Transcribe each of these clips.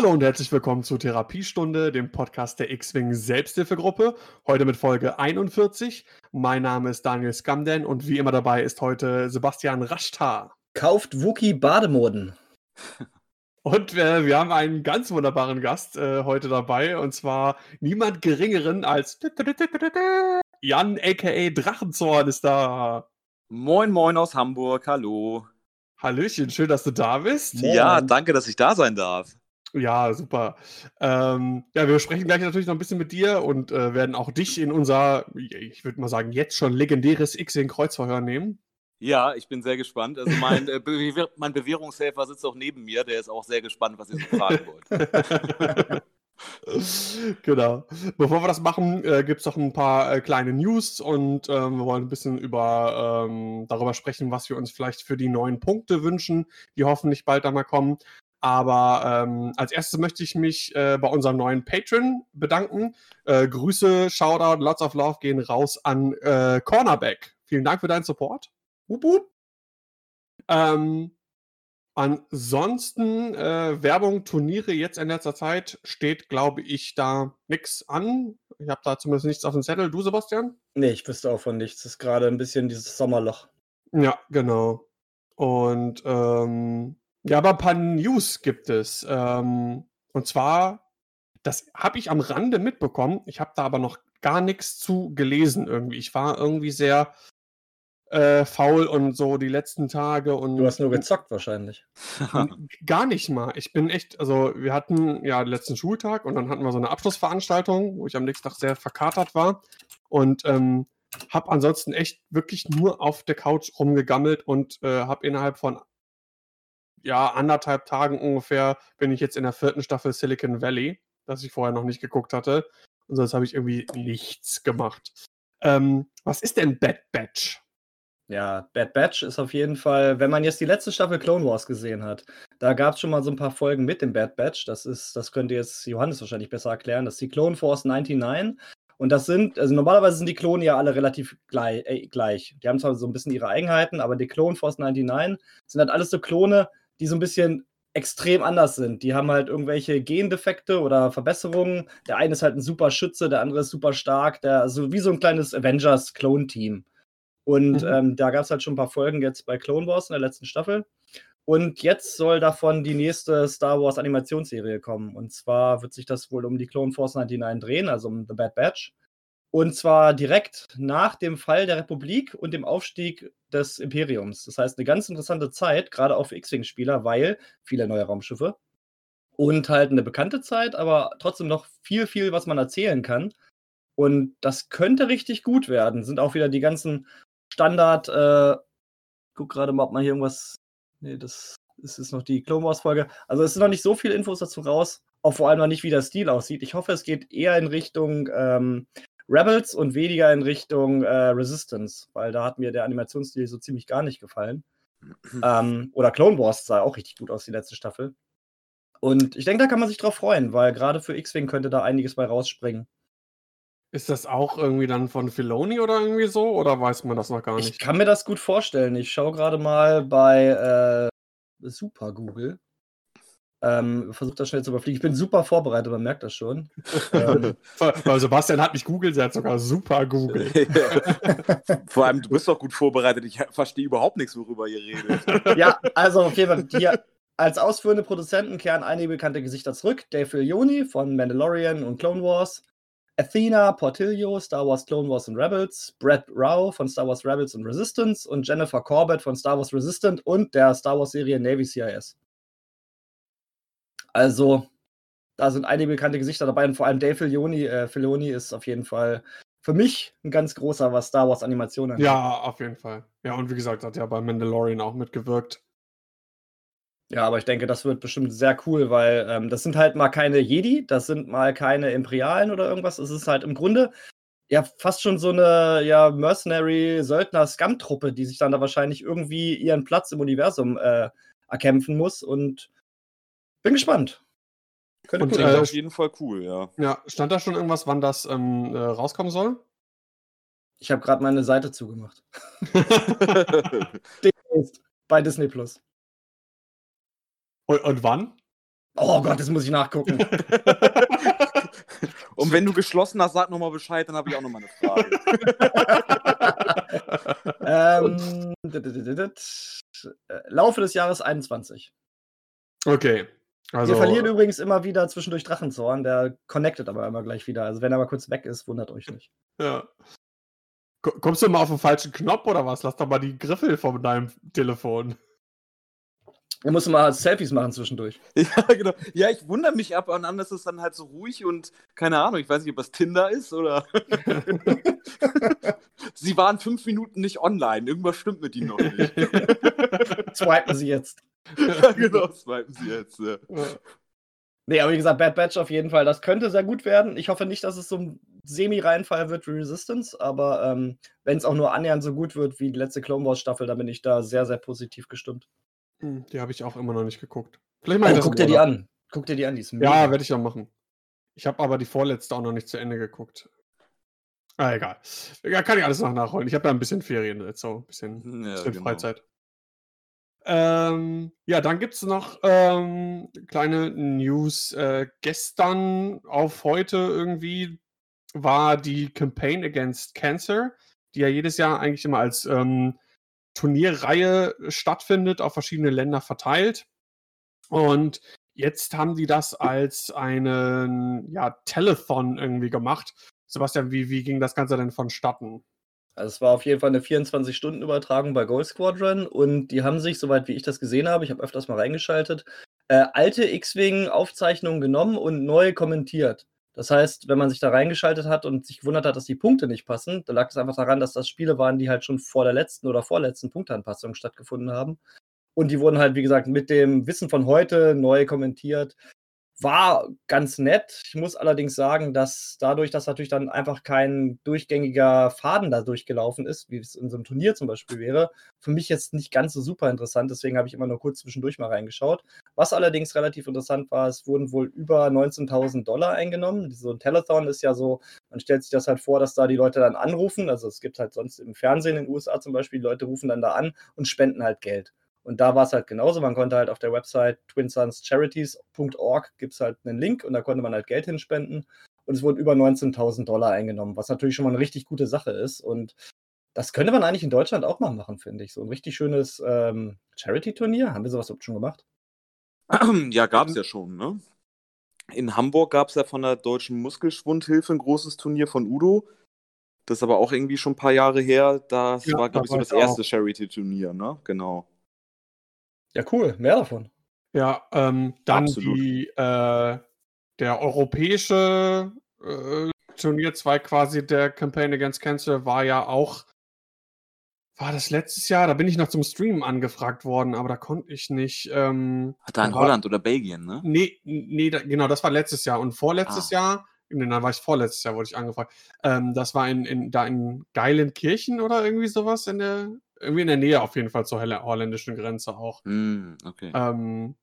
Hallo und herzlich willkommen zur Therapiestunde, dem Podcast der X-Wing Selbsthilfegruppe. Heute mit Folge 41. Mein Name ist Daniel Skamden und wie immer dabei ist heute Sebastian Raschtar. Kauft Wookie Bademoden. Und äh, wir haben einen ganz wunderbaren Gast äh, heute dabei und zwar niemand geringeren als Jan aka Drachenzorn ist da. Moin, moin aus Hamburg, hallo. Hallöchen, schön, dass du da bist. Ja, danke, dass ich da sein darf. Ja, super. Ähm, ja, wir sprechen gleich natürlich noch ein bisschen mit dir und äh, werden auch dich in unser, ich würde mal sagen, jetzt schon legendäres X-Wing-Kreuzverhör nehmen. Ja, ich bin sehr gespannt. Also mein, äh, Be mein Bewährungshelfer sitzt auch neben mir, der ist auch sehr gespannt, was ihr so fragen wollt. genau. Bevor wir das machen, äh, gibt es noch ein paar äh, kleine News und ähm, wir wollen ein bisschen über, ähm, darüber sprechen, was wir uns vielleicht für die neuen Punkte wünschen, die hoffentlich bald einmal kommen. Aber ähm, als erstes möchte ich mich äh, bei unserem neuen Patron bedanken. Äh, Grüße, Shoutout, lots of love gehen raus an äh, Cornerback. Vielen Dank für deinen Support. Wup, wup. Ähm, ansonsten äh, Werbung, Turniere jetzt in letzter Zeit steht, glaube ich, da nichts an. Ich habe da zumindest nichts auf dem Zettel. Du, Sebastian? Nee, ich wüsste auch von nichts. Das ist gerade ein bisschen dieses Sommerloch. Ja, genau. Und ähm, ja, aber ein paar News gibt es. Ähm, und zwar, das habe ich am Rande mitbekommen. Ich habe da aber noch gar nichts zu gelesen irgendwie. Ich war irgendwie sehr äh, faul und so die letzten Tage und. Du hast nur gezockt wahrscheinlich. gar nicht mal. Ich bin echt, also wir hatten ja den letzten Schultag und dann hatten wir so eine Abschlussveranstaltung, wo ich am nächsten Tag sehr verkatert war. Und ähm, habe ansonsten echt wirklich nur auf der Couch rumgegammelt und äh, habe innerhalb von ja, anderthalb Tagen ungefähr bin ich jetzt in der vierten Staffel Silicon Valley, das ich vorher noch nicht geguckt hatte. Und sonst habe ich irgendwie nichts gemacht. Ähm, was ist denn Bad Batch? Ja, Bad Batch ist auf jeden Fall, wenn man jetzt die letzte Staffel Clone Wars gesehen hat, da gab es schon mal so ein paar Folgen mit dem Bad Batch. Das ist, das könnte jetzt Johannes wahrscheinlich besser erklären. Das ist die Clone Force 99. Und das sind, also normalerweise sind die Klonen ja alle relativ gleich, äh, gleich. Die haben zwar so ein bisschen ihre Eigenheiten, aber die Clone Force 99 sind halt alles so Klone, die so ein bisschen extrem anders sind. Die haben halt irgendwelche Gendefekte oder Verbesserungen. Der eine ist halt ein super Schütze, der andere ist super stark, der, also wie so ein kleines Avengers-Clone-Team. Und mhm. ähm, da gab es halt schon ein paar Folgen jetzt bei Clone Wars in der letzten Staffel. Und jetzt soll davon die nächste Star Wars Animationsserie kommen. Und zwar wird sich das wohl um die Clone Force 99 drehen, also um The Bad Batch. Und zwar direkt nach dem Fall der Republik und dem Aufstieg des Imperiums. Das heißt, eine ganz interessante Zeit, gerade auch für X-Wing-Spieler, weil viele neue Raumschiffe und halt eine bekannte Zeit, aber trotzdem noch viel, viel, was man erzählen kann. Und das könnte richtig gut werden. Sind auch wieder die ganzen Standard. Äh, guck gerade mal, ob man hier irgendwas. Nee, das ist, ist noch die Clone Wars-Folge. Also, es sind noch nicht so viele Infos dazu raus. Auch vor allem noch nicht, wie der Stil aussieht. Ich hoffe, es geht eher in Richtung ähm, Rebels und weniger in Richtung äh, Resistance, weil da hat mir der Animationsstil so ziemlich gar nicht gefallen. ähm, oder Clone Wars sah auch richtig gut aus, die letzte Staffel. Und ich denke, da kann man sich drauf freuen, weil gerade für X-Wing könnte da einiges bei rausspringen. Ist das auch irgendwie dann von Filoni oder irgendwie so? Oder weiß man das noch gar nicht? Ich kann mir das gut vorstellen. Ich schaue gerade mal bei äh, Super Google. Ähm, versucht das schnell zu überfliegen. Ich bin super vorbereitet, man merkt das schon. ähm, Weil Sebastian hat mich googelt, er hat sogar super Google. Vor allem, du bist doch gut vorbereitet. Ich verstehe überhaupt nichts, worüber ihr redet. ja, also auf jeden Fall, hier als ausführende Produzenten kehren einige bekannte Gesichter zurück. Dave Filoni von Mandalorian und Clone Wars. Athena Portillo, Star Wars Clone Wars und Rebels, Brett Rao von Star Wars Rebels und Resistance und Jennifer Corbett von Star Wars Resistant und der Star Wars Serie Navy CIS. Also, da sind einige bekannte Gesichter dabei und vor allem Dave Filoni, äh, Filoni ist auf jeden Fall für mich ein ganz großer, was Star Wars Animationen angeht. Ja, auf jeden Fall. Ja, und wie gesagt, hat ja bei Mandalorian auch mitgewirkt. Ja, aber ich denke, das wird bestimmt sehr cool, weil ähm, das sind halt mal keine Jedi, das sind mal keine Imperialen oder irgendwas. Es ist halt im Grunde ja fast schon so eine ja, Mercenary-Söldner-Scum-Truppe, die sich dann da wahrscheinlich irgendwie ihren Platz im Universum äh, erkämpfen muss. Und bin gespannt. Könnte und, äh, auf jeden Fall cool, ja. Ja, stand da schon irgendwas, wann das ähm, äh, rauskommen soll? Ich habe gerade meine Seite zugemacht. bei Disney Plus. Und, und, wann? Oh Gott, das muss ich nachgucken. Und wenn du geschlossen hast, sag nochmal Bescheid, dann habe ich auch nochmal eine Frage. ähm. Äh, Laufe des Jahres 21. Okay. Also, Wir verlieren übrigens immer wieder zwischendurch Drachenzorn, der connectet aber immer gleich wieder. Also wenn er mal kurz weg ist, wundert euch nicht. Ja. Ko- Kommst du immer auf den falschen Knopf oder was? Lass doch mal die Griffel von deinem Telefon. Er muss mal Selfies machen zwischendurch. ja, genau. Ja, ich wundere mich ab und an, dass es dann halt so ruhig und keine Ahnung, ich weiß nicht, ob das Tinder ist oder. Sie waren fünf Minuten nicht online. Irgendwas stimmt mit ihnen noch nicht. Swipen sie jetzt. Ja, genau, swipen sie jetzt. Ja. Nee, aber wie gesagt, Bad Batch auf jeden Fall. Das könnte sehr gut werden. Ich hoffe nicht, dass es so ein Semi-Reinfall wird wie Resistance, aber ähm, wenn es auch nur annähernd so gut wird wie die letzte Clone Wars Staffel, dann bin ich da sehr, sehr positiv gestimmt. Hm, Die habe ich auch immer noch nicht geguckt. Vielleicht ich Oh, das guck dir die an. Guck dir die an, die ist Ja, mega. werde ich auch machen. Ich habe aber die vorletzte auch noch nicht zu Ende geguckt. Ah, egal. Ja, kann ich alles noch nachholen. Ich habe ja ein bisschen Ferien jetzt, so ein bisschen, Ja, bisschen genau. Freizeit. Ähm, ja, dann gibt es noch ähm, kleine News. Äh, gestern auf heute irgendwie war die Campaign Against Cancer, die ja jedes Jahr eigentlich immer als ähm, Turnierreihe stattfindet, auf verschiedene Länder verteilt. Und jetzt haben die das als einen ja, Telethon irgendwie gemacht. Sebastian, wie, wie ging das Ganze denn vonstatten? Also es war auf jeden Fall eine 24-Stunden-Übertragung bei Gold Squadron und die haben sich, soweit wie ich das gesehen habe, ich habe öfters mal reingeschaltet, äh, alte X-Wing-Aufzeichnungen genommen und neu kommentiert. Das heißt, wenn man sich da reingeschaltet hat und sich gewundert hat, dass die Punkte nicht passen, dann lag es einfach daran, dass das Spiele waren, die halt schon vor der letzten oder vorletzten Punkteanpassung stattgefunden haben. Und die wurden halt, wie gesagt, mit dem Wissen von heute neu kommentiert. War ganz nett. Ich muss allerdings sagen, dass dadurch, dass natürlich dann einfach kein durchgängiger Faden da durchgelaufen ist, wie es in so einem Turnier zum Beispiel wäre, für mich jetzt nicht ganz so super interessant. Deswegen habe ich immer nur kurz zwischendurch mal reingeschaut. Was allerdings relativ interessant war, es wurden wohl über 19.000 Dollar eingenommen. So ein Telethon ist ja so, man stellt sich das halt vor, dass da die Leute dann anrufen. Also es gibt halt sonst im Fernsehen in den USA zum Beispiel, die Leute rufen dann da an und spenden halt Geld. Und da war es halt genauso. Man konnte halt auf der Website twinsunscharities.org gibt es halt einen Link und da konnte man halt Geld hinspenden. Und es wurden über 19.000 Dollar eingenommen, was natürlich schon mal eine richtig gute Sache ist. Und das könnte man eigentlich in Deutschland auch mal machen, finde ich. So ein richtig schönes ähm, Charity-Turnier. Haben wir sowas überhaupt schon gemacht? Ja, gab es ja schon, ne? In Hamburg gab es ja von der Deutschen Muskelschwundhilfe ein großes Turnier von Udo. Das ist aber auch irgendwie schon ein paar Jahre her. Das Ja, war, da glaube ich, so das erste Charity-Turnier, ne? Genau. Ja, cool. Mehr davon. Ja, ähm, dann Absolut. die, äh, der europäische äh, Turnierzweig quasi der Campaign Against Cancer war ja auch, war das letztes Jahr? Da bin ich noch zum Stream angefragt worden, aber da konnte ich nicht. Ähm, Hat da in Aber- Holland oder Belgien, ne? nee, nee, da, genau, das war letztes Jahr. Und vorletztes Jahr, nee, dann war ich vorletztes Jahr, wurde ich angefragt. Ähm, das war in, in, da in Geilenkirchen oder irgendwie sowas in der, irgendwie in der Nähe auf jeden Fall zur holländischen Grenze auch. Hm, okay. Ähm,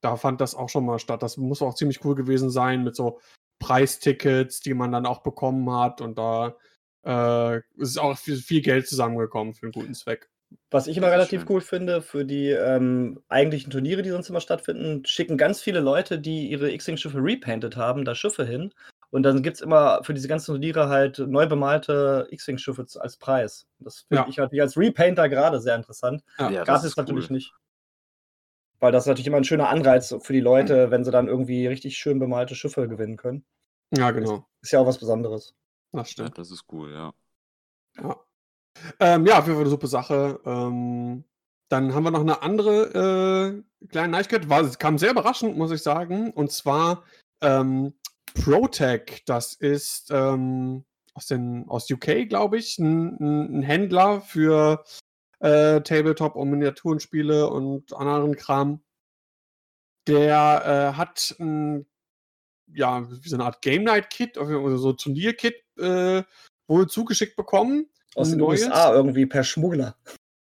da fand das auch schon mal statt. Das muss auch ziemlich cool gewesen sein mit so Preistickets, die man dann auch bekommen hat. Und da äh, ist auch viel, viel Geld zusammengekommen für einen guten Zweck. Was ich immer relativ schön. cool finde, für die ähm, eigentlichen Turniere, die sonst immer stattfinden, schicken ganz viele Leute, die ihre X-Wing-Schiffe repainted haben, da Schiffe hin. Und dann gibt es immer für diese ganzen Turniere halt neu bemalte X-Wing-Schiffe als Preis. Das finde Ja. ich natürlich als Repainter gerade sehr interessant. Ja, Ja, es ist natürlich cool. nicht. Weil das ist natürlich immer ein schöner Anreiz für die Leute, wenn sie dann irgendwie richtig schön bemalte Schiffe gewinnen können. Ja, genau. Ist ja auch was Besonderes. Das Ja, stimmt. das ist cool, ja. Ja, ähm, ja auf jeden Fall eine super Sache. Ähm, dann haben wir noch eine andere äh, kleine Neuigkeit. War, es kam sehr überraschend, muss ich sagen. Und zwar ähm, ProTech. Das ist ähm, aus, den, aus UK, glaube ich, ein, ein, Händler für äh, Tabletop und Miniaturenspiele und anderen Kram. Der äh, hat ein, ja, so eine Art Game Night Kit, oder so Turnier-Kit äh, wohl zugeschickt bekommen. Aus den neues? USA irgendwie per Schmuggler.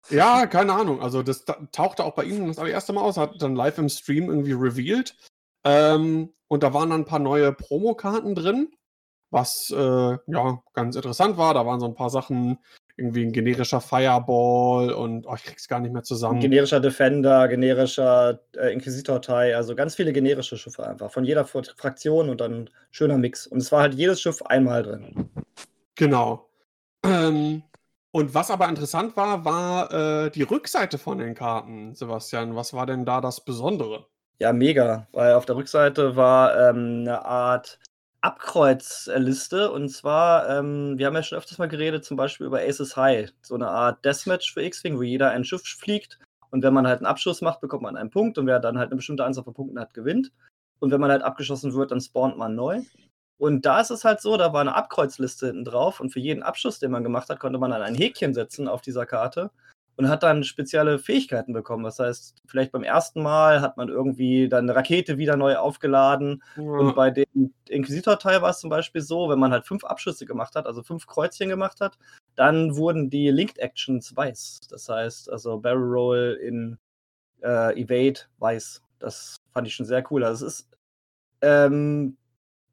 Ja, keine Ahnung. Also das ta- tauchte auch bei ihm das allererste Mal aus, hat dann live im Stream irgendwie revealed. Ähm, und da waren dann ein paar neue Promokarten drin, was äh, ja ganz interessant war. Da waren so ein paar Sachen irgendwie ein generischer Fireball und oh, ich krieg's gar nicht mehr zusammen. Generischer Defender, generischer äh, Inquisitor-Tai, also ganz viele generische Schiffe einfach. Von jeder Fraktion und dann schöner Mix. Und es war halt jedes Schiff einmal drin. Genau. Ähm, und was aber interessant war, war äh, die Rückseite von den Karten, Sebastian. Was war denn da das Besondere? Ja, mega, weil auf der Rückseite war ähm, eine Art Abkreuzliste. Und zwar, ähm, wir haben ja schon öfters mal geredet, zum Beispiel über Aces High, so eine Art Deathmatch für X-Wing, wo jeder ein Schiff fliegt. Und wenn man halt einen Abschuss macht, bekommt man einen Punkt. Und wer dann halt eine bestimmte Anzahl von Punkten hat, gewinnt. Und wenn man halt abgeschossen wird, dann spawnt man neu. Und da ist es halt so, da war eine Abkreuzliste hinten drauf. Und für jeden Abschuss, den man gemacht hat, konnte man dann ein Häkchen setzen auf dieser Karte und hat dann spezielle Fähigkeiten bekommen. Das heißt, vielleicht beim ersten Mal hat man irgendwie dann eine Rakete wieder neu aufgeladen. Ja. Und bei dem Inquisitor-Teil war es zum Beispiel so, wenn man halt fünf Abschüsse gemacht hat, also fünf Kreuzchen gemacht hat, dann wurden die Linked Actions weiß. Das heißt, also Barrel Roll in äh, Evade weiß. Das fand ich schon sehr cool. Also es ist ähm,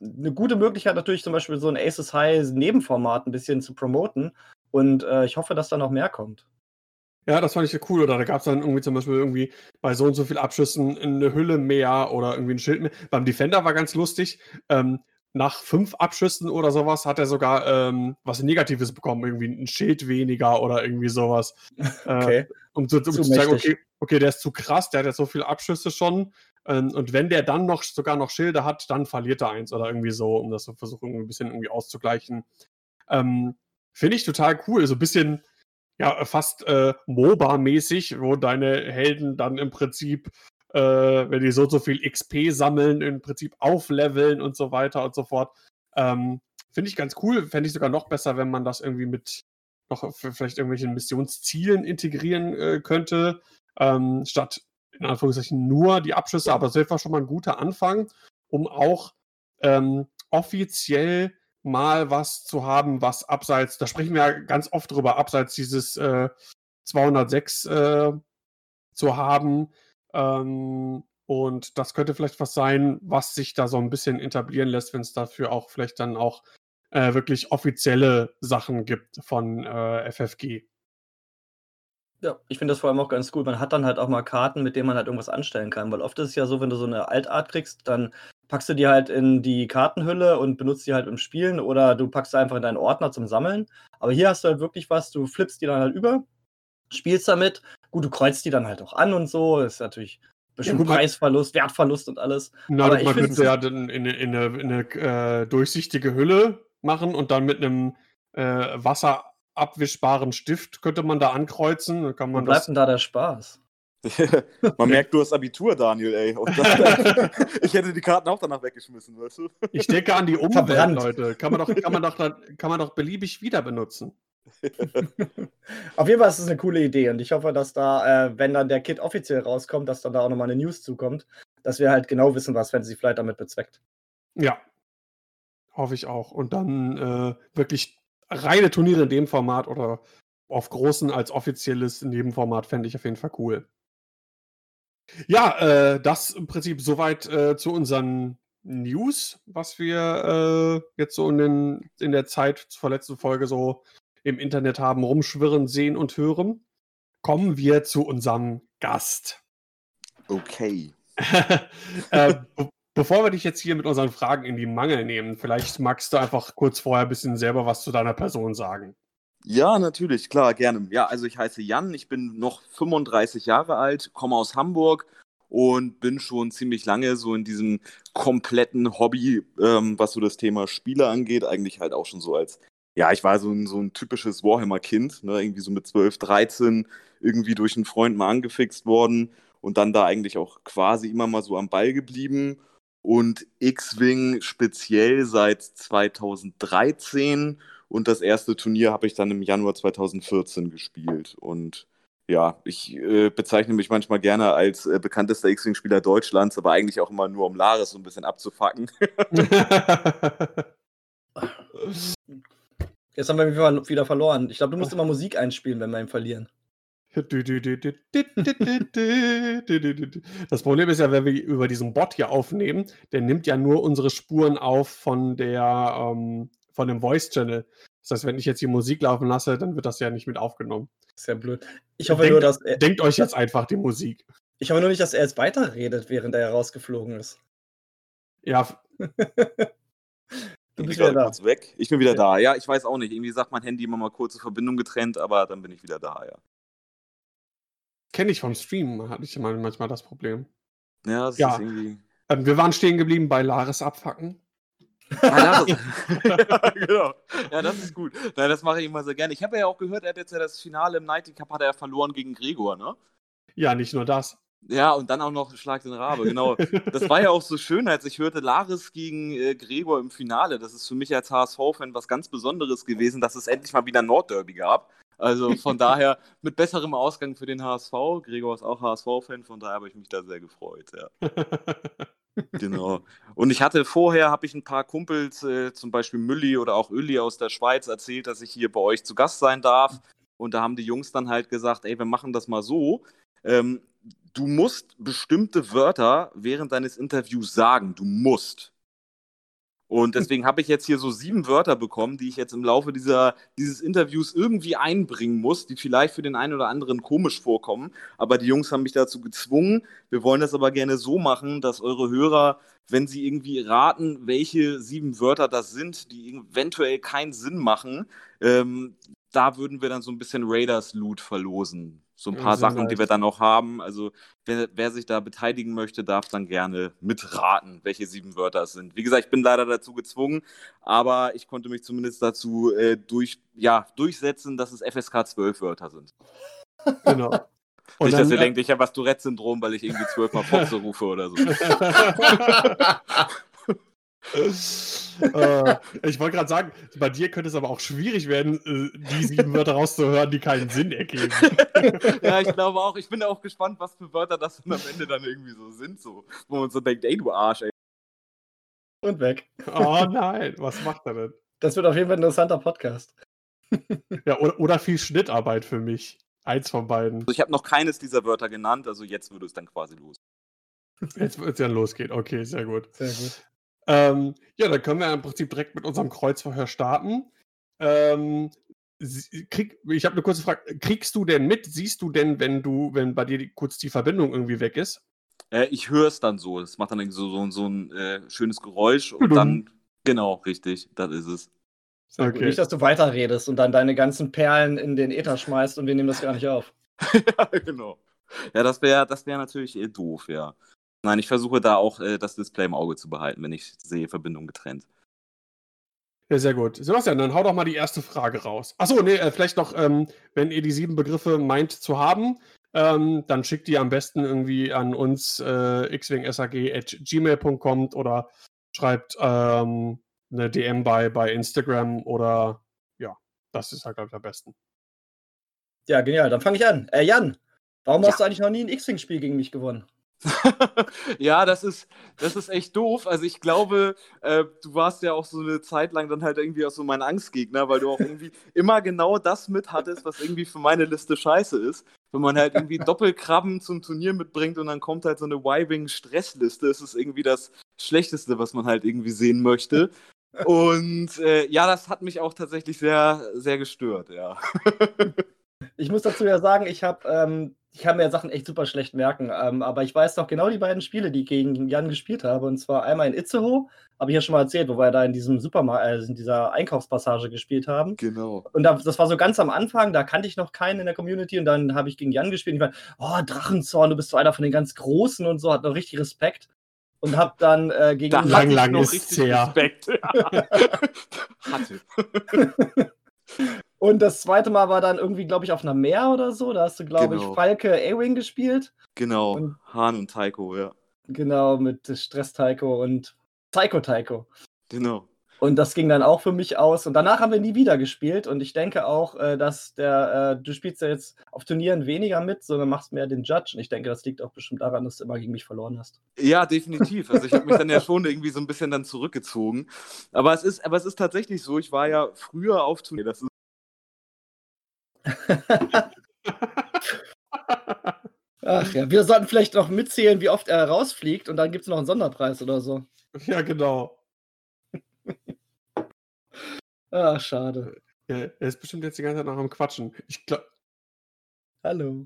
eine gute Möglichkeit natürlich zum Beispiel so ein Aces High Nebenformat ein bisschen zu promoten. Und äh, ich hoffe, dass da noch mehr kommt. Ja, das fand ich ja cool. Oder da gab es dann irgendwie zum Beispiel irgendwie bei so und so viel Abschüssen eine Hülle mehr oder irgendwie ein Schild mehr. Beim Defender war ganz lustig. Ähm, nach fünf Abschüssen oder sowas hat er sogar ähm, was Negatives bekommen, irgendwie ein Schild weniger oder irgendwie sowas. Äh, okay. Äh, um, zu, um zu zeigen, okay, okay, der ist zu krass, der hat jetzt so viele Abschüsse schon. Ähm, und wenn der dann noch sogar noch Schilde hat, dann verliert er eins oder irgendwie so, um das zu versuchen, ein bisschen irgendwie auszugleichen. Ähm, Finde ich total cool. So ein bisschen ja, fast äh, MOBA-mäßig, wo deine Helden dann im Prinzip, äh, wenn die so so viel XP sammeln, im Prinzip aufleveln und so weiter und so fort. Ähm, Finde ich ganz cool. Fände ich sogar noch besser, wenn man das irgendwie mit noch vielleicht irgendwelchen Missionszielen integrieren äh, könnte, ähm, statt in Anführungszeichen nur die Abschüsse. Aber das wäre schon mal ein guter Anfang, um auch ähm, offiziell mal was zu haben, was abseits, da sprechen wir ja ganz oft drüber, abseits dieses äh, 206 äh, zu haben. Ähm, und das könnte vielleicht was sein, was sich da so ein bisschen etablieren lässt, wenn es dafür auch vielleicht dann auch äh, wirklich offizielle Sachen gibt von äh, FFG. Ja, ich finde das vor allem auch ganz gut. Man hat dann halt auch mal Karten, mit denen man halt irgendwas anstellen kann, weil oft ist es ja so, wenn du so eine Altart kriegst, dann packst du die halt in die Kartenhülle und benutzt die halt im Spielen oder du packst sie einfach in deinen Ordner zum Sammeln. Aber hier hast du halt wirklich was, du flippst die dann halt über, spielst damit. Gut, du kreuzt die dann halt auch an und so. Das ist natürlich bestimmt ja, Preisverlust, Wertverlust und alles. Na, Aber man könnte ja dann in, in, eine, in eine äh, durchsichtige Hülle machen und dann mit einem äh, Wasser abwischbaren Stift könnte man da ankreuzen. Dann kann man Wo bleibt das... denn da der Spaß? Man merkt, du hast Abitur, Daniel, ey. ich hätte die Karten auch danach weggeschmissen, weißt du? Ich denke an die Umwelt, Verbrannt. Leute. Kann man, doch, kann, man doch, kann man doch beliebig wieder benutzen. Auf jeden Fall ist es eine coole Idee und ich hoffe, dass da, äh, wenn dann der Kit offiziell rauskommt, dass dann da auch nochmal eine News zukommt, dass wir halt genau wissen, was Fantasy Flight damit bezweckt. Ja, hoffe ich auch. Und dann äh, wirklich reine Turniere in dem Format oder auf großen als offizielles Nebenformat fände ich auf jeden Fall cool. Ja, äh, das im Prinzip soweit äh, zu unseren News, was wir äh, jetzt so in, den, in der Zeit zur letzten Folge so im Internet haben rumschwirren, sehen und hören. Kommen wir zu unserem Gast. Okay. äh, Bevor wir dich jetzt hier mit unseren Fragen in die Mangel nehmen, vielleicht magst du einfach kurz vorher ein bisschen selber was zu deiner Person sagen. Ja, natürlich, klar, gerne. Ja, also ich heiße Jan, ich bin noch 35 Jahre alt, komme aus Hamburg und bin schon ziemlich lange so in diesem kompletten Hobby, ähm, was so das Thema Spiele angeht, eigentlich halt auch schon so als, ja, ich war so ein, so ein typisches Warhammer-Kind, ne, irgendwie so mit 12, 13, irgendwie durch einen Freund mal angefixt worden und dann da eigentlich auch quasi immer mal so am Ball geblieben und X-Wing speziell seit 2013 und das erste Turnier habe ich dann im Januar 2014 gespielt und ja, ich äh, bezeichne mich manchmal gerne als äh, bekanntester X-Wing-Spieler Deutschlands, aber eigentlich auch immer nur, um Laris so ein bisschen abzufacken. Jetzt haben wir wieder verloren. Ich glaube, du musst immer Musik einspielen, wenn wir ihn verlieren. Das Problem ist ja, wenn wir über diesen Bot hier aufnehmen, der nimmt ja nur unsere Spuren auf von der ähm, von dem Voice Channel. Das heißt, wenn ich jetzt die Musik laufen lasse, dann wird das ja nicht mit aufgenommen. Ist ja blöd. Ich hoffe denkt, nur, dass er, denkt euch jetzt einfach die Musik. ich hoffe nur nicht, dass er jetzt weiterredet, während er rausgeflogen ist. Ja, Du Ich bist bin wieder da. kurz weg. Ich bin wieder Ja. da. Ja, ich weiß auch nicht. Irgendwie sagt mein Handy immer mal kurze Verbindung getrennt, aber dann bin ich wieder da, ja. kenne ich vom Stream, hatte ich mal- manchmal das Problem. Ja, das Ja. ist irgendwie. Ähm, wir waren stehen geblieben bei Laris abfacken. Das ist, ja, genau. Ja, das ist gut. Nein, das mache ich immer sehr gerne. Ich habe ja auch gehört, er hat jetzt ja das Finale im Nighty Cup hat er ja verloren gegen Gregor, ne? Ja, nicht nur das. Ja, und dann auch noch Schlag den Rabe, genau. Das war ja auch so schön, als ich hörte, Laris gegen äh, Gregor im Finale. Das ist für mich als HSV-Fan was ganz Besonderes gewesen, dass es endlich mal wieder ein Nordderby gab. Also von daher mit besserem Ausgang für den HSV. Gregor ist auch HSV-Fan, von daher habe ich mich da sehr gefreut, ja. Genau. Und ich hatte vorher, habe ich ein paar Kumpels, äh, zum Beispiel Mülli oder auch Ülli aus der Schweiz, erzählt, dass ich hier bei euch zu Gast sein darf. Und da haben die Jungs dann halt gesagt, ey, wir machen das mal so. Ähm, du musst bestimmte Wörter während deines Interviews sagen. Du musst. Und deswegen habe ich jetzt hier so sieben Wörter bekommen, die ich jetzt im Laufe dieser, dieses Interviews irgendwie einbringen muss, die vielleicht für den einen oder anderen komisch vorkommen. Aber die Jungs haben mich dazu gezwungen. Wir wollen das aber gerne so machen, dass eure Hörer, wenn sie irgendwie raten, welche sieben Wörter das sind, die eventuell keinen Sinn machen, ähm, da würden wir dann so ein bisschen Raiders-Loot verlosen. So ein Ja, paar sehr Sachen, die wir dann noch haben. Also wer, wer sich da beteiligen möchte, darf dann gerne mitraten, welche sieben Wörter es sind. Wie gesagt, ich bin leider dazu gezwungen, aber ich konnte mich zumindest dazu äh, durch, ja, durchsetzen, dass es FSK 12 Wörter sind. genau. Und Nicht, dass ihr denkt, ich habe das Tourette-Syndrom, weil ich irgendwie zwölfmal Foxe rufe oder so. äh, ich wollte gerade sagen, bei dir könnte es aber auch schwierig werden, äh, die sieben Wörter rauszuhören, die keinen Sinn ergeben. ja, ich glaube auch. Ich bin auch gespannt, was für Wörter das dann am Ende dann irgendwie so sind, so, wo man so denkt, ey, du Arsch, ey. Und weg. Oh nein, was macht er denn? Das wird auf jeden Fall ein interessanter Podcast. Ja, oder, oder viel Schnittarbeit für mich. Eins von beiden. Also ich habe noch keines dieser Wörter genannt, also jetzt würde es dann quasi los. Jetzt wird es ja losgehen. Okay, sehr gut. Sehr gut. Ähm, ja, dann können wir im Prinzip direkt mit unserem Kreuzverhör starten. Ähm, krieg, ich habe eine kurze Frage. Kriegst du denn mit? Siehst du denn, wenn du, wenn bei dir die, kurz die Verbindung irgendwie weg ist? Äh, ich höre es dann so. Das macht dann irgendwie so, so, so ein äh, schönes Geräusch und dann, genau, richtig, das ist es. Okay. Nicht, dass du weiterredest und dann deine ganzen Perlen in den Äther schmeißt und wir nehmen das gar nicht auf. ja, genau. Ja, das wäre das wär natürlich äh, doof, ja. Nein, ich versuche da auch äh, das Display im Auge zu behalten, wenn ich sehe, Verbindung getrennt. Ja, sehr gut. Sebastian, dann hau doch mal die erste Frage raus. Achso, nee, äh, vielleicht noch, ähm, wenn ihr die sieben Begriffe meint zu haben, ähm, dann schickt die am besten irgendwie an uns äh, xwingsag.gmail.com oder schreibt ähm, eine DM bei, bei Instagram oder ja, das ist halt, glaube ich, am besten. Ja, genial. Dann fange ich an. Äh, Jan, warum Ja. hast du eigentlich noch nie ein X-Wing-Spiel gegen mich gewonnen? ja, das ist, das ist echt doof. Also ich glaube, äh, du warst ja auch so eine Zeit lang dann halt irgendwie auch so mein Angstgegner, weil du auch irgendwie immer genau das mit hattest, was irgendwie für meine Liste scheiße ist. Wenn man halt irgendwie Doppelkrabben zum Turnier mitbringt und dann kommt halt so eine Y-Wing-Stressliste, ist es irgendwie das Schlechteste, was man halt irgendwie sehen möchte. Und äh, ja, das hat mich auch tatsächlich sehr, sehr gestört, ja. Ich muss dazu ja sagen, ich habe ähm, ich kann mir Sachen echt super schlecht merken, ähm, aber ich weiß noch genau die beiden Spiele, die ich gegen Jan gespielt habe. Und zwar einmal in Itzehoe, habe ich ja schon mal erzählt, wo wir da in diesem Supermarkt, äh, in dieser Einkaufspassage gespielt haben. Genau. Und da, das war so ganz am Anfang, da kannte ich noch keinen in der Community und dann habe ich gegen Jan gespielt und ich war, oh, Drachenzorn, du bist so einer von den ganz Großen und so, hat noch richtig Respekt. Und hab dann äh, gegen Da Lang, lang noch ist's richtig her. Respekt. hatte. Und das zweite Mal war dann irgendwie, glaube ich, auf einer Meer oder so. Da hast du, glaube Genau. ich, Falke A-Wing gespielt. Genau. Und- Hahn und Taiko, ja. Genau, mit Stress Taiko und Psycho Taiko. Genau. Und das ging dann auch für mich aus. Und danach haben wir nie wieder gespielt. Und ich denke auch, äh, dass der, äh, du spielst ja jetzt auf Turnieren weniger mit, sondern machst mehr den Judge. Und ich denke, das liegt auch bestimmt daran, dass du immer gegen mich verloren hast. Ja, definitiv. Also ich habe mich dann ja schon irgendwie so ein bisschen dann zurückgezogen. Aber es ist, aber es ist tatsächlich so, ich war ja früher auf Turnier. Das ist Ach ja, wir sollten vielleicht noch mitzählen, wie oft er rausfliegt. Und dann gibt es noch einen Sonderpreis oder so. Ja, genau. Ah, schade. Ja, er ist bestimmt jetzt die ganze Zeit noch am Quatschen. Ich glaube. Hallo.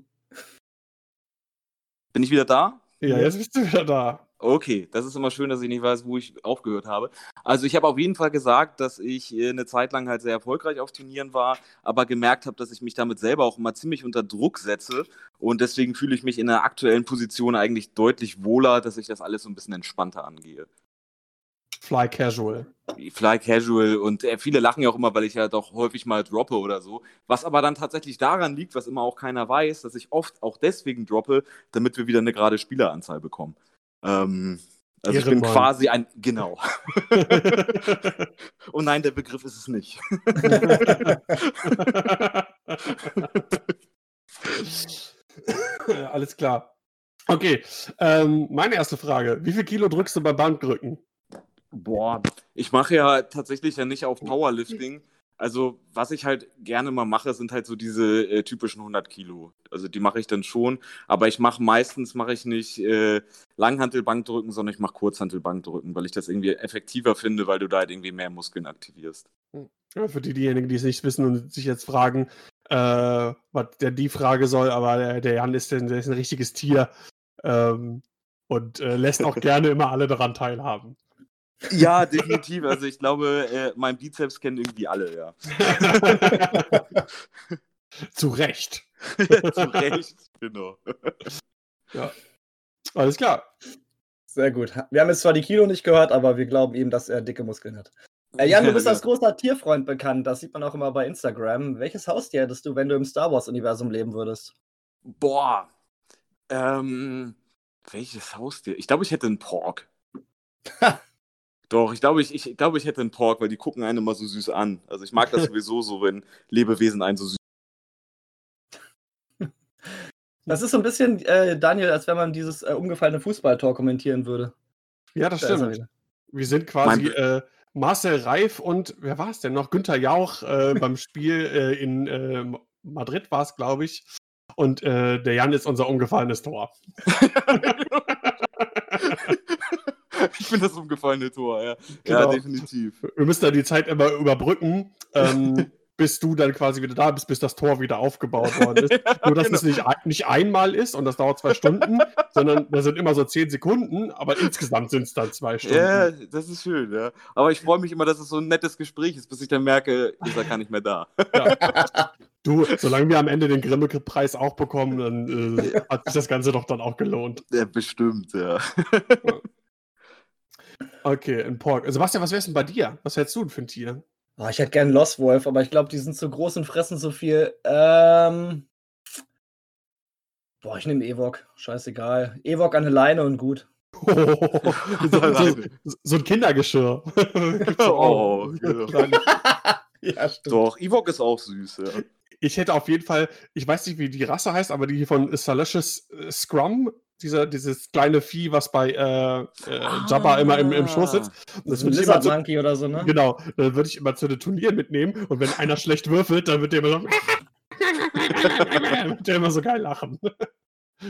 Bin ich wieder da? Ja, jetzt bist du wieder da. Okay, das ist immer schön, dass ich nicht weiß, wo ich aufgehört habe. Also ich habe auf jeden Fall gesagt, dass ich äh, eine Zeit lang halt sehr erfolgreich auf Turnieren war, aber gemerkt habe, dass ich mich damit selber auch immer ziemlich unter Druck setze und deswegen fühle ich mich in der aktuellen Position eigentlich deutlich wohler, dass ich das alles so ein bisschen entspannter angehe. Fly Casual. Fly Casual und äh, viele lachen ja auch immer, weil ich ja doch häufig mal droppe oder so. Was aber dann tatsächlich daran liegt, was immer auch keiner weiß, dass ich oft auch deswegen droppe, damit wir wieder eine gerade Spieleranzahl bekommen. Ähm, also ich bin Ehrenmann. quasi ein, genau. oh nein, der Begriff ist es nicht. Alles klar. Okay, ähm, meine erste Frage. Wie viel Kilo drückst du beim Bankdrücken? Boah. Ich mache ja tatsächlich ja nicht auf Powerlifting. Also, was ich halt gerne mal mache, sind halt so diese äh, typischen 100 Kilo. Also, die mache ich dann schon. Aber ich mache meistens, mache ich nicht äh, Langhantelbankdrücken, sondern ich mache Kurzhantelbankdrücken, weil ich das irgendwie effektiver finde, weil du da halt irgendwie mehr Muskeln aktivierst. Ja, für die, diejenigen, die es nicht wissen und sich jetzt fragen, äh, was der die Frage soll, aber der, der Jan ist, ein- der ist ein richtiges Tier ähm, und äh, lässt auch gerne immer alle daran teilhaben. Ja, definitiv. Also, ich glaube, äh, mein Bizeps kennen irgendwie alle, ja. Zu Recht. Zu Recht, genau. Alles klar. Sehr gut. Wir haben jetzt zwar die Kilo nicht gehört, aber wir glauben ihm, dass er dicke Muskeln hat. Äh, Jan, du bist als großer Tierfreund bekannt. Das sieht man auch immer bei Instagram. Welches Haustier hättest du, wenn du im Star Wars-Universum leben würdest? Boah. Ähm, welches Haustier? Ich glaube, ich hätte einen Pork. Doch, ich glaube, ich, ich glaube, ich hätte einen Pork, weil die gucken einen immer so süß an. Also ich mag das sowieso so, wenn Lebewesen einen so süß. Das ist so ein bisschen, äh, Daniel, als wenn man dieses äh, umgefallene Fußballtor kommentieren würde. Ja, das Da stimmt. Wir sind quasi Mein- äh, Marcel Reif und wer war es denn noch? Günther Jauch äh, beim Spiel äh, in äh, Madrid war es, glaube ich. Und äh, der Jan ist unser umgefallenes Tor. ich finde das umgefallene Tor, ja. Genau. Ja, definitiv. Wir müssen da die Zeit immer überbrücken, ähm, bis du dann quasi wieder da bist, bis das Tor wieder aufgebaut worden ist. Nur, dass genau. es nicht, nicht einmal ist und das dauert zwei Stunden, sondern da sind immer so zehn Sekunden, aber insgesamt sind es dann zwei Stunden. Ja, das ist schön, ja. Aber ich freue mich immer, dass es so ein nettes Gespräch ist, bis ich dann merke, ihr seid gar nicht mehr da. Ja. Du, solange wir am Ende den Grimme-Preis auch bekommen, dann äh, hat sich das Ganze doch dann auch gelohnt. Ja, bestimmt, ja. Okay, ein Pork. Also, Sebastian, was wär's denn bei dir? Was hättest du denn für ein Tier? Oh, ich hätte gern Lost Wolf, aber ich glaube, die sind zu groß und fressen zu viel. Ähm. Boah, ich nehme Ewok. Scheißegal. Ewok an eine Leine und gut. so, so, so ein Kindergeschirr. Oh, genau. ja, stimmt. Doch, Ewok ist auch süß, ja. Ich hätte auf jeden Fall, ich weiß nicht, wie die Rasse heißt, aber die von Salicious äh, Scrum, dieser, dieses kleine Vieh, was bei äh, äh, Jabba immer im, im Schoß sitzt. Das immer Lizard zu, Monkey oder so, ne? genau, dann würde ich immer zu den Turnieren mitnehmen und wenn einer schlecht würfelt, dann wird der immer so wird der immer so geil lachen.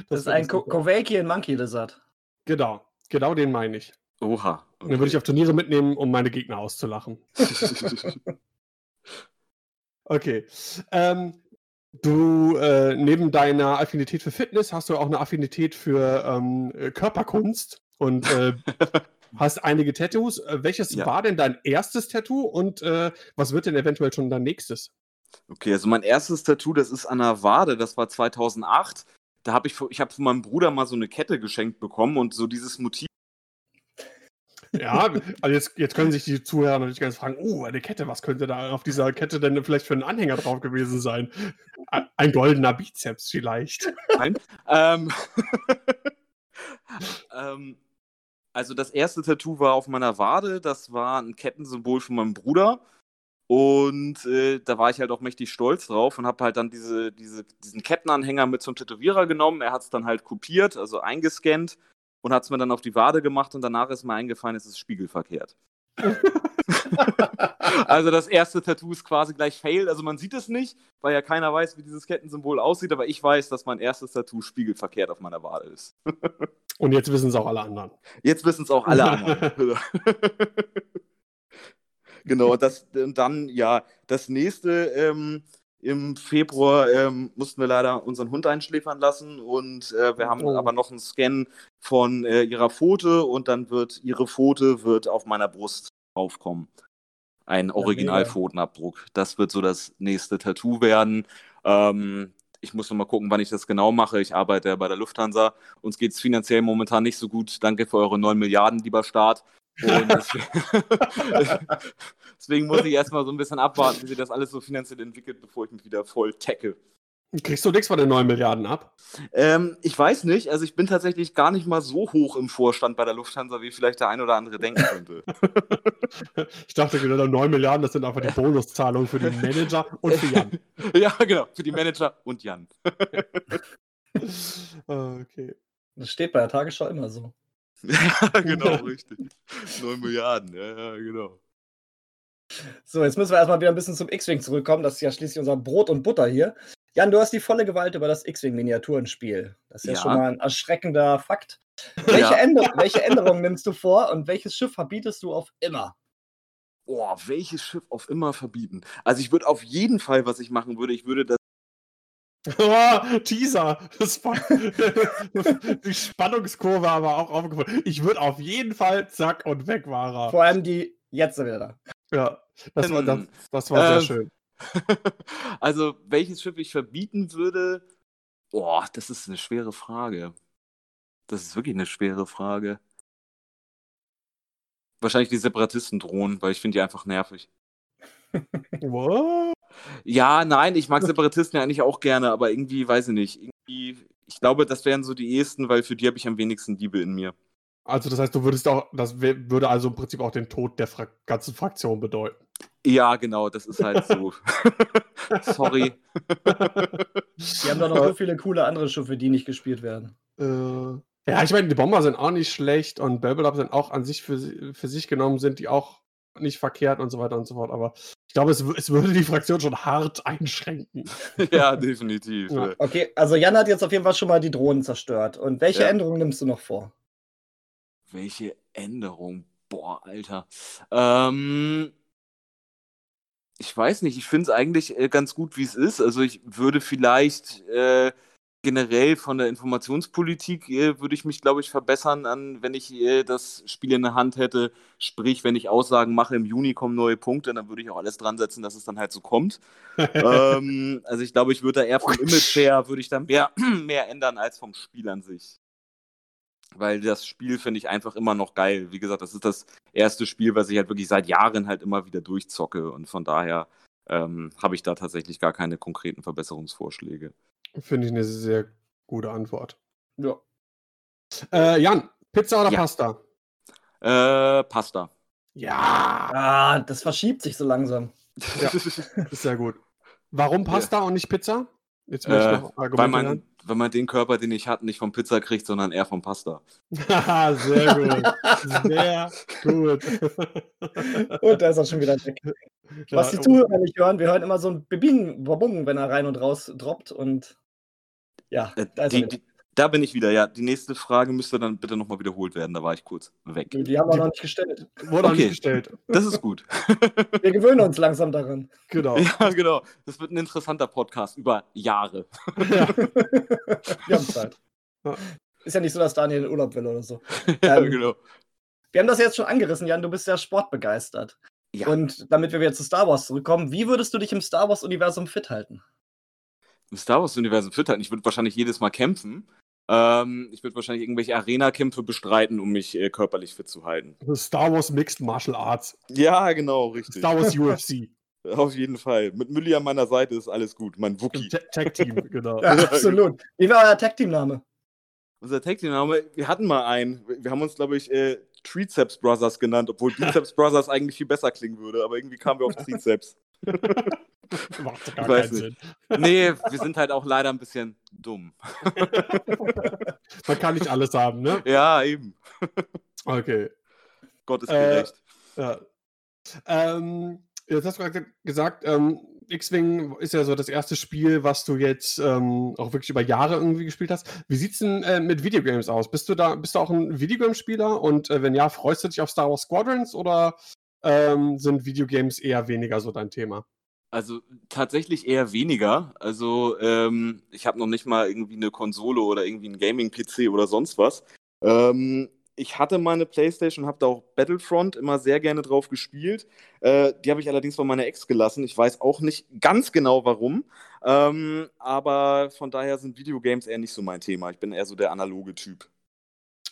Das ist wär ein super. Kovakian Monkey Lizard. Genau, genau den meine ich. Oha. Und den würde ich auf Turniere mitnehmen, um meine Gegner auszulachen. Okay. Ähm, du, äh, neben deiner Affinität für Fitness hast du auch eine Affinität für ähm, äh, Körperkunst und äh, hast einige Tattoos. Äh, welches Ja. war denn dein erstes Tattoo und äh, was wird denn eventuell schon dein nächstes? Okay, also mein erstes Tattoo, das ist an der Wade, das war 2008. Da habe ich, ich habe von meinem Bruder mal so eine Kette geschenkt bekommen und so dieses Motiv. Ja, also jetzt, jetzt können sich die Zuhörer natürlich ganz fragen, oh, eine Kette, was könnte da auf dieser Kette denn vielleicht für einen Anhänger drauf gewesen sein? Ein- goldener Bizeps vielleicht. Ähm, ähm, also das erste Tattoo war auf meiner Wade, das war ein Kettensymbol von meinem Bruder. Und äh, da war ich halt auch mächtig stolz drauf und habe halt dann diese, diese, diesen Kettenanhänger mit zum Tätowierer genommen. Er hat es dann halt kopiert, also eingescannt und hat es mir dann auf die Wade gemacht und danach ist mir eingefallen, es ist spiegelverkehrt. also das erste Tattoo ist quasi gleich fail. Also man sieht es nicht, weil ja keiner weiß, wie dieses Kettensymbol aussieht, aber ich weiß, dass mein erstes Tattoo spiegelverkehrt auf meiner Wade ist. Und jetzt wissen es auch alle anderen. Jetzt wissen es auch alle anderen. genau, das und dann, ja, das nächste ähm, im Februar ähm, mussten wir leider unseren Hund einschläfern lassen und äh, wir haben Oh. aber noch einen Scan von äh, ihrer Pfote und dann wird ihre Pfote wird auf meiner Brust draufkommen. Ein. Originalpfotenabdruck. Das wird so das nächste Tattoo werden. Ähm, ich muss noch mal gucken, wann ich das genau mache. Ich arbeite ja bei der Lufthansa. Uns geht es finanziell momentan nicht so gut. Danke für eure 9 Milliarden, lieber Staat. Deswegen, muss ich erstmal so ein bisschen abwarten, wie sich das alles so finanziell entwickelt, bevor ich mich wieder voll tacke. Kriegst du nichts von den 9 Milliarden ab? Ähm, ich weiß nicht, also ich bin tatsächlich gar nicht mal so hoch im Vorstand bei der Lufthansa, wie vielleicht der ein oder andere denken könnte. Ich dachte, genau, 9 Milliarden, das sind einfach die Bonuszahlungen für den Manager und für Jan. ja, genau, für die Manager und Jan. Ah, okay. Das steht bei der Tagesschau immer so. ja, genau, richtig. 9 Milliarden, ja, ja, genau. So, jetzt müssen wir erstmal wieder ein bisschen zum X-Wing zurückkommen. Das ist ja schließlich unser Brot und Butter hier. Jan, du hast die volle Gewalt über das X-Wing-Miniaturenspiel. Das ist ja, Ja. schon mal ein erschreckender Fakt. Welche, Ja. Änder welche Änderungen nimmst du vor und welches Schiff verbietest du auf immer? Boah, welches Schiff auf immer verbieten? Also ich würde auf jeden Fall, was ich machen würde, ich würde das Oh, Teaser. Das war, die Spannungskurve aber auch aufgefallen. Ich würde auf jeden Fall zack und weg war er. Vor allem die jetzt sind wir da. Ja, das war, das, das war sehr Ähm, schön. also, welches Schiff ich verbieten würde? Boah, das ist eine schwere Frage. Das ist wirklich eine schwere Frage. Wahrscheinlich die Separatisten-Drohnen, weil ich finde die einfach nervig. What? Ja, nein, ich mag Separatisten ja eigentlich auch gerne, aber irgendwie, weiß ich nicht. Irgendwie, ich glaube, das wären so die ehesten, weil für die habe ich am wenigsten Liebe in mir. Also, das heißt, du würdest auch, das würde also im Prinzip auch den Tod der Fra ganzen Fraktion bedeuten. Ja, genau, das ist halt so. Sorry. Die haben doch noch so viele coole andere Schiffe, die nicht gespielt werden. Äh, ja, ich meine, die Bomber sind auch nicht schlecht und Babylab sind auch an sich für, für sich genommen, sind die auch nicht verkehrt und so weiter und so fort. Aber ich glaube, es, es würde die Fraktion schon hart einschränken. ja, definitiv. Ja. Okay, also Jan hat jetzt auf jeden Fall schon mal die Drohnen zerstört. Und welche Ja. Änderungen nimmst du noch vor? Welche Änderung? Boah, Alter. Ähm, ich weiß nicht, ich finde es eigentlich äh, ganz gut, wie es ist. Also ich würde vielleicht äh, generell von der Informationspolitik, äh, würde ich mich, glaube ich, verbessern, an, wenn ich äh, das Spiel in der Hand hätte. Sprich, wenn ich Aussagen mache, im Juni kommen neue Punkte, dann würde ich auch alles dran setzen, dass es dann halt so kommt. ähm, also ich glaube, ich würde da eher vom Image her, würde ich dann mehr, mehr ändern als vom Spiel an sich. Weil das Spiel finde ich einfach immer noch geil. Wie gesagt, das ist das erste Spiel, was ich halt wirklich seit Jahren halt immer wieder durchzocke. Und von daher ähm, habe ich da tatsächlich gar keine konkreten Verbesserungsvorschläge. Finde ich eine sehr gute Antwort. Ja. Äh, Jan, Pizza oder Ja. Pasta? Äh, Pasta. Ja, Ah, das verschiebt sich so langsam. Ja. ist sehr gut. Warum Pasta und nicht Pizza? Jetzt möchte Äh, ich noch weil, Argumente man, weil man den Körper, den ich hatte, nicht vom Pizza kriegt, sondern eher vom Pasta. sehr gut. Sehr gut. Und da ist er schon wieder weg. Was die Ja, Zuhörer nicht hören, wir hören immer so ein Bibing, Babung, wenn er rein und raus droppt. Und ja, Äh, da ist die, die, da bin ich wieder, ja. Die nächste Frage müsste dann bitte nochmal wiederholt werden. Da war ich kurz weg. Die haben wir noch nicht gestellt. Wurde Okay. nicht gestellt. Das ist gut. Wir gewöhnen uns langsam daran. Genau. ja, genau. Das wird ein interessanter Podcast über Jahre. Ja. Wir haben Zeit. Ist ja nicht so, dass Daniel in Urlaub will oder so. ja, Ähm, genau. Wir haben das jetzt schon angerissen, Jan. Du bist ja sportbegeistert. Ja. Und damit wir wieder zu Star Wars zurückkommen, wie würdest du dich im Star Wars-Universum fit halten? Im Star Wars-Universum fit halten. Ich würde wahrscheinlich jedes Mal kämpfen. Ähm, ich würde wahrscheinlich irgendwelche Arena-Kämpfe bestreiten, um mich äh, körperlich fit zu halten. Star Wars Mixed Martial Arts. Ja, genau, richtig. Star Wars UFC. Auf jeden Fall. Mit Mülli an meiner Seite ist alles gut. Mein Wookie. Ta- Tag Team, genau. Ja, absolut. Wie war euer Tag-Team-Name? Unser Tag-Team-Name, wir hatten mal einen. Wir haben uns, glaube ich, äh, Triceps Brothers genannt, obwohl Biceps Brothers eigentlich viel besser klingen würde, aber irgendwie kamen wir auf Triceps. Macht gar weiß keinen Sinn. Nee, wir sind halt auch leider ein bisschen dumm. Man kann nicht alles haben, ne? Ja, eben. Okay. Gott ist Äh, gerecht. Ja. Ähm, jetzt hast du gerade gesagt, ähm, X-Wing ist ja so das erste Spiel, was du jetzt ähm, auch wirklich über Jahre irgendwie gespielt hast. Wie sieht's denn äh, mit Videogames aus? Bist du da, bist du auch ein Videogame-Spieler? Und äh, wenn ja, freust du dich auf Star Wars Squadrons oder ähm, sind Videogames eher weniger so dein Thema? Also tatsächlich eher weniger. Also ähm, ich habe noch nicht mal irgendwie eine Konsole oder irgendwie einen Gaming-PC oder sonst was. Ähm, ich hatte meine Playstation, habe da auch Battlefront immer sehr gerne drauf gespielt. Äh, die habe ich allerdings von meiner Ex gelassen. Ich weiß auch nicht ganz genau warum. Ähm, aber von daher sind Videogames eher nicht so mein Thema. Ich bin eher so der analoge Typ.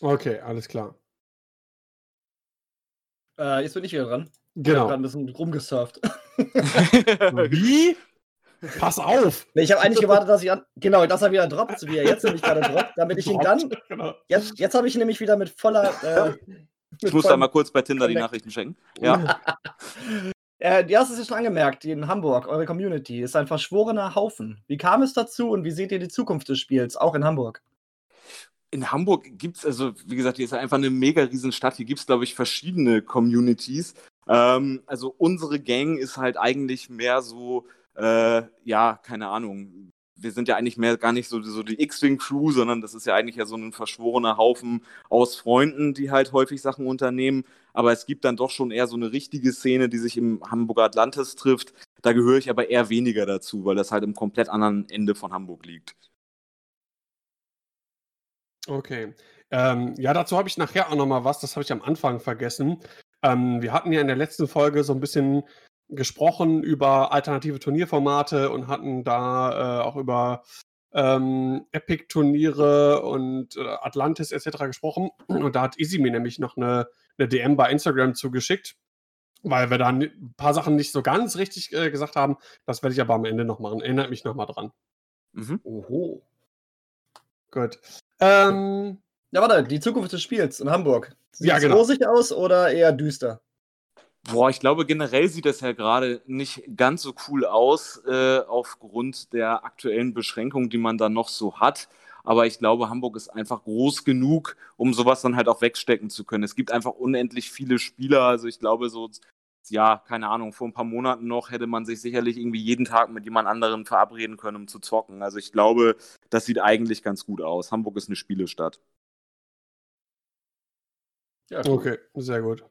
Okay, alles klar. Äh, jetzt bin ich wieder dran. Ich Genau. habe gerade ein bisschen rumgesurft. Wie? Pass auf! Nee, ich habe eigentlich gewartet, dass ich an. Genau, dass er wieder droppt, wie er jetzt nämlich gerade droppt, damit ich ihn dann. Genau. Jetzt, jetzt habe ich ihn nämlich wieder mit voller. Äh, Ich mit muss da mal kurz bei Tinder die. Nachrichten schenken. Ja. Äh, du hast es ja schon angemerkt, in Hamburg, eure Community ist ein verschworener Haufen. Wie kam es dazu und wie seht ihr die Zukunft des Spiels, auch in Hamburg? In Hamburg gibt es, also wie gesagt, hier ist einfach eine mega riesen Stadt. Hier gibt es, glaube ich, verschiedene Communities. Ähm, also unsere Gang ist halt eigentlich mehr so, äh, ja, keine Ahnung. Wir sind ja eigentlich mehr gar nicht so, so die X-Wing-Crew, sondern das ist ja eigentlich ja so ein verschworener Haufen aus Freunden, die halt häufig Sachen unternehmen. Aber es gibt dann doch schon eher so eine richtige Szene, die sich im Hamburger Atlantis trifft. Da gehöre ich aber eher weniger dazu, weil das halt im komplett anderen Ende von Hamburg liegt. Okay. Ähm, ja, dazu habe ich nachher auch noch mal was, das habe ich am Anfang vergessen. Ähm, wir hatten ja in der letzten Folge so ein bisschen gesprochen über alternative Turnierformate und hatten da äh, auch über ähm, Epic-Turniere und äh, Atlantis etc. gesprochen. Und da hat Izzy mir nämlich noch eine, eine DM bei Instagram zugeschickt, weil wir da ein paar Sachen nicht so ganz richtig äh, gesagt haben. Das werde ich aber am Ende noch machen. Erinnert mich noch mal dran. Mhm. Oho. Gut. Ähm, Ja, warte, die Zukunft des Spiels in Hamburg. Sieht Ja, es genau. rosig aus oder eher düster? Boah, ich glaube, generell sieht das ja gerade nicht ganz so cool aus, äh, aufgrund der aktuellen Beschränkungen, die man da noch so hat. Aber ich glaube, Hamburg ist einfach groß genug, um sowas dann halt auch wegstecken zu können. Es gibt einfach unendlich viele Spieler. Also ich glaube, so, ja, keine Ahnung, vor ein paar Monaten noch hätte man sich sicherlich irgendwie jeden Tag mit jemand anderem verabreden können, um zu zocken. Also ich glaube, das sieht eigentlich ganz gut aus. Hamburg ist eine Spielestadt. Ja, Okay, sehr gut.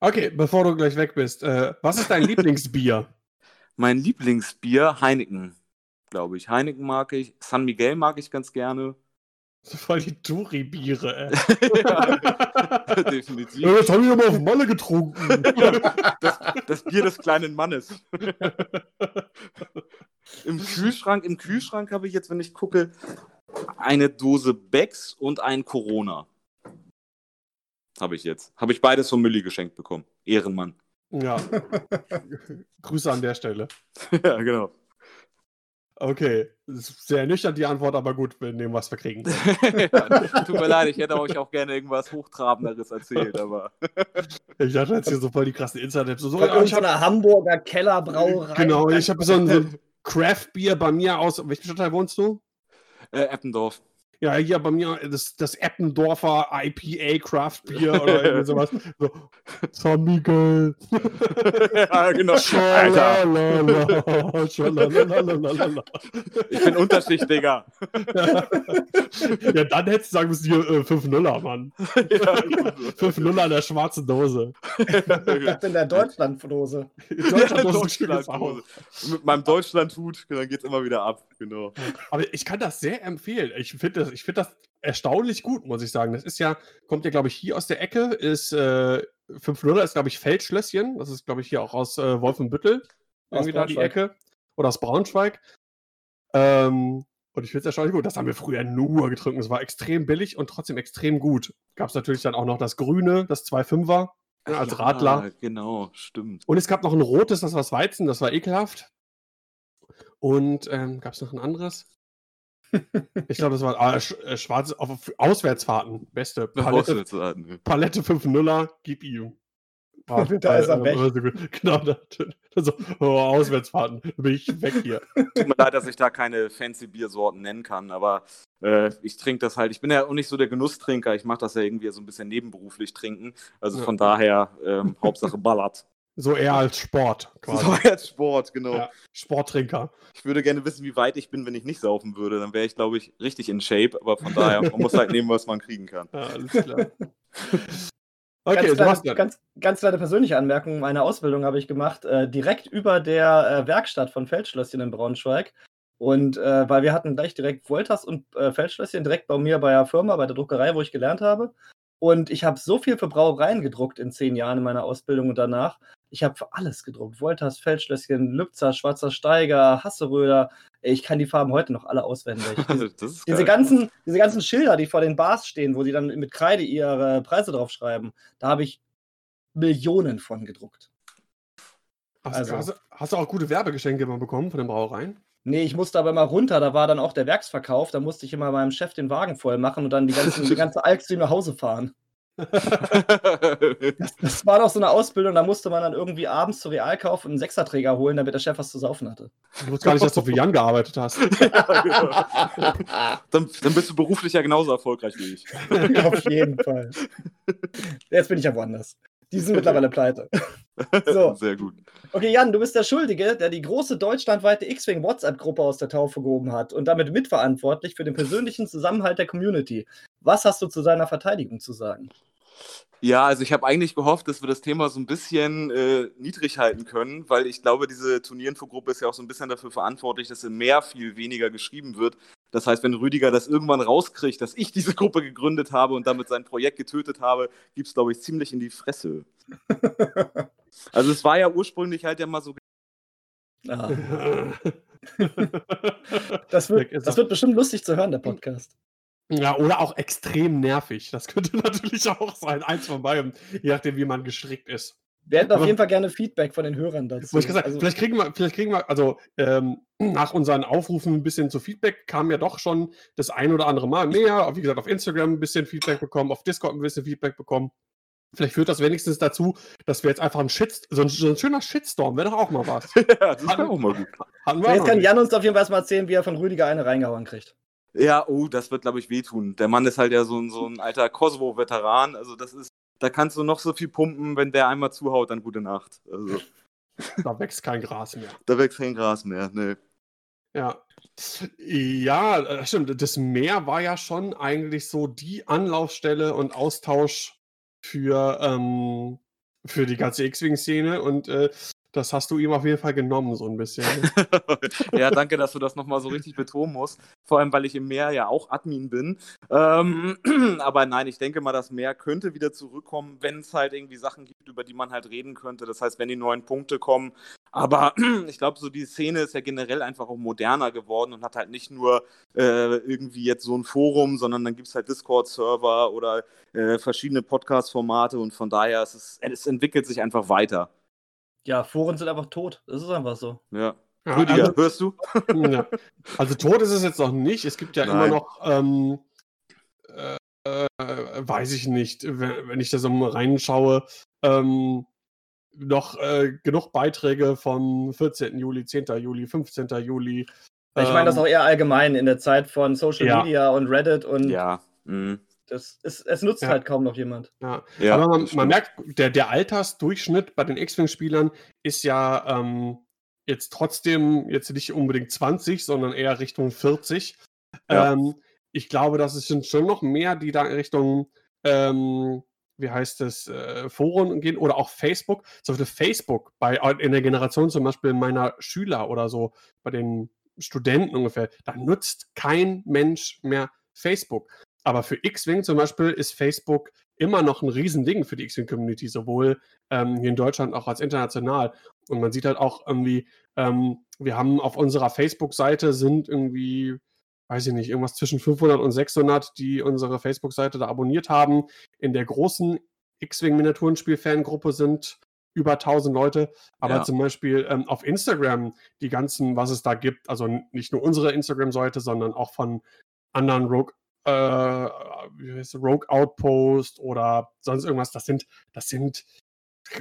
Okay, bevor du gleich weg bist, äh, was ist dein Lieblingsbier? Mein Lieblingsbier, Heineken, glaube ich. Heineken mag ich. San Miguel mag ich ganz gerne. Voll die Touri-Biere, ey. ja, definitiv. Ja, das habe ich aber auf Molle getrunken. Das, das Bier des kleinen Mannes. Im Kühlschrank, im Kühlschrank habe ich jetzt, wenn ich gucke, eine Dose Becks und ein Corona. Habe ich jetzt. Habe ich beides von Mülli geschenkt bekommen. Ehrenmann. ja. Grüße an der Stelle. ja, genau. Okay, sehr nüchtern die Antwort, aber gut, wir nehmen, was wir kriegen. ja, tut mir leid, ich hätte euch auch gerne irgendwas Hochtrabenderes erzählt, aber. Ich hatte jetzt hier so voll die krassen Insider-Tipps. So, Von ja, ich hab, irgendeiner Hamburger Kellerbrauerei. genau, ich habe so ein, so ein Craft-Bier bei mir aus. Welchen Stadtteil wohnst du? Äh, Eppendorf. Ja, hier bei mir das, das Eppendorfer IPA Craft Bier oder irgendwie sowas. So, San Miguel. ja, genau. Alter, ich bin Unterschicht, Digga. ja, dann hättest du sagen müssen, hier äh, 5-0er, Mann. ja, 5-0er in der schwarzen Dose. Ich bin in der Deutschlanddose. Deutschlanddose auch. Deutschlandhose. Mit meinem Deutschlandhut, dann geht's immer wieder ab, genau. Aber ich kann das sehr empfehlen. Ich finde das, ich find das erstaunlich gut, muss ich sagen. Das ist ja, kommt ja, glaube ich, hier aus der Ecke, ist äh, 5-0er, ist, glaube ich, Feldschlösschen. Das ist, glaube ich, hier auch aus äh, Wolfenbüttel. Irgendwie da die. Ecke. Oder aus Braunschweig. Ähm, und ich finde es erstaunlich gut. Das haben wir früher nur getrunken. Es war extrem billig und trotzdem extrem gut. Gab es natürlich dann auch noch das Grüne, das 2,5er ja, als Ja, Radler. Genau, stimmt. Und es gab noch ein rotes, das war das Weizen, das war ekelhaft. Und ähm, gab es noch ein anderes? Ich glaube, das war ah, sch äh, schwarze auf, auf Auswärtsfahrten. Beste. Palette, Auswärtsfahrten. Palette 5-0er, gib ihm. Da ist er weg. so gut. Genau, da, da, so, oh, Auswärtsfahrten, bin ich weg hier. Tut mir leid, dass ich da keine fancy Biersorten nennen kann, aber äh, ich trinke das halt. Ich bin ja auch nicht so der Genusstrinker. Ich mache das ja irgendwie so ein bisschen nebenberuflich trinken. Also Ja. von daher, ähm, Hauptsache ballert. So eher als Sport quasi. So als Sport, genau. Ja, Sporttrinker. Ich würde gerne wissen, wie weit ich bin, wenn ich nicht saufen würde. Dann wäre ich, glaube ich, richtig in Shape. Aber von daher, man muss halt nehmen, was man kriegen kann. Ja, alles klar. Okay, ganz, kleine, Sebastian. ganz, ganz kleine persönliche Anmerkung. Meine Ausbildung habe ich gemacht äh, direkt über der äh, Werkstatt von Feldschlösschen in Braunschweig. Und äh, weil wir hatten gleich direkt Voltas und äh, Feldschlösschen direkt bei mir bei der Firma, bei der Druckerei, wo ich gelernt habe. Und ich habe so viel für Brauereien gedruckt in zehn Jahren in meiner Ausbildung und danach. Ich habe für alles gedruckt. Voltas, Feldschlösschen, Lübzer, Schwarzer Steiger, Hasseröder. Ich kann die Farben heute noch alle auswendig. Diese, das ist diese, geil. ganzen, diese ganzen Schilder, die vor den Bars stehen, wo sie dann mit Kreide ihre Preise draufschreiben, da habe ich Millionen von gedruckt. Hast, also- hast, hast du auch gute Werbegeschenke immer bekommen von den Brauereien? Nee, ich musste aber immer runter, da war dann auch der Werksverkauf, da musste ich immer meinem Chef den Wagen voll machen und dann die, ganzen, die ganze Alkstream nach Hause fahren. Das, das war doch so eine Ausbildung, da musste man dann irgendwie abends zu Real kaufen und einen Sechserträger holen, damit der Chef was zu saufen hatte. Ich wusste gar nicht, dass du für Jan gearbeitet hast. dann, dann bist du beruflich ja genauso erfolgreich wie ich. Auf jeden Fall. Jetzt bin ich ja woanders. Die sind mittlerweile pleite. So. Sehr gut. Okay, Jan, du bist der Schuldige, der die große deutschlandweite X-Wing WhatsApp-Gruppe aus der Taufe gehoben hat und damit mitverantwortlich für den persönlichen Zusammenhalt der Community. Was hast du zu seiner Verteidigung zu sagen? Ja, also ich habe eigentlich gehofft, dass wir das Thema so ein bisschen äh, niedrig halten können, weil ich glaube, diese Turnierinfogruppe ist ja auch so ein bisschen dafür verantwortlich, dass in mehr viel weniger geschrieben wird. Das heißt, wenn Rüdiger das irgendwann rauskriegt, dass ich diese Gruppe gegründet habe und damit sein Projekt getötet habe, gibt es, glaube ich, ziemlich in die Fresse. Also es war ja ursprünglich halt ja mal so Ah, das, wird, das wird bestimmt lustig zu hören, der Podcast. Ja, oder auch extrem nervig. Das könnte natürlich auch sein. Eins von beiden, je nachdem, wie man gestrickt ist. Wir hätten auf jeden Fall gerne Feedback von den Hörern dazu. Ich gesagt, Also, vielleicht kriegen wir, vielleicht kriegen wir, also ähm, nach unseren Aufrufen ein bisschen zu Feedback kam ja doch schon das ein oder andere Mal mehr. Wie gesagt, auf Instagram ein bisschen Feedback bekommen, auf Discord ein bisschen Feedback bekommen. Vielleicht führt das wenigstens dazu, dass wir jetzt einfach ein Shit, so ein, so ein schöner Shitstorm wäre doch auch mal was. ja, das wäre auch mal gut. Hatten so, wir jetzt kann. Jan uns auf jeden Fall erstmal erzählen, wie er von Rüdiger eine reingehauen kriegt. Ja, oh, das wird, glaube ich, wehtun. Der Mann ist halt ja so ein, so ein alter Kosovo-Veteran. Also das ist, da kannst du noch so viel pumpen, wenn der einmal zuhaut, dann gute Nacht. Also Da wächst kein Gras mehr. da wächst kein Gras mehr. Nee. Ja. Ja, äh, stimmt. Das Meer war ja schon eigentlich so die Anlaufstelle und Austausch für, ähm, für die ganze X-Wing-Szene und äh, das hast du ihm auf jeden Fall genommen, so ein bisschen. ne? ja, danke, dass du das nochmal so richtig betonen musst. Vor allem, weil ich im Meer ja auch Admin bin. Ähm, aber nein, ich denke mal, das Meer könnte wieder zurückkommen, wenn es halt irgendwie Sachen gibt, über die man halt reden könnte. Das heißt, wenn die neuen Punkte kommen. Aber ich glaube, so die Szene ist ja generell einfach auch moderner geworden und hat halt nicht nur äh, irgendwie jetzt so ein Forum, sondern dann gibt es halt Discord-Server oder äh, verschiedene Podcast-Formate und von daher ist es, es entwickelt sich einfach weiter. Ja, Foren sind einfach tot. Das ist einfach so. Ja. Rüdiger, also, hörst du? ja. also tot ist es jetzt noch nicht. Es gibt ja immer Nein. noch, ähm, äh, weiß ich nicht, wenn, ich da so mal reinschaue, ähm, noch äh, genug Beiträge vom 14. Juli, 10. Juli, 15. Juli. Ich meine das ähm, auch eher allgemein in der Zeit von Social Ja. Media und Reddit und Ja. Mhm. Das ist, es nutzt Ja. halt kaum noch jemand. Ja, Ja, aber man, das man merkt, der, der Altersdurchschnitt bei den X-Wing-Spielern ist ja ähm, jetzt trotzdem jetzt nicht unbedingt 20, sondern eher Richtung 40. Ja. Ähm, ich glaube, das sind schon noch mehr, die da in Richtung, ähm, wie heißt es, äh, Foren gehen oder auch Facebook. Zum Beispiel Facebook bei, in der Generation zum Beispiel meiner Schüler oder so, bei den Studenten ungefähr, da nutzt kein Mensch mehr Facebook. Aber für X-Wing zum Beispiel ist Facebook immer noch ein Riesending für die X-Wing-Community, sowohl ähm, hier in Deutschland auch als international. Und man sieht halt auch irgendwie, ähm, wir haben auf unserer Facebook-Seite sind irgendwie, weiß ich nicht, irgendwas zwischen 500 und 600, die unsere Facebook-Seite da abonniert haben. In der großen X-Wing-Miniaturenspiel-Fangruppe sind über 1000 Leute, aber Ja. zum Beispiel ähm, auf Instagram die ganzen, was es da gibt, also nicht nur unsere Instagram-Seite, sondern auch von anderen Rogue, äh, wie heißt es, Rogue Outpost oder sonst irgendwas, das sind, das sind,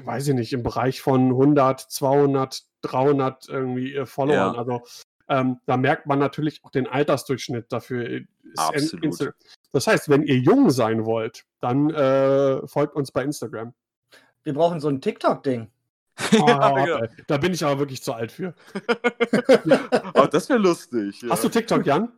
weiß ich nicht, im Bereich von 100, 200, 300 irgendwie äh, Followern. Ja. Also ähm, da merkt man natürlich auch den Altersdurchschnitt dafür. äh, Absolut. Das heißt, wenn ihr jung sein wollt, dann äh, folgt uns bei Instagram. Wir brauchen so ein TikTok-Ding. Ah, genau. ey, da bin ich aber wirklich zu alt für. oh, das wäre lustig. Ja. Hast du TikTok, Jan?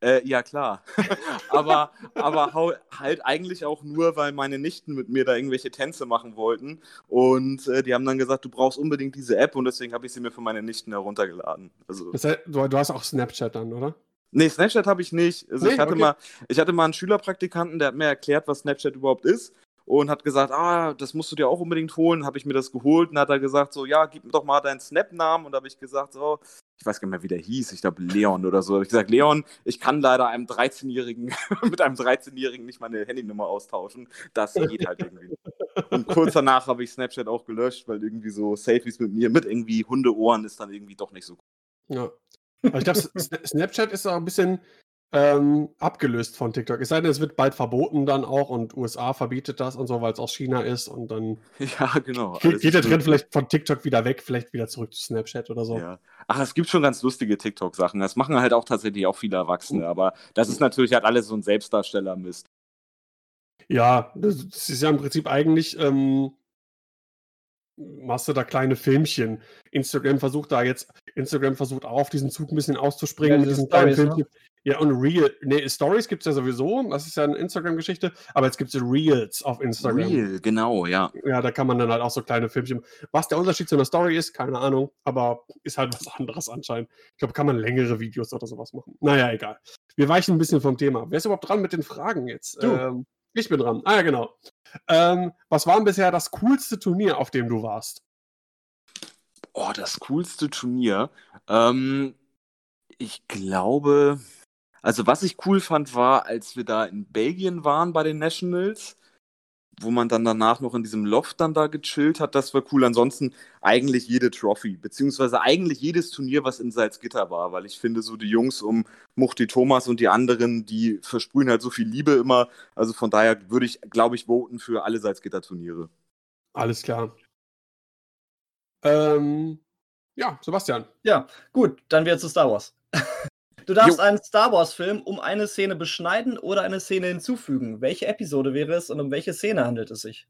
Äh, ja, klar. aber aber halt eigentlich auch nur, weil meine Nichten mit mir da irgendwelche Tänze machen wollten. Und äh, die haben dann gesagt, du brauchst unbedingt diese App und deswegen habe ich sie mir für meine Nichten heruntergeladen. Also, das heißt, du, du hast auch Snapchat dann, oder? Nee, Snapchat habe ich nicht. Also nee, ich, hatte okay. mal, ich hatte mal einen Schülerpraktikanten, der hat mir erklärt, was Snapchat überhaupt ist und hat gesagt, ah, das musst du dir auch unbedingt holen. Habe ich mir das geholt und hat er gesagt, so, ja, gib mir doch mal deinen Snap-Namen. Und habe ich gesagt, so, ich weiß gar nicht mehr, wie der hieß, ich glaube Leon oder so. Ich gesagt, Leon, ich kann leider einem 13-Jährigen, mit einem 13-Jährigen nicht meine Handynummer austauschen. Das geht halt irgendwie. Und kurz danach habe ich Snapchat auch gelöscht, weil irgendwie so Selfies mit mir mit irgendwie Hundeohren ist dann irgendwie doch nicht so cool. Ja. Aber ich glaube, Snapchat ist auch ein bisschen ähm, abgelöst von TikTok. Es sei denn, es wird bald verboten dann auch und USA verbietet das und so, weil es aus China ist und dann ja, genau, geht, geht der Trend vielleicht von TikTok wieder weg, vielleicht wieder zurück zu Snapchat oder so. Ja. Ach, es gibt schon ganz lustige TikTok-Sachen. Das machen halt auch tatsächlich auch viele Erwachsene, aber das ist natürlich halt alles so ein Selbstdarsteller-Mist. Ja, das ist ja im Prinzip eigentlich ähm, machst du da kleine Filmchen. Instagram versucht da jetzt, Instagram versucht auch auf diesen Zug ein bisschen auszuspringen ja, mit diesen kleinen ne? Filmchen. Ne? Ja, und Real, nee, Stories gibt es ja sowieso, das ist ja eine Instagram-Geschichte, aber jetzt gibt es Reels auf Instagram. Real, genau, ja. Ja, da kann man dann halt auch so kleine Filmchen. Was der Unterschied zu einer Story ist, keine Ahnung, aber ist halt was anderes anscheinend. Ich glaube, kann man längere Videos oder sowas machen. Naja, egal. Wir weichen ein bisschen vom Thema. Wer ist überhaupt dran mit den Fragen jetzt? Du. Ähm, ich bin dran. Ah ja, genau. Ähm, was war denn bisher das coolste Turnier, auf dem du warst? Oh, das coolste Turnier. Ähm, ich glaube, also was ich cool fand, war, als wir da in Belgien waren bei den Nationals, wo man dann danach noch in diesem Loft dann da gechillt hat, das war cool. Ansonsten eigentlich jede Trophy, beziehungsweise eigentlich jedes Turnier, was in Salzgitter war, weil ich finde, so die Jungs um Muchti Thomas und die anderen, die versprühen halt so viel Liebe immer. Also von daher würde ich, glaube ich, voten für alle Salzgitter-Turniere. Alles klar. Ähm, ja, Sebastian. Ja, gut, dann wieder zu Star Wars. Du darfst jo. einen Star Wars-Film um eine Szene beschneiden oder eine Szene hinzufügen. Welche Episode wäre es und um welche Szene handelt es sich?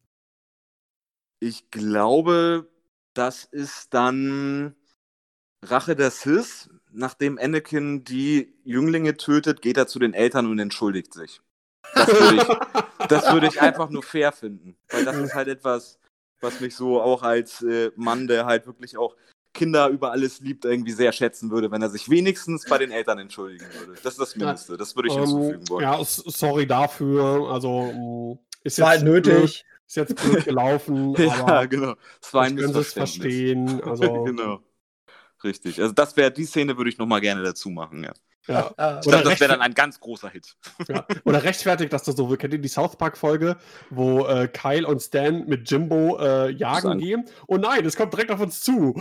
Ich glaube, das ist dann Rache der Sith. Nachdem Anakin die Jünglinge tötet, geht er zu den Eltern und entschuldigt sich. Das würde ich, das würde ich einfach nur fair finden. Weil das ist halt etwas, was mich so auch als äh, Mann, der halt wirklich auch Kinder über alles liebt, irgendwie sehr schätzen würde, wenn er sich wenigstens bei den Eltern entschuldigen würde. Das ist das Mindeste. Das würde ich hinzufügen ähm, wollen. Ja, sorry dafür. Also ist jetzt halt nötig. Ist jetzt gut gelaufen. ja, genau. Es war ein es verstehen. Also, genau. Richtig. Also das wäre die Szene, würde ich noch mal gerne dazu machen. Ja. Ja. Ah, ich glaube, das wäre dann ein ganz großer Hit. Ja. Oder rechtfertigt das so. Kennt ihr die South Park-Folge, wo äh, Kyle und Stan mit Jimbo äh, jagen gehen? Oh nein, es kommt direkt auf uns zu.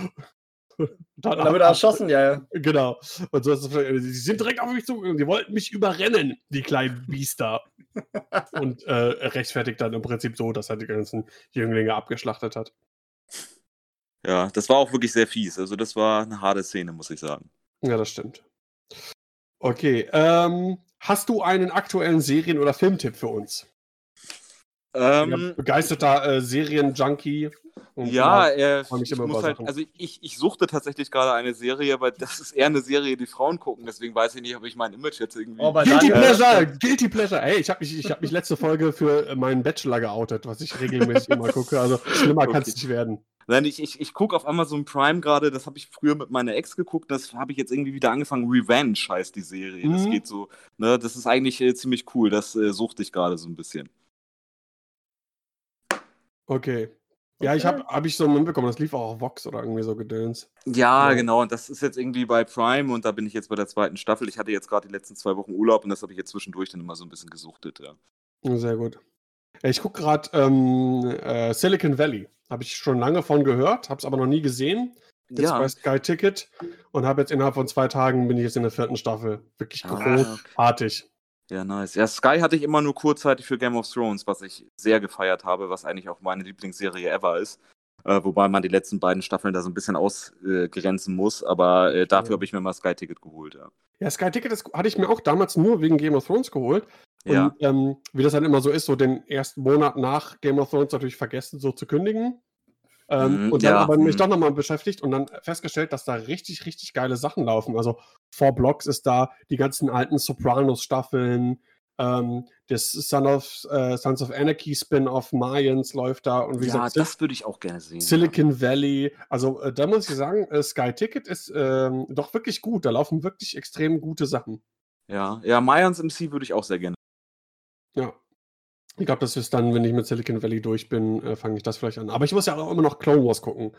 Dann, dann wird er erschossen, ja, ja. Genau. Und so sie sind direkt auf mich zugegangen. Die wollten mich überrennen, die kleinen Biester. und äh, rechtfertigt dann im Prinzip so, dass er die ganzen Jünglinge abgeschlachtet hat. Ja, das war auch wirklich sehr fies. Also, das war eine harte Szene, muss ich sagen. Ja, das stimmt. Okay. Ähm, hast du einen aktuellen Serien- oder Filmtipp für uns? Ähm, begeisterter äh, Serien-Junkie. Ja, äh, ich muss halt, also ich, ich suchte tatsächlich gerade eine Serie, aber das ist eher eine Serie, die Frauen gucken, deswegen weiß ich nicht, ob ich mein Image jetzt irgendwie. Oh, Guilty dann, Pleasure! Äh, Guilty Pleasure! Ey, ich habe mich, hab mich letzte Folge für meinen Bachelor geoutet, was ich regelmäßig immer gucke. Also schlimmer okay. kann es nicht werden. Nein, ich, ich, ich gucke auf Amazon Prime gerade, das habe ich früher mit meiner Ex geguckt, das habe ich jetzt irgendwie wieder angefangen. Revenge heißt die Serie. Mhm. Das geht so, ne, das ist eigentlich äh, ziemlich cool, das äh, suchte ich gerade so ein bisschen. Okay. Ja, ich habe hab ich so mitbekommen, das lief auch auf Vox oder irgendwie so gedöns. Ja, ja, genau. Und das ist jetzt irgendwie bei Prime und da bin ich jetzt bei der zweiten Staffel. Ich hatte jetzt gerade die letzten zwei Wochen Urlaub und das habe ich jetzt zwischendurch dann immer so ein bisschen gesuchtet, ja. Sehr gut. Ich gucke gerade ähm, äh, Silicon Valley. Habe ich schon lange von gehört, habe es aber noch nie gesehen. Jetzt ja. bei Sky Ticket und habe jetzt innerhalb von zwei Tagen bin ich jetzt in der vierten Staffel. Wirklich ah, großartig. Ja, nice. Ja, Sky hatte ich immer nur kurzzeitig für Game of Thrones, was ich sehr gefeiert habe, was eigentlich auch meine Lieblingsserie ever ist. Äh, wobei man die letzten beiden Staffeln da so ein bisschen ausgrenzen äh, muss, aber äh, dafür ja. habe ich mir mal Sky Ticket geholt, ja. Ja, Sky Ticket das hatte ich mir auch damals nur wegen Game of Thrones geholt. Und ja. ähm, wie das dann immer so ist, so den ersten Monat nach Game of Thrones natürlich vergessen, so zu kündigen. Ähm, Mhm, und dann ja, aber mich mhm. doch nochmal beschäftigt und dann festgestellt, dass da richtig, richtig geile Sachen laufen. Also Four Blocks ist da, die ganzen alten Sopranos-Staffeln, ähm, das Son of, äh, Sons of Anarchy Spin-off Mayans läuft da und wie Ja, gesagt, das würde ich auch gerne sehen. Silicon Valley. Also äh, da muss ich sagen, äh, Sky Ticket ist ähm, doch wirklich gut. Da laufen wirklich extrem gute Sachen. Ja, ja, Mayans MC würde ich auch sehr gerne. Ja. Ich glaube, das ist dann, wenn ich mit Silicon Valley durch bin, äh, fange ich das vielleicht an. Aber ich muss ja auch immer noch Clone Wars gucken.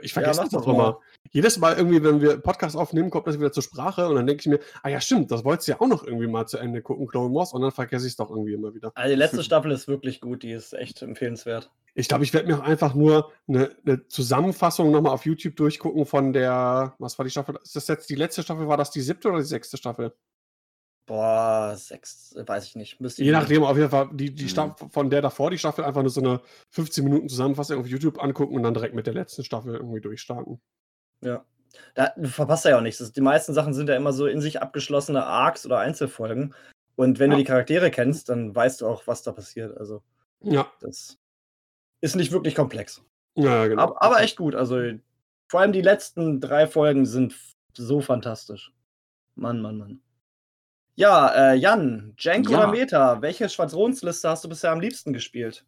Ich vergesse mach das doch auch immer. Jedes Mal irgendwie, wenn wir Podcast aufnehmen, kommt das wieder zur Sprache und dann denke ich mir, ah ja, stimmt, das wolltest du ja auch noch irgendwie mal zu Ende gucken, Clone Wars, und dann vergesse ich es doch irgendwie immer wieder. Also die letzte Staffel ist wirklich gut, die ist echt empfehlenswert. Ich glaube, ich werde mir auch einfach nur eine, eine Zusammenfassung nochmal auf YouTube durchgucken von der, was war die Staffel? Ist das jetzt die letzte Staffel? War das die siebte oder die sechste Staffel? Boah, sechs, weiß ich nicht. Müsste Je nachdem, auf jeden Fall, die, die. Staffel, von der davor, die Staffel, einfach nur so eine 15 Minuten Zusammenfassung auf YouTube angucken und dann direkt mit der letzten Staffel irgendwie durchstarten. Ja. Da, du verpasst ja auch nichts. Die meisten Sachen sind ja immer so in sich abgeschlossene Arcs oder Einzelfolgen. Und wenn Ja. du die Charaktere kennst, dann weißt du auch, was da passiert. Also, Ja, das ist nicht wirklich komplex. ja, genau. Aber, aber echt gut. Also, vor allem die letzten drei Folgen sind so fantastisch. Mann, Mann, Mann. Ja, äh, Jan, Jank Ja. oder Meta, welche Schwadronsliste hast du bisher am liebsten gespielt?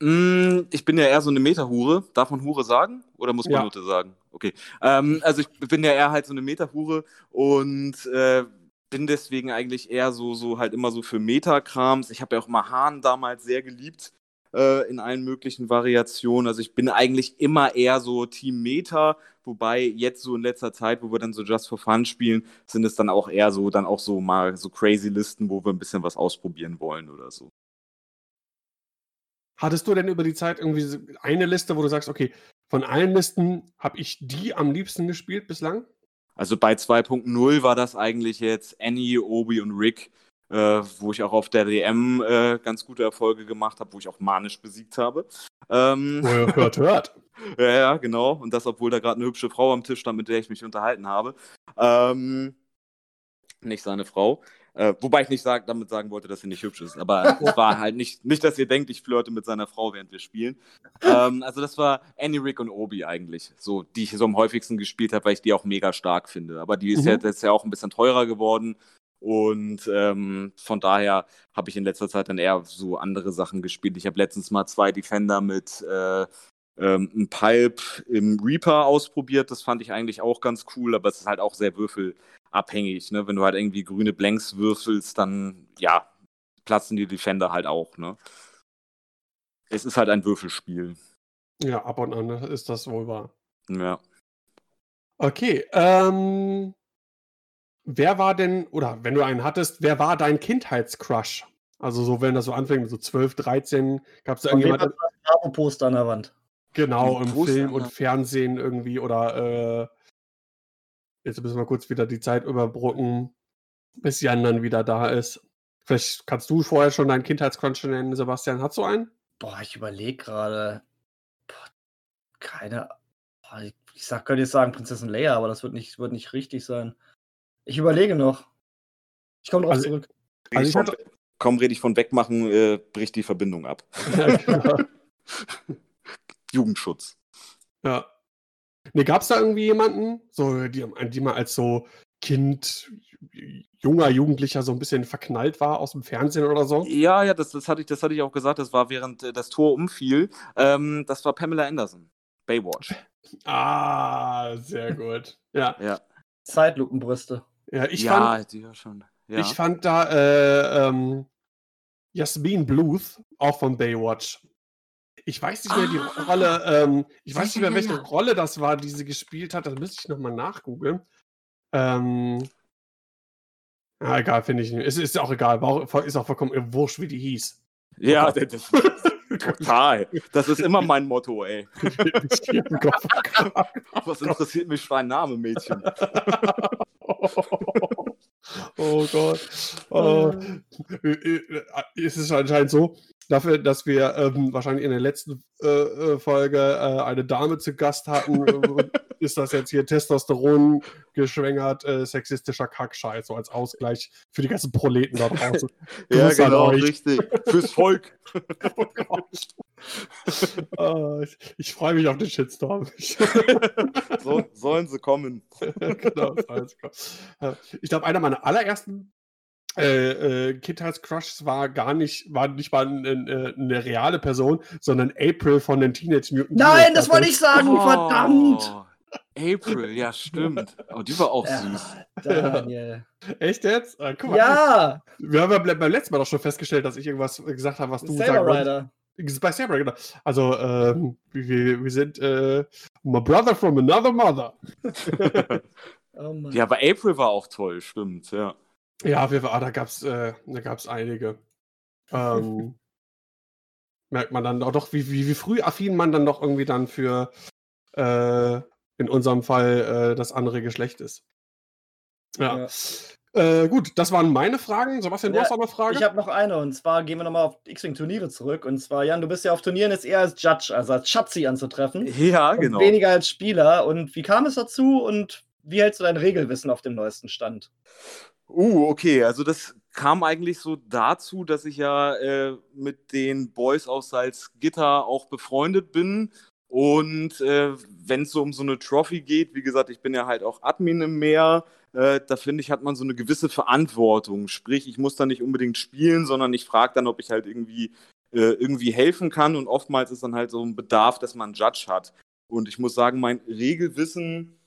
Mm, ich bin ja eher so eine Meta-Hure. Darf man Hure sagen? Oder muss man Ja. Nutte sagen? Okay. Ähm, also ich bin ja eher halt so eine Meta-Hure und äh, bin deswegen eigentlich eher so, so halt immer so für Meta-Krams. Ich habe ja auch mal Hahn damals sehr geliebt äh, in allen möglichen Variationen. Also ich bin eigentlich immer eher so Team Meta, wobei jetzt so in letzter Zeit, wo wir dann so Just for Fun spielen, sind es dann auch eher so, dann auch so mal so crazy Listen, wo wir ein bisschen was ausprobieren wollen oder so. Hattest du denn über die Zeit irgendwie so eine Liste, wo du sagst, okay, von allen Listen habe ich die am liebsten gespielt bislang? Also bei 2.0 war das eigentlich jetzt Annie, Obi und Rick, äh, wo ich auch auf der DM äh, ganz gute Erfolge gemacht habe, wo ich auch manisch besiegt habe. Ähm, Oh, hört, hört. ja, ja, genau. Und das, obwohl da gerade eine hübsche Frau am Tisch stand, mit der ich mich unterhalten habe. Ähm, nicht seine Frau. Äh, wobei ich nicht sag, damit sagen wollte, dass sie nicht hübsch ist. Aber es war halt nicht, nicht, dass ihr denkt, ich flirte mit seiner Frau, während wir spielen. Ähm, also das war Annie, Rick und Obi eigentlich. So, die ich so am häufigsten gespielt habe, weil ich die auch mega stark finde. Aber die ist Mhm. ja jetzt ja auch ein bisschen teurer geworden. Und ähm, von daher habe ich in letzter Zeit dann eher so andere Sachen gespielt. Ich habe letztens mal zwei Defender mit äh, ähm, ein Pulp im Reaper ausprobiert. Das fand ich eigentlich auch ganz cool, aber es ist halt auch sehr würfelabhängig. Ne? Wenn du halt irgendwie grüne Blanks würfelst, dann ja, platzen die Defender halt auch. Ne? Es ist halt ein Würfelspiel. Ja, ab und an ist das wohl wahr. Ja. Okay, ähm, wer war denn, oder wenn du einen hattest, wer war dein Kindheitscrush? Also so, wenn das so anfängt, so 12, 13, gab es da Von wem irgendjemand, hast du das Bravo-Poster an der Wand? genau, Ein im Poster, Film und. Fernsehen irgendwie oder, äh, jetzt müssen wir kurz wieder die Zeit überbrücken, bis Jan dann wieder da ist. Vielleicht kannst du vorher schon deinen Kindheitscrush nennen, Sebastian. Hast du einen? Boah, ich überlege gerade. Keine. Boah, ich, ich sag, könnte jetzt sagen Prinzessin Leia, aber das wird nicht, wird nicht richtig sein. Ich überlege noch. Ich komme drauf Also- zurück. Also ich von, hatte- kaum rede ich von wegmachen, äh, bricht die Verbindung ab. Ja, genau. Jugendschutz. Ja. Ne, gab es da irgendwie jemanden, so, die, die man als so Kind, junger Jugendlicher so ein bisschen verknallt war aus dem Fernsehen oder so? Ja, ja, das, das, hatte ich, das hatte ich auch gesagt. Das war während äh, das Tor umfiel. Ähm, das war Pamela Anderson. Baywatch. Ah, sehr gut. Ja, Ja, Zeitlupenbrüste. Ja ich, ja fand, die schon. Ja. ich fand da äh, ähm, Jasmin Bluth, auch von Baywatch. Ich weiß nicht mehr die Ah. Rolle, ähm, ich weiß nicht mehr, welche ja. Rolle das war, die sie gespielt hat. Das müsste ich nochmal nachgoogeln. Ähm, ah, egal, finde ich nicht. Es ist auch egal, auch, ist auch vollkommen wurscht, wie die hieß. ja, das, das, total. Das ist immer mein Motto, ey. Was interessiert mich für ein Name, Mädchen? oh Gott. Oh. Es ist anscheinend so, dafür, dass wir ähm, wahrscheinlich in der letzten äh, äh, Folge äh, eine Dame zu Gast hatten, äh, ist das jetzt hier Testosteron geschwängert, äh, sexistischer Kackscheiß, so als Ausgleich für die ganzen Proleten da draußen. Ja, genau, richtig. Fürs Volk. Oh Gott. Oh, ich ich freue mich auf den Shitstorm. So, sollen sie kommen. genau, sie kommen. Ja, ich glaube, einer meiner allerersten äh, äh, Kindheitscrushs war gar nicht, war nicht mal 'n 'n äh, 'ne reale Person, sondern April von den Teenage Mutant Ninja Nein, das wollte ich sagen, verdammt! Oh, April, ja, stimmt. Oh, die war auch süß. Ja, Daniel. Echt jetzt? Ah, guck mal. Ja, Wir haben ja beim letzten Mal doch schon festgestellt, dass ich irgendwas gesagt habe, was du Saber. Rider. Bei Saber, genau. Also, ähm, wir wir sind, äh, my brother from another mother. Oh. Ja, aber April war auch toll, stimmt, ja. Ja, wir ah, da gab's äh, da gab's einige. Ähm, merkt man dann auch doch, wie wie wie früh affin man dann doch irgendwie dann für, äh, in unserem Fall, äh, das andere Geschlecht ist. Ja. Ja. Äh, gut, das waren meine Fragen. Sebastian, du Ja, hast auch noch eine Frage? Ich habe noch eine und zwar gehen wir nochmal auf X-Wing-Turniere zurück. Und zwar, Jan, du bist ja auf Turnieren jetzt eher als Judge, also als Schatzi anzutreffen. Ja, genau. Weniger als Spieler. Und wie kam es dazu und wie hältst du dein Regelwissen auf dem neuesten Stand? Uh, okay, also das kam eigentlich so dazu, dass ich ja äh, mit den Boys aus Salzgitter auch befreundet bin. Und äh, wenn es so um so eine Trophy geht, wie gesagt, ich bin ja halt auch Admin im Meer, äh, da finde ich, hat man so eine gewisse Verantwortung. Sprich, ich muss da nicht unbedingt spielen, sondern ich frage dann, ob ich halt irgendwie, äh, irgendwie helfen kann. Und oftmals ist dann halt so ein Bedarf, dass man einen Judge hat. Und ich muss sagen, mein Regelwissen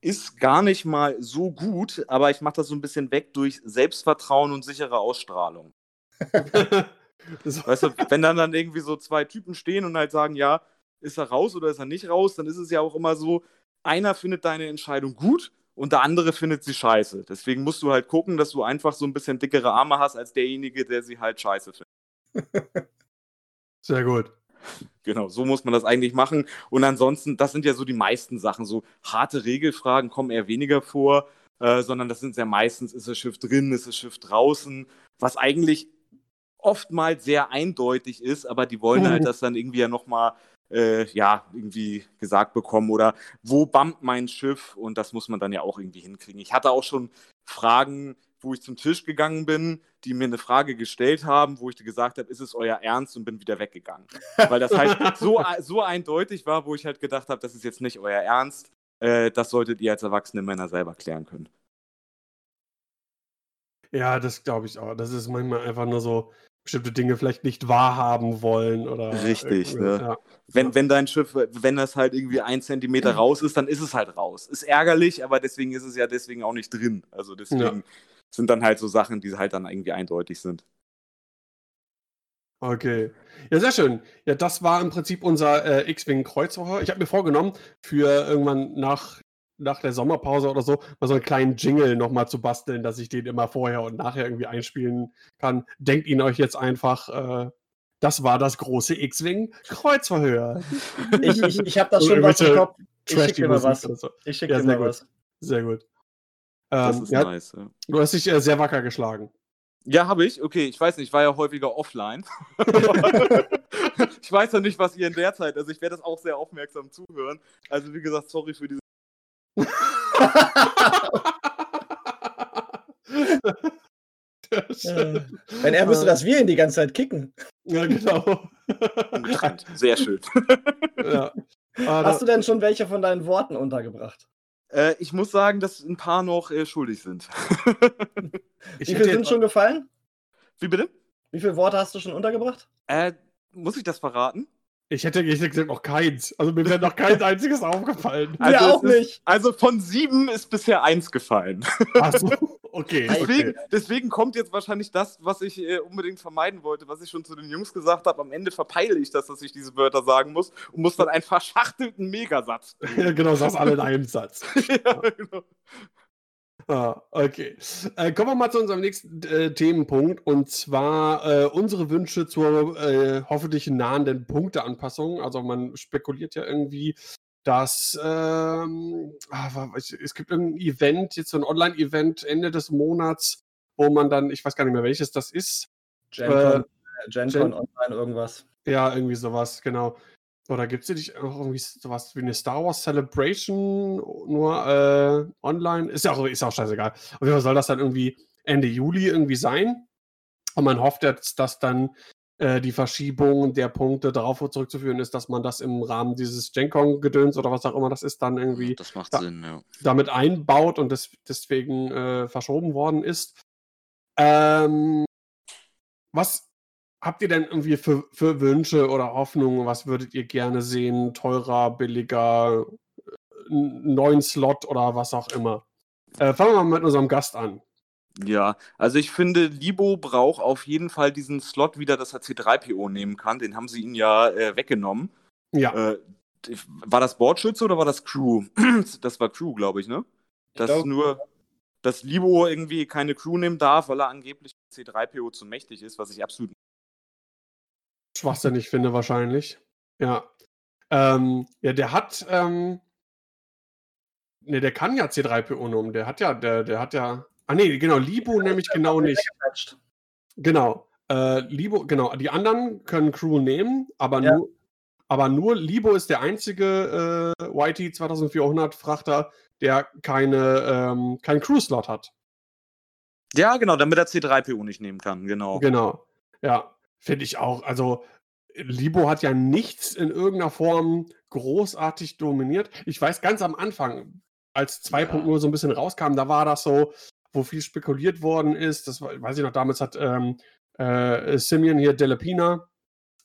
ist gar nicht mal so gut, aber ich mache das so ein bisschen weg durch Selbstvertrauen und sichere Ausstrahlung. Weißt du, wenn dann dann irgendwie so zwei Typen stehen und halt sagen, ja, ist er raus oder ist er nicht raus, dann ist es ja auch immer so, einer findet deine Entscheidung gut und der andere findet sie scheiße. Deswegen musst du halt gucken, dass du einfach so ein bisschen dickere Arme hast als derjenige, der sie halt scheiße findet. Sehr gut. Genau, so muss man das eigentlich machen. Und ansonsten, das sind ja so die meisten Sachen. So harte Regelfragen kommen eher weniger vor, äh, sondern das sind ja meistens, ist das Schiff drin, ist das Schiff draußen, was eigentlich oftmals sehr eindeutig ist, aber die wollen halt das dann irgendwie ja nochmal, äh, ja, irgendwie gesagt bekommen oder wo bammt mein Schiff und das muss man dann ja auch irgendwie hinkriegen. Ich hatte auch schon Fragen, wo ich zum Tisch gegangen bin, die mir eine Frage gestellt haben, wo ich gesagt habe, ist es euer Ernst und bin wieder weggegangen. Weil das halt so, so eindeutig war, wo ich halt gedacht habe, das ist jetzt nicht euer Ernst. Äh, das solltet ihr als erwachsene Männer selber klären können. Ja, das glaube ich auch. Das ist manchmal einfach nur so bestimmte Dinge vielleicht nicht wahrhaben wollen oder. Richtig, ne? Ja. Wenn, wenn dein Schiff, wenn das halt irgendwie ein Zentimeter raus ist, dann ist es halt raus. Ist ärgerlich, aber deswegen ist es ja deswegen auch nicht drin. Also deswegen sind dann halt so Sachen, die halt dann irgendwie eindeutig sind. Okay. Ja, sehr schön. Ja, das war im Prinzip unser äh, X-Wing Kreuzwoche. Ich habe mir vorgenommen, für irgendwann nach, nach der Sommerpause oder so, mal so einen kleinen Jingle nochmal zu basteln, dass ich den immer vorher und nachher irgendwie einspielen kann. Denkt ihn euch jetzt einfach, äh, das war das große X-Wing Kreuzverhör. Ich, ich, ich habe das schon was im Kopf. Ich schicke dir mal was. so. Ich schicke Ja, dir sehr mal gut. was. Sehr gut. Das Ähm, ist ja, nice. Ja, Du hast dich äh, sehr wacker geschlagen. ja habe ich. Okay, ich weiß nicht, ich war ja häufiger offline. ich weiß ja nicht, was ihr in der Zeit, also ich werde das auch sehr aufmerksam zuhören. Also wie gesagt, sorry für diese Äh, Wenn er wüsste, dass wir ihn die ganze Zeit kicken. Ja, genau. getrennt. Sehr schön. ja. Hast da, du denn schon welche von deinen Worten untergebracht? Äh, ich muss sagen, dass ein paar noch äh, schuldig sind. Wie viele sind schon gefallen? Wie bitte? Wie viele Worte hast du schon untergebracht? Äh, muss ich das verraten? Ich hätte, ich hätte gesagt, noch keins. Also mir wäre noch kein einziges aufgefallen. Mir Also auch ist- nicht. Also von sieben ist bisher eins gefallen. Achso, okay. Deswegen, okay. deswegen kommt jetzt wahrscheinlich das, was ich äh, unbedingt vermeiden wollte, was ich schon zu den Jungs gesagt habe. Am Ende verpeile ich das, dass ich diese Wörter sagen muss und muss dann einen verschachtelten Megasatz. Ja, genau, sag's alle in einem Satz. ja, genau. Ah, okay. Äh, kommen wir mal zu unserem nächsten äh, Themenpunkt und zwar äh, unsere Wünsche zur äh, hoffentlich nahenden Punkteanpassung. Also man spekuliert ja irgendwie, dass ähm, ah, es gibt irgendein Event, jetzt so ein Online-Event Ende des Monats, wo man dann, ich weiß gar nicht mehr welches das ist, GenCon, äh, Gen- GenCon Online irgendwas. Ja, irgendwie sowas, genau. Oder gibt es nicht auch irgendwie sowas wie eine Star Wars Celebration nur äh, online? Ist ja auch, ist auch scheißegal. Auf jeden Fall soll das dann irgendwie Ende Juli irgendwie sein. Und man hofft jetzt, dass dann äh, die Verschiebung der Punkte darauf zurückzuführen ist, dass man das im Rahmen dieses Genkong-Gedöns oder was auch immer das ist, dann irgendwie Das macht Ja. Sinn, ja. damit einbaut und des, deswegen äh, verschoben worden ist. Ähm, was habt ihr denn irgendwie für, für Wünsche oder Hoffnungen? Was würdet ihr gerne sehen? Teurer, billiger, neuen Slot oder was auch immer? Äh, fangen wir mal mit unserem Gast an. Ja, also ich finde, Libo braucht auf jeden Fall diesen Slot wieder, dass er C3PO nehmen kann. Den haben sie ihn ja äh, weggenommen. Ja, Äh, war das Bordschütze oder war das Crew? Das war Crew, glaube ich, ne? Dass glaub- nur, dass Libo irgendwie keine Crew nehmen darf, weil er angeblich C3PO zu mächtig ist, was ich absolut schwachsinnig finde wahrscheinlich. Ja. Ähm, ja, der hat, ähm, ne, der kann ja C3PO nehmen. Der hat ja, der, der hat ja, ah nee, genau, Libo nämlich genau nicht. Genau. Äh, Libo, genau. Die anderen können Crew nehmen, aber Ja. nur, aber nur Libo ist der einzige äh, YT 2400 Frachter, der keine, ähm, keinen Crew-Slot hat. Ja, genau, damit er C3PO nicht nehmen kann, genau. Genau. Ja, finde ich auch. Also, Libo hat ja nichts in irgendeiner Form großartig dominiert. Ich weiß ganz am Anfang, als 2.0 so ein bisschen rauskam, da war das so, wo viel spekuliert worden ist. Das war, weiß ich noch, damals hat ähm, äh, Simeon hier Delepina,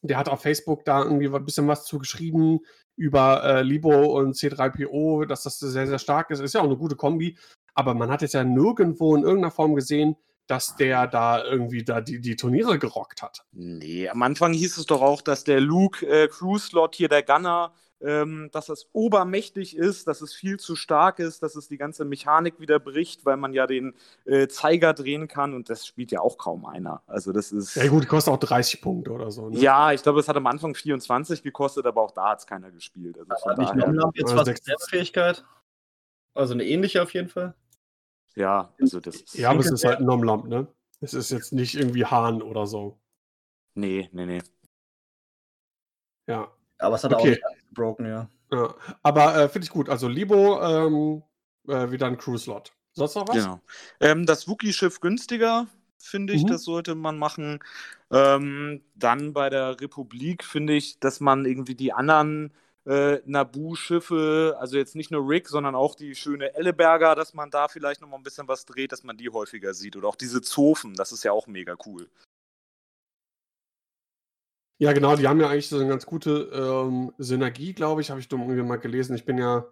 der hat auf Facebook da irgendwie ein bisschen was zu geschrieben über äh, Libo und C3PO, dass das sehr, sehr stark ist. Ist ja auch eine gute Kombi. Aber man hat jetzt ja nirgendwo in irgendeiner Form gesehen, dass der da irgendwie da die, die Turniere gerockt hat. Nee, am Anfang hieß es doch auch, dass der Luke äh, Crew-Slot hier, der Gunner, ähm, dass das obermächtig ist, dass es viel zu stark ist, dass es die ganze Mechanik wieder bricht, weil man ja den äh, Zeiger drehen kann und das spielt ja auch kaum einer. Also das ist. Ja gut, kostet auch 30 Punkte oder so. Ne? Ja, ich glaube, es hat am Anfang 24 gekostet, aber auch da hat es keiner gespielt. Also von Hat nicht daher, jetzt Ja, was Fähigkeit? Also eine ähnliche auf jeden Fall. Ja, also das ist. Ja, aber es ist halt ein Nomlamp, ne? Es ist jetzt nicht irgendwie Hahn oder so. Nee, nee, nee. Ja. Aber es hat Okay. auch nicht gebroken, ja. ja. Aber äh, finde ich gut. Also Libo ähm, äh, wieder ein Crew-Slot. Sonst noch was? Genau. Ähm, das Wookie-Schiff günstiger, finde ich, Mhm. das sollte man machen. Ähm, dann bei der Republik finde ich, dass man irgendwie die anderen äh, Naboo-Schiffe, also jetzt nicht nur Rick, sondern auch die schöne Elleberger, dass man da vielleicht noch mal ein bisschen was dreht, dass man die häufiger sieht. Oder auch diese Zofen, das ist ja auch mega cool. Ja, genau, die haben ja eigentlich so eine ganz gute ähm, Synergie, glaube ich, habe ich dumm irgendwie mal gelesen. Ich bin ja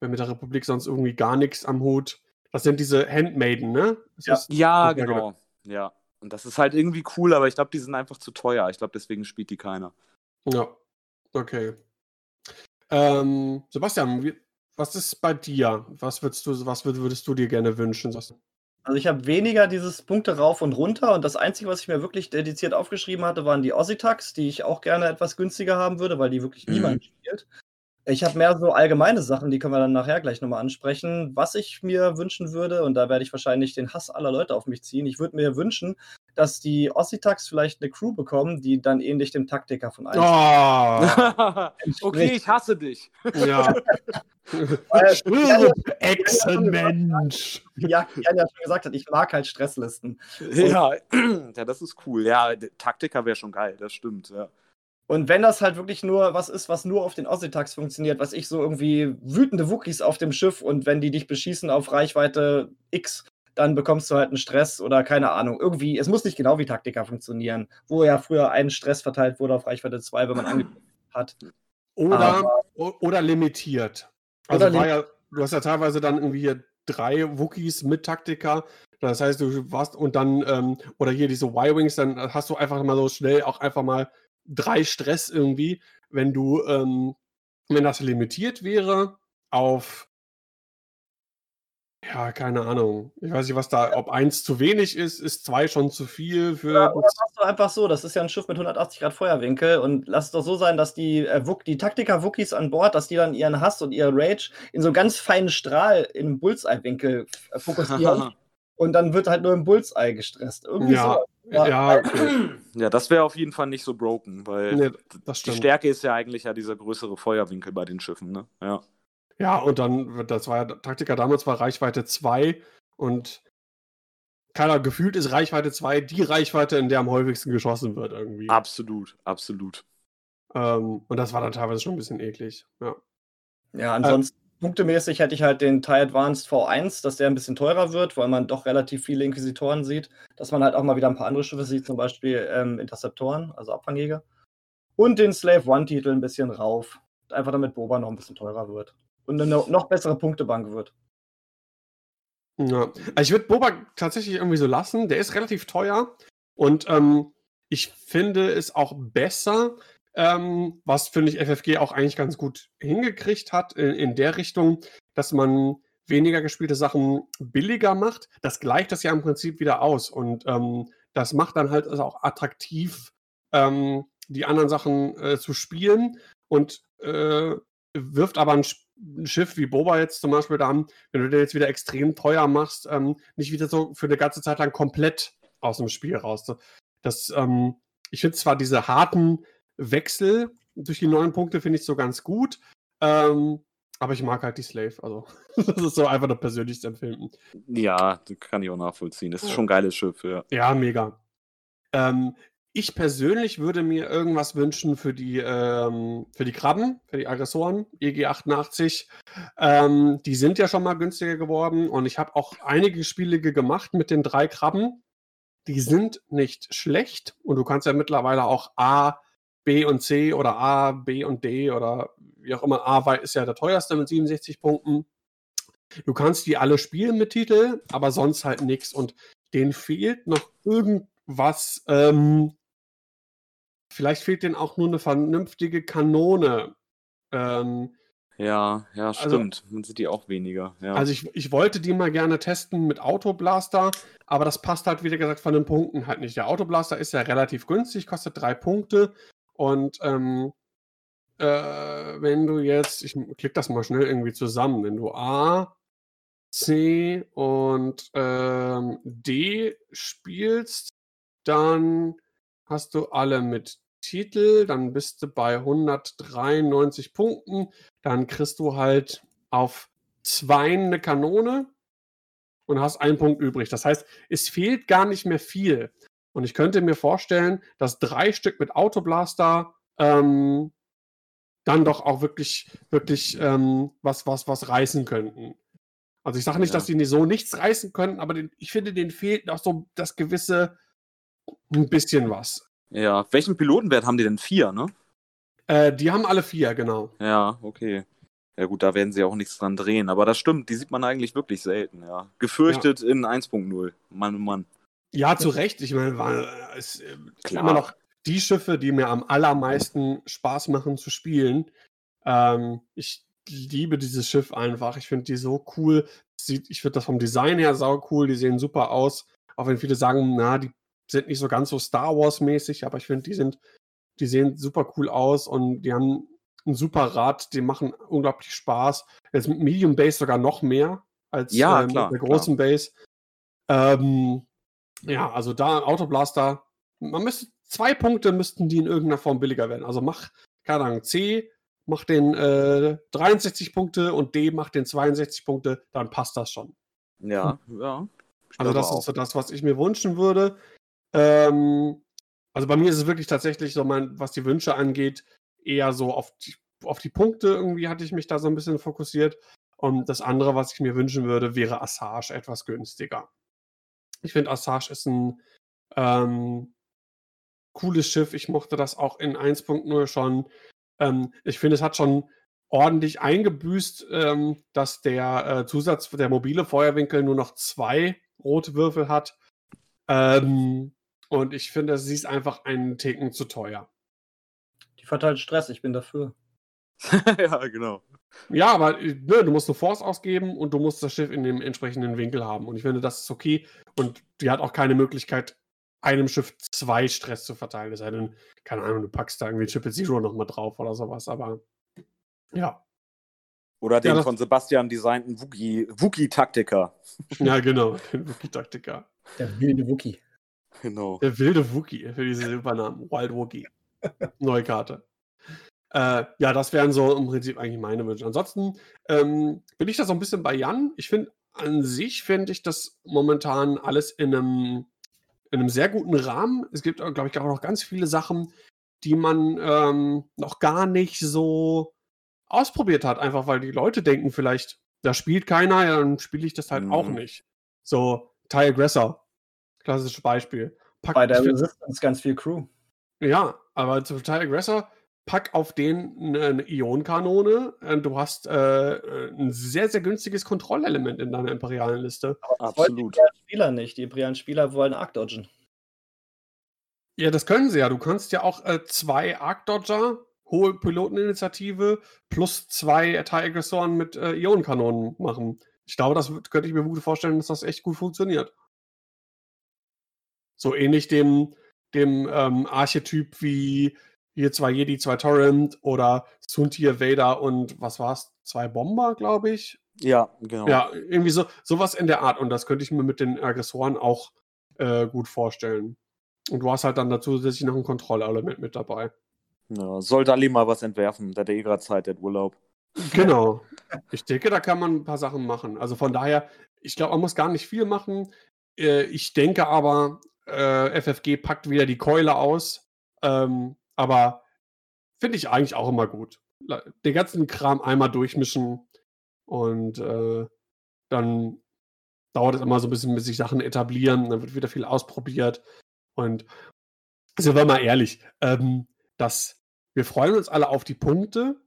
mit der Republik sonst irgendwie gar nichts am Hut. Das sind diese Handmaiden, ne? Ja. Ja, Ja, genau. Ja. Und das ist halt irgendwie cool, aber ich glaube, die sind einfach zu teuer. Ich glaube, deswegen spielt die keiner. Ja, okay. Ähm, Sebastian, was ist bei dir? Was würdest du, was würd- würdest du dir gerne wünschen? Also ich habe weniger dieses Punkte rauf und runter und das Einzige, was ich mir wirklich dediziert aufgeschrieben hatte, waren die Aussie-Tags, die ich auch gerne etwas günstiger haben würde, weil die wirklich Mhm. niemand spielt. Ich habe mehr so allgemeine Sachen, die können wir dann nachher gleich nochmal ansprechen. Was ich mir wünschen würde, und da werde ich wahrscheinlich den Hass aller Leute auf mich ziehen, ich würde mir wünschen, dass die Aussie-Tags vielleicht eine Crew bekommen, die dann ähnlich dem Taktiker von 1 Oh, okay, ich hasse dich. ja. Echsenmensch. Ja, Jan ja schon gesagt hat, ich mag halt Stresslisten. Ja, ja, das ist cool. Ja, der Taktiker wäre schon geil, das stimmt. Ja. Und wenn das halt wirklich nur was ist, was nur auf den Aussie-Tags funktioniert, was ich so irgendwie wütende Wookies auf dem Schiff und wenn die dich beschießen auf Reichweite X, dann bekommst du halt einen Stress oder keine Ahnung. Irgendwie, es muss nicht genau wie Taktika funktionieren, wo ja früher ein Stress verteilt wurde auf Reichweite 2, wenn man angegriffen hat. Oder, o- oder limitiert. Also Oder war ja, du hast ja teilweise dann irgendwie hier drei Wookies mit Taktika. Das heißt, du warst und dann, ähm, oder hier diese Y-Wings, dann hast du einfach mal so schnell auch einfach mal drei Stress irgendwie, wenn du, ähm, wenn das limitiert wäre auf, ja, keine Ahnung. Ich weiß nicht, was da, ob eins zu wenig ist, ist zwei schon zu viel für. Oder, oder machst du einfach so, das ist ja ein Schiff mit 180 Grad Feuerwinkel und lass es doch so sein, dass die, äh, die Taktiker-Wookies an Bord, dass die dann ihren Hass und ihr Rage in so ganz feinen Strahl im Bullseye-Winkel äh, fokussieren und dann wird halt nur im Bullseye gestresst. Irgendwie ja, so. Ja. ja, okay. ja, das wäre auf jeden Fall nicht so broken, weil Nee, das die. Stärke ist ja eigentlich ja dieser größere Feuerwinkel bei den Schiffen, ne? Ja. Ja, und dann, wird- das war ja, Taktiker damals war Reichweite 2 und keiner gefühlt ist Reichweite 2 die Reichweite, in der am häufigsten geschossen wird irgendwie. Absolut, absolut. Ähm, und das war dann teilweise schon ein bisschen eklig. Ja, ja ansonsten ähm, punktemäßig hätte ich halt den TIE Advanced V1, dass der ein bisschen teurer wird, weil man doch relativ viele Inquisitoren sieht. Dass man halt auch mal wieder ein paar andere Schiffe sieht, zum Beispiel ähm, Interceptoren, also Abfangjäger. Und den Slave One-Titel ein bisschen rauf. Einfach damit Boba noch ein bisschen teurer wird. Und eine noch bessere Punktebank wird. Ja. Also ich würde Boba tatsächlich irgendwie so lassen. Der ist relativ teuer. Und ähm, ich finde es auch besser, ähm, was finde ich FFG auch eigentlich ganz gut hingekriegt hat in, in der Richtung, dass man weniger gespielte Sachen billiger macht. Das gleicht das ja im Prinzip wieder aus. Und ähm, das macht dann halt also auch attraktiv, ähm, die anderen Sachen äh, zu spielen und äh, wirft aber ein, ein, Schiff wie Boba jetzt zum Beispiel da, wenn du den jetzt wieder extrem teuer machst, ähm, nicht wieder so für eine ganze Zeit lang komplett aus dem Spiel raus. Das, ähm, ich finde zwar diese harten Wechsel durch die neuen Punkte finde ich so ganz gut, ähm, aber ich mag halt die Slave. Also, das ist so einfach das persönlichste Empfinden. Ja, kann ich auch nachvollziehen. Das ist schon ein geiles Schiff, ja. Ja, mega. Ähm, ich persönlich würde mir irgendwas wünschen für die, ähm, für die Krabben, für die Aggressoren, EG88. Ähm, die sind ja schon mal günstiger geworden und ich habe auch einige Spiele gemacht mit den drei Krabben. Die sind nicht schlecht und du kannst ja mittlerweile auch A, B und C oder A, B und D oder wie auch immer. A ist ja der teuerste mit 67 Punkten. Du kannst die alle spielen mit Titel, aber sonst halt nichts und denen fehlt noch irgendwas, ähm, Vielleicht fehlt denen auch nur eine vernünftige Kanone. Ähm, ja, ja, also stimmt. Also, Dann sind die auch weniger. Ja. Also ich, ich wollte die mal gerne testen mit Autoblaster, aber das passt halt, wie gesagt, von den Punkten halt nicht. Der Autoblaster ist ja relativ günstig, kostet drei Punkte. Und ähm, äh, wenn du jetzt, ich klick das mal schnell irgendwie zusammen, wenn du A, C und ähm, D spielst, dann hast du alle mit Titel, dann bist du bei 193 Punkten. Dann kriegst du halt auf zwei eine Kanone und hast einen Punkt übrig. Das heißt, es fehlt gar nicht mehr viel. Und ich könnte mir vorstellen, dass drei Stück mit Autoblaster ähm, dann doch auch wirklich, wirklich ähm, was, was, was reißen könnten. Also ich sage nicht, ja. dass die so nichts reißen können, aber den, ich finde, denen fehlt noch so das gewisse ein bisschen was. Ja, welchen Pilotenwert haben die denn? Vier, ne? Äh, die haben alle vier, genau. Ja, okay. Ja gut, da werden sie auch nichts dran drehen. Aber das stimmt, die sieht man eigentlich wirklich selten, ja. Gefürchtet ja. in 1.0. Mann, Mann. Ja, zu Recht. Ich meine, war es äh, immer noch die Schiffe, die mir am allermeisten Spaß machen zu spielen. Ähm, ich liebe dieses Schiff einfach. Ich finde die so cool. ich finde das vom Design her sau cool. Die sehen super aus. Auch wenn viele sagen, na, die sind nicht so ganz so Star Wars-mäßig, aber ich finde, die sind, die sehen super cool aus und die haben ein super Rad, die machen unglaublich Spaß. Jetzt mit Medium Base sogar noch mehr als ja, ähm, klar, der großen klar. Base. Ähm, ja, also da Autoblaster, man müsste zwei Punkte müssten die in irgendeiner Form billiger werden. Also mach, keine Ahnung, C macht den äh, 63 Punkte und D macht den 62 Punkte, dann passt das schon. Ja, hm. ja. Also das auch. ist so das, was ich mir wünschen würde. Ähm, also bei mir ist es wirklich tatsächlich so, mein, was die Wünsche angeht, eher so auf die, auf die Punkte irgendwie hatte ich mich da so ein bisschen fokussiert. Und das andere, was ich mir wünschen würde, wäre Assage etwas günstiger. Ich finde, Assage ist ein ähm, cooles Schiff. Ich mochte das auch in 1.0 schon. Ähm, ich finde, es hat schon ordentlich eingebüßt, ähm, dass der äh, Zusatz, der mobile Feuerwinkel nur noch zwei rote Würfel hat. Ähm, und ich finde, sie ist einfach einen Ticken zu teuer. Die verteilt Stress, ich bin dafür. ja, genau. Ja, aber ne, du musst eine Force ausgeben und du musst das Schiff in dem entsprechenden Winkel haben. Und ich finde, das ist okay. Und die hat auch keine Möglichkeit, einem Schiff zwei Stress zu verteilen. Es sei denn, keine Ahnung, du packst da irgendwie Triple Zero nochmal drauf oder sowas. Aber ja. Oder den ja, von Sebastian designten Wookie-Taktiker. ja, genau, den Wookie-Taktiker. Der wilde Wookie. Genau. Der wilde Wookie für diese Übernamen. Wild Wookie. Neue Karte. Äh, ja, das wären so im Prinzip eigentlich meine Wünsche. Ansonsten ähm, bin ich da so ein bisschen bei Jan. Ich finde an sich finde ich das momentan alles in einem, in einem sehr guten Rahmen. Es gibt, glaube ich, auch noch ganz viele Sachen, die man ähm, noch gar nicht so ausprobiert hat, einfach weil die Leute denken vielleicht, da spielt keiner, ja, dann spiele ich das halt auch Mhm. nicht. So, Ty Aggressor, klassisches Beispiel. Pack, Bei der Resistance ganz viel Crew. ja, aber zu Ty Aggressor, pack auf den eine, eine Ionenkanone. äh, Du hast äh, äh, ein sehr, sehr günstiges Kontrollelement in deiner imperialen Liste. Absolut. die imperialen Spieler nicht. Die imperialen Spieler wollen Arc dodgen. Ja, das können sie ja. Du kannst ja auch äh, zwei Arc-Dodger, hohe Piloteninitiative, plus zwei Tie-Aggressoren mit äh, Ionenkanonen machen. Ich glaube, das könnte ich mir gut vorstellen, dass das echt gut funktioniert. So ähnlich dem, dem ähm, Archetyp wie hier zwei Jedi, zwei Torrent oder Suntir, Vader und was war's? Zwei Bomber, glaube ich. Ja, genau. Ja, irgendwie so sowas in der Art. Und das könnte ich mir mit den Aggressoren auch äh, gut vorstellen. Und du hast halt dann dazu zusätzlich noch ein Kontrollelement mit dabei. Ja, soll Dali mal was entwerfen? Der hat eh gerade Zeit, der hat Urlaub. Genau. Ich denke, da kann man ein paar Sachen machen. Also von daher, ich glaube, man muss gar nicht viel machen. Äh, ich denke aber, äh, FFG packt wieder die Keule aus. Ähm, aber finde ich eigentlich auch immer gut. Den ganzen Kram einmal durchmischen und äh, dann dauert es immer so ein bisschen, bis sich Sachen etablieren. Dann wird wieder viel ausprobiert. Und sind wir mal ehrlich, ähm, dass wir freuen uns alle auf die Punkte,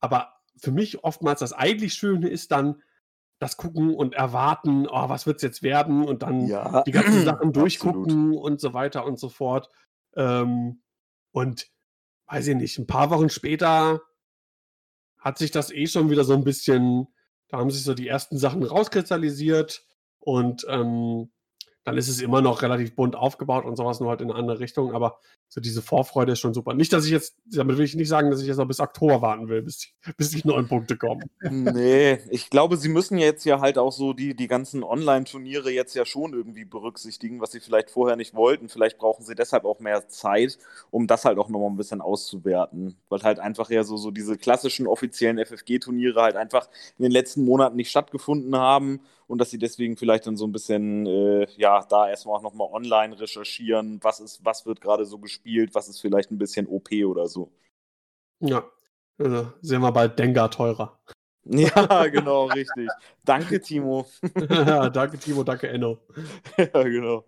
aber für mich oftmals das eigentlich Schöne ist dann das Gucken und Erwarten, oh, was wird es jetzt werden und dann Ja, die ganzen Sachen absolut. durchgucken und so weiter und so fort. Ähm, und weiß ich nicht, ein paar Wochen später hat sich das eh schon wieder so ein bisschen, da haben sich so die ersten Sachen rauskristallisiert und ähm, dann ist es immer noch relativ bunt aufgebaut und sowas, nur halt in eine andere Richtung. Aber so diese Vorfreude ist schon super. Nicht, dass ich jetzt, damit will ich nicht sagen, dass ich jetzt noch bis Oktober warten will, bis, die- bis die neuen Punkte kommen. Nee, ich glaube, sie müssen jetzt ja halt auch so die, die ganzen Online-Turniere jetzt ja schon irgendwie berücksichtigen, was sie vielleicht vorher nicht wollten. Vielleicht brauchen sie deshalb auch mehr Zeit, um das halt auch nochmal ein bisschen auszuwerten. Weil halt einfach ja so, so diese klassischen offiziellen FFG-Turniere halt einfach in den letzten Monaten nicht stattgefunden haben und dass sie deswegen vielleicht dann so ein bisschen, äh, ja, da erstmal auch nochmal online recherchieren, was ist, was wird gerade so gespielt, was ist vielleicht ein bisschen OP oder so. Ja. Also sehen wir bald Dengar teurer. Ja, genau, richtig. Danke, Timo. danke, Timo, danke, Enno. ja, genau.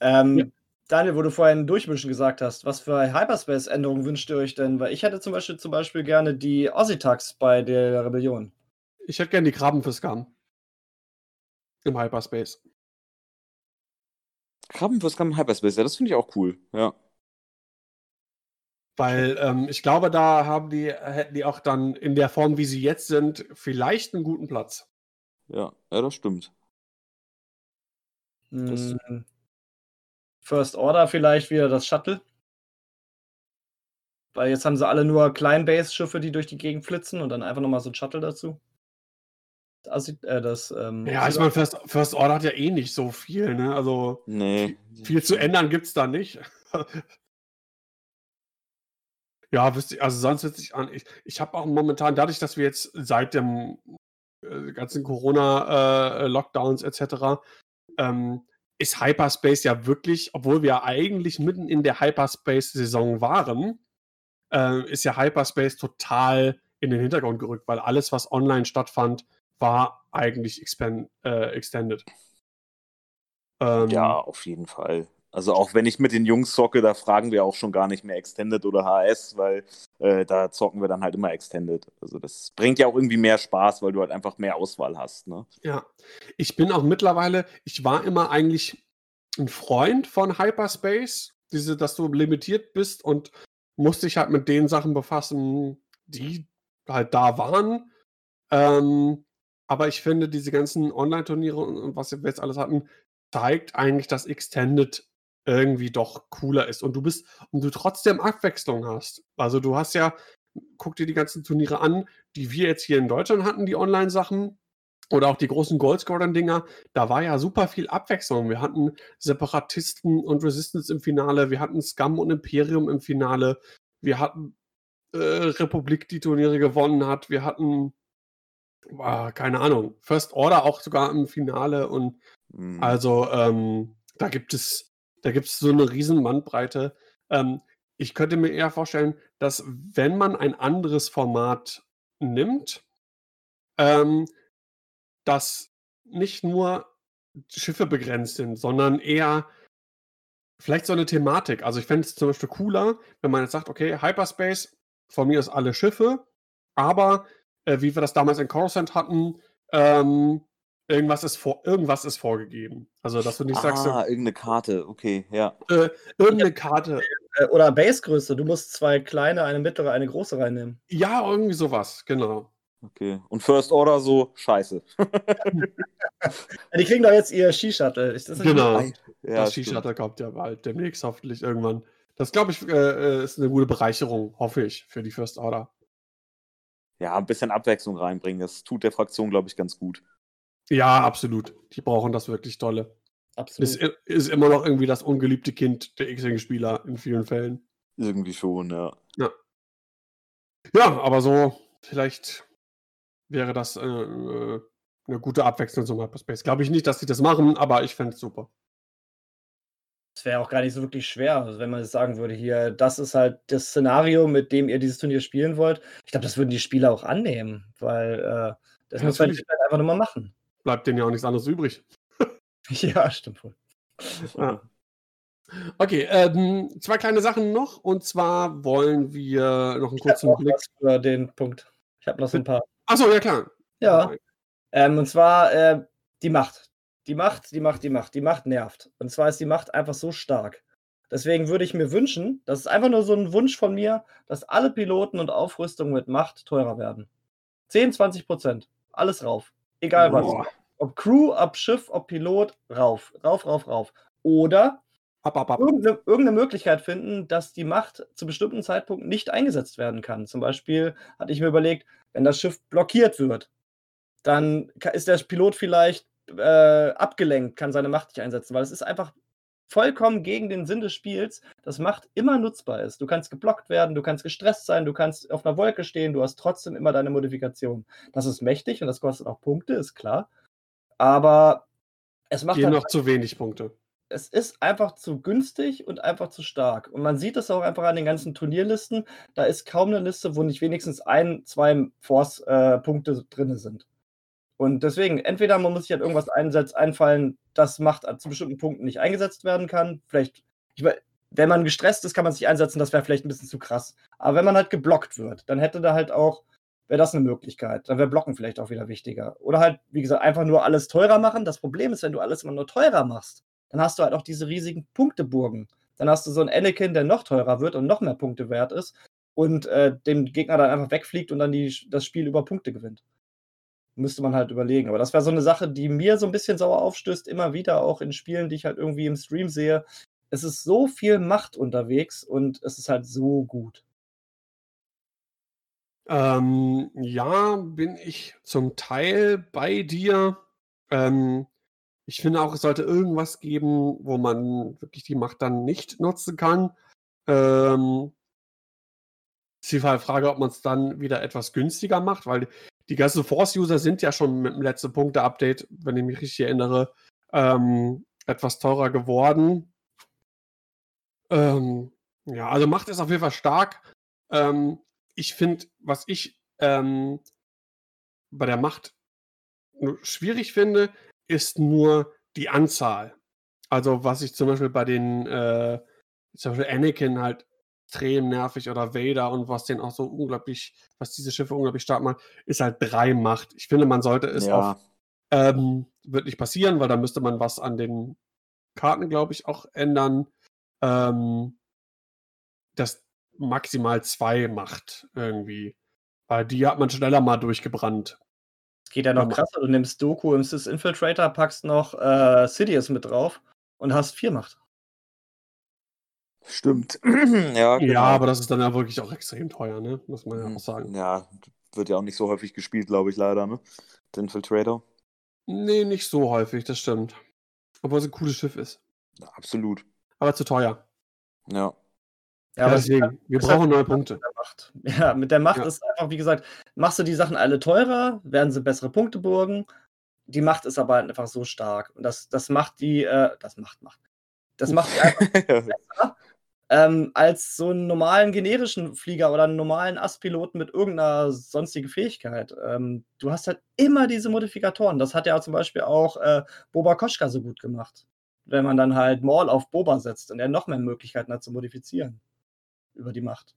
Ähm, Ja. Daniel, wo du vorhin durchmischen gesagt hast, was für Hyperspace-Änderungen wünscht ihr euch denn? Weil ich hätte zum Beispiel, zum Beispiel gerne die Ossitax bei der Rebellion. Ich hätte gerne die Krabben für Scum. Im Hyperspace. Krabben fürs Scum Hyperspace, ja, das finde ich auch cool. Ja. Weil ähm, ich glaube, da haben die, hätten die auch dann in der Form, wie sie jetzt sind, vielleicht einen guten Platz. Ja, ja, das stimmt. Das- Hm, First Order vielleicht wieder das Shuttle. Weil jetzt haben sie alle nur Kleinbase-Schiffe, die durch die Gegend flitzen und dann einfach nochmal so ein Shuttle dazu. Das, äh, das, ähm, Ja, ich meine, First, First Order hat ja eh nicht so viel, ne? Also Nee. viel zu ändern gibt es da nicht. ja, wüsste ich, also sonst wird sich an. Ich, ich habe auch momentan, dadurch, dass wir jetzt seit dem äh, ganzen Corona-Lockdowns etc. Ähm, ist Hyperspace ja wirklich, obwohl wir eigentlich mitten in der Hyperspace-Saison waren, äh, ist ja Hyperspace total in den Hintergrund gerückt, weil alles, was online stattfand, war eigentlich expen äh, extended. Ähm, Ja, auf jeden Fall. Also auch wenn ich mit den Jungs zocke, da fragen wir auch schon gar nicht mehr Extended oder HS, weil äh, da zocken wir dann halt immer Extended. Also das bringt ja auch irgendwie mehr Spaß, weil du halt einfach mehr Auswahl hast, ne? Ja, ich bin auch mittlerweile, ich war immer eigentlich ein Freund von Hyperspace, diese, dass du limitiert bist und musste dich halt mit den Sachen befassen, die halt da waren. Ähm, aber ich finde, diese ganzen Online-Turniere und, was wir jetzt alles hatten, zeigt eigentlich, dass Extended irgendwie doch cooler ist und du bist und du trotzdem Abwechslung hast. Also du hast ja, guck dir die ganzen Turniere an, die wir jetzt hier in Deutschland hatten, die Online-Sachen oder auch die großen Goldscorer-Dinger, da war ja super viel Abwechslung. Wir hatten Separatisten und Resistance im Finale, wir hatten Scum und Imperium im Finale, wir hatten äh, Republik, die Turniere gewonnen hat, wir hatten Boah, keine Ahnung. First Order auch sogar im Finale und Hm. also ähm, da gibt es, da gibt es so eine riesen Bandbreite. Ähm, ich könnte mir eher vorstellen, dass wenn man ein anderes Format nimmt, ähm, dass nicht nur Schiffe begrenzt sind, sondern eher vielleicht so eine Thematik. Also ich fände es zum Beispiel cooler, wenn man jetzt sagt, okay, Hyperspace, von mir aus alle Schiffe, aber äh, wie wir das damals in Coruscant hatten, ähm, irgendwas, ist vor, irgendwas ist vorgegeben. Also dass du nicht sagst, so, Ah, irgendeine Karte, okay, ja. äh, irgendeine Karte, Äh, Oder Basegröße. Du musst zwei kleine, eine mittlere, eine große reinnehmen. ja, irgendwie sowas, genau. Okay. Und First Order so, scheiße. Die kriegen doch jetzt ihr Ski-Shuttle. Ist das nicht Genau. Ja, das. Ski-Shuttle kommt ja bald, demnächst hoffentlich irgendwann. Das glaube ich, äh, ist eine gute Bereicherung, hoffe ich, für die First Order. Ja, ein bisschen Abwechslung reinbringen. Das tut der Fraktion, glaube ich, ganz gut. Ja, absolut. Die brauchen das wirklich tolle. Absolut. Ist, ist immer noch irgendwie das ungeliebte Kind der X-Wing-Spieler in vielen Fällen. Irgendwie schon, ja. Ja, aber so, vielleicht wäre das äh, äh, eine gute Abwechslung zum Hyperspace. Glaube ich nicht, dass sie das machen, aber ich fände es super. Es wäre auch gar nicht so wirklich schwer, also wenn man jetzt sagen würde, hier, das ist halt das Szenario, mit dem ihr dieses Turnier spielen wollt. Ich glaube, das würden die Spieler auch annehmen, weil äh, das Ja, muss man halt einfach nur mal machen. Bleibt denen ja auch nichts anderes übrig. ja, stimmt wohl. Ja. Okay, ähm, zwei kleine Sachen noch. Und zwar wollen wir noch einen Ich kurzen Blick. für den Punkt. Ich habe noch so ein paar. Achso, ja klar. Ja. Ähm, und zwar äh, die Macht. Die Macht, die Macht, die Macht. Die Macht nervt. Und zwar ist die Macht einfach so stark. Deswegen würde ich mir wünschen, das ist einfach nur so ein Wunsch von mir, dass alle Piloten und Aufrüstungen mit Macht teurer werden. 10, 20 Prozent. Alles rauf. Egal was. Boah. Ob Crew, ob Schiff, ob Pilot, rauf. Rauf, rauf, rauf. Oder Ab, ab, ab. irgendeine, irgendeine Möglichkeit finden, dass die Macht zu bestimmten Zeitpunkten nicht eingesetzt werden kann. Zum Beispiel hatte ich mir überlegt, wenn das Schiff blockiert wird, dann ist der Pilot vielleicht äh, abgelenkt, kann seine Macht nicht einsetzen, weil es ist einfach vollkommen gegen den Sinn des Spiels, dass Macht immer nutzbar ist. Du kannst geblockt werden, du kannst gestresst sein, du kannst auf einer Wolke stehen, du hast trotzdem immer deine Modifikation. Das ist mächtig und das kostet auch Punkte, ist klar. Aber es macht Gehen halt noch zu wenig Punkte. es ist einfach zu günstig und einfach zu stark. Und man sieht es auch einfach an den ganzen Turnierlisten. Da ist kaum eine Liste, wo nicht wenigstens ein, zwei Force-Punkte drin sind. Und deswegen, entweder man muss sich halt irgendwas einsetz, einfallen, das macht zu bestimmten Punkten nicht eingesetzt werden kann. Vielleicht, ich, we- wenn man gestresst ist, kann man sich einsetzen, das wäre vielleicht ein bisschen zu krass. Aber wenn man halt geblockt wird, dann hätte da halt auch, wäre das eine Möglichkeit. Dann wäre Blocken vielleicht auch wieder wichtiger. Oder halt, wie gesagt, einfach nur alles teurer machen. Das Problem ist, wenn du alles immer nur teurer machst, dann hast du halt auch diese riesigen Punkteburgen. Dann hast du so einen Anakin, der noch teurer wird und noch mehr Punkte wert ist und äh, dem Gegner dann einfach wegfliegt und dann die, das Spiel über Punkte gewinnt. Müsste man halt überlegen. Aber das wäre so eine Sache, die mir so ein bisschen sauer aufstößt, immer wieder auch in Spielen, die ich halt irgendwie im Stream sehe. Es ist so viel Macht unterwegs und es ist halt so gut. Ähm, ja, bin ich zum Teil bei dir. Ähm, ich finde auch, es sollte irgendwas geben, wo man wirklich die Macht dann nicht nutzen kann. Ähm, ist die Frage, ob man es dann wieder etwas günstiger macht, weil die ganzen Force-User sind ja schon mit dem letzten Punkte-Update, wenn ich mich richtig erinnere, ähm, etwas teurer geworden. Ähm, ja, also Macht ist auf jeden Fall stark. Ähm, ich finde, was ich ähm, bei der Macht schwierig finde, ist nur die Anzahl. Also was ich zum Beispiel bei den, äh, zum Beispiel Anakin halt extrem nervig oder Vader und was den auch so unglaublich, was diese Schiffe unglaublich stark macht, ist halt drei Macht. Ich finde, man sollte es Ja. auf, ähm, wird nicht passieren, weil da müsste man was an den Karten, glaube ich, auch ändern. Ähm, das maximal zwei macht irgendwie. Weil die hat man schneller mal durchgebrannt. Es geht ja noch Ja. krasser. Du nimmst Doku im Sys Infiltrator, packst noch äh, Sidious mit drauf und hast vier Macht. Stimmt. ja, genau. Ja, aber das ist dann ja wirklich auch extrem teuer, ne? Muss man ja Mhm. auch sagen. Ja, wird ja auch nicht so häufig gespielt, glaube ich, leider, ne? Der Infiltrator. Nee, nicht so häufig, das stimmt. Obwohl es ein cooles Schiff ist. Ja, absolut. Aber zu teuer. Ja. Ja, ja deswegen, wir brauchen halt neue Punkte. Mit Macht. Ja, mit der Macht ja. ist einfach, wie gesagt, machst du die Sachen alle teurer, werden sie bessere Punkte burgen. Die Macht ist aber halt einfach so stark. Und das, das macht die, äh, das macht, macht. Das macht die einfach besser, ähm, als so einen normalen generischen Flieger oder einen normalen Astpiloten mit irgendeiner sonstigen Fähigkeit. Ähm, du hast halt immer diese Modifikatoren. Das hat ja zum Beispiel auch äh, Boba Koschka so gut gemacht. Wenn man dann halt Maul auf Boba setzt und er noch mehr Möglichkeiten hat zu modifizieren über die Macht.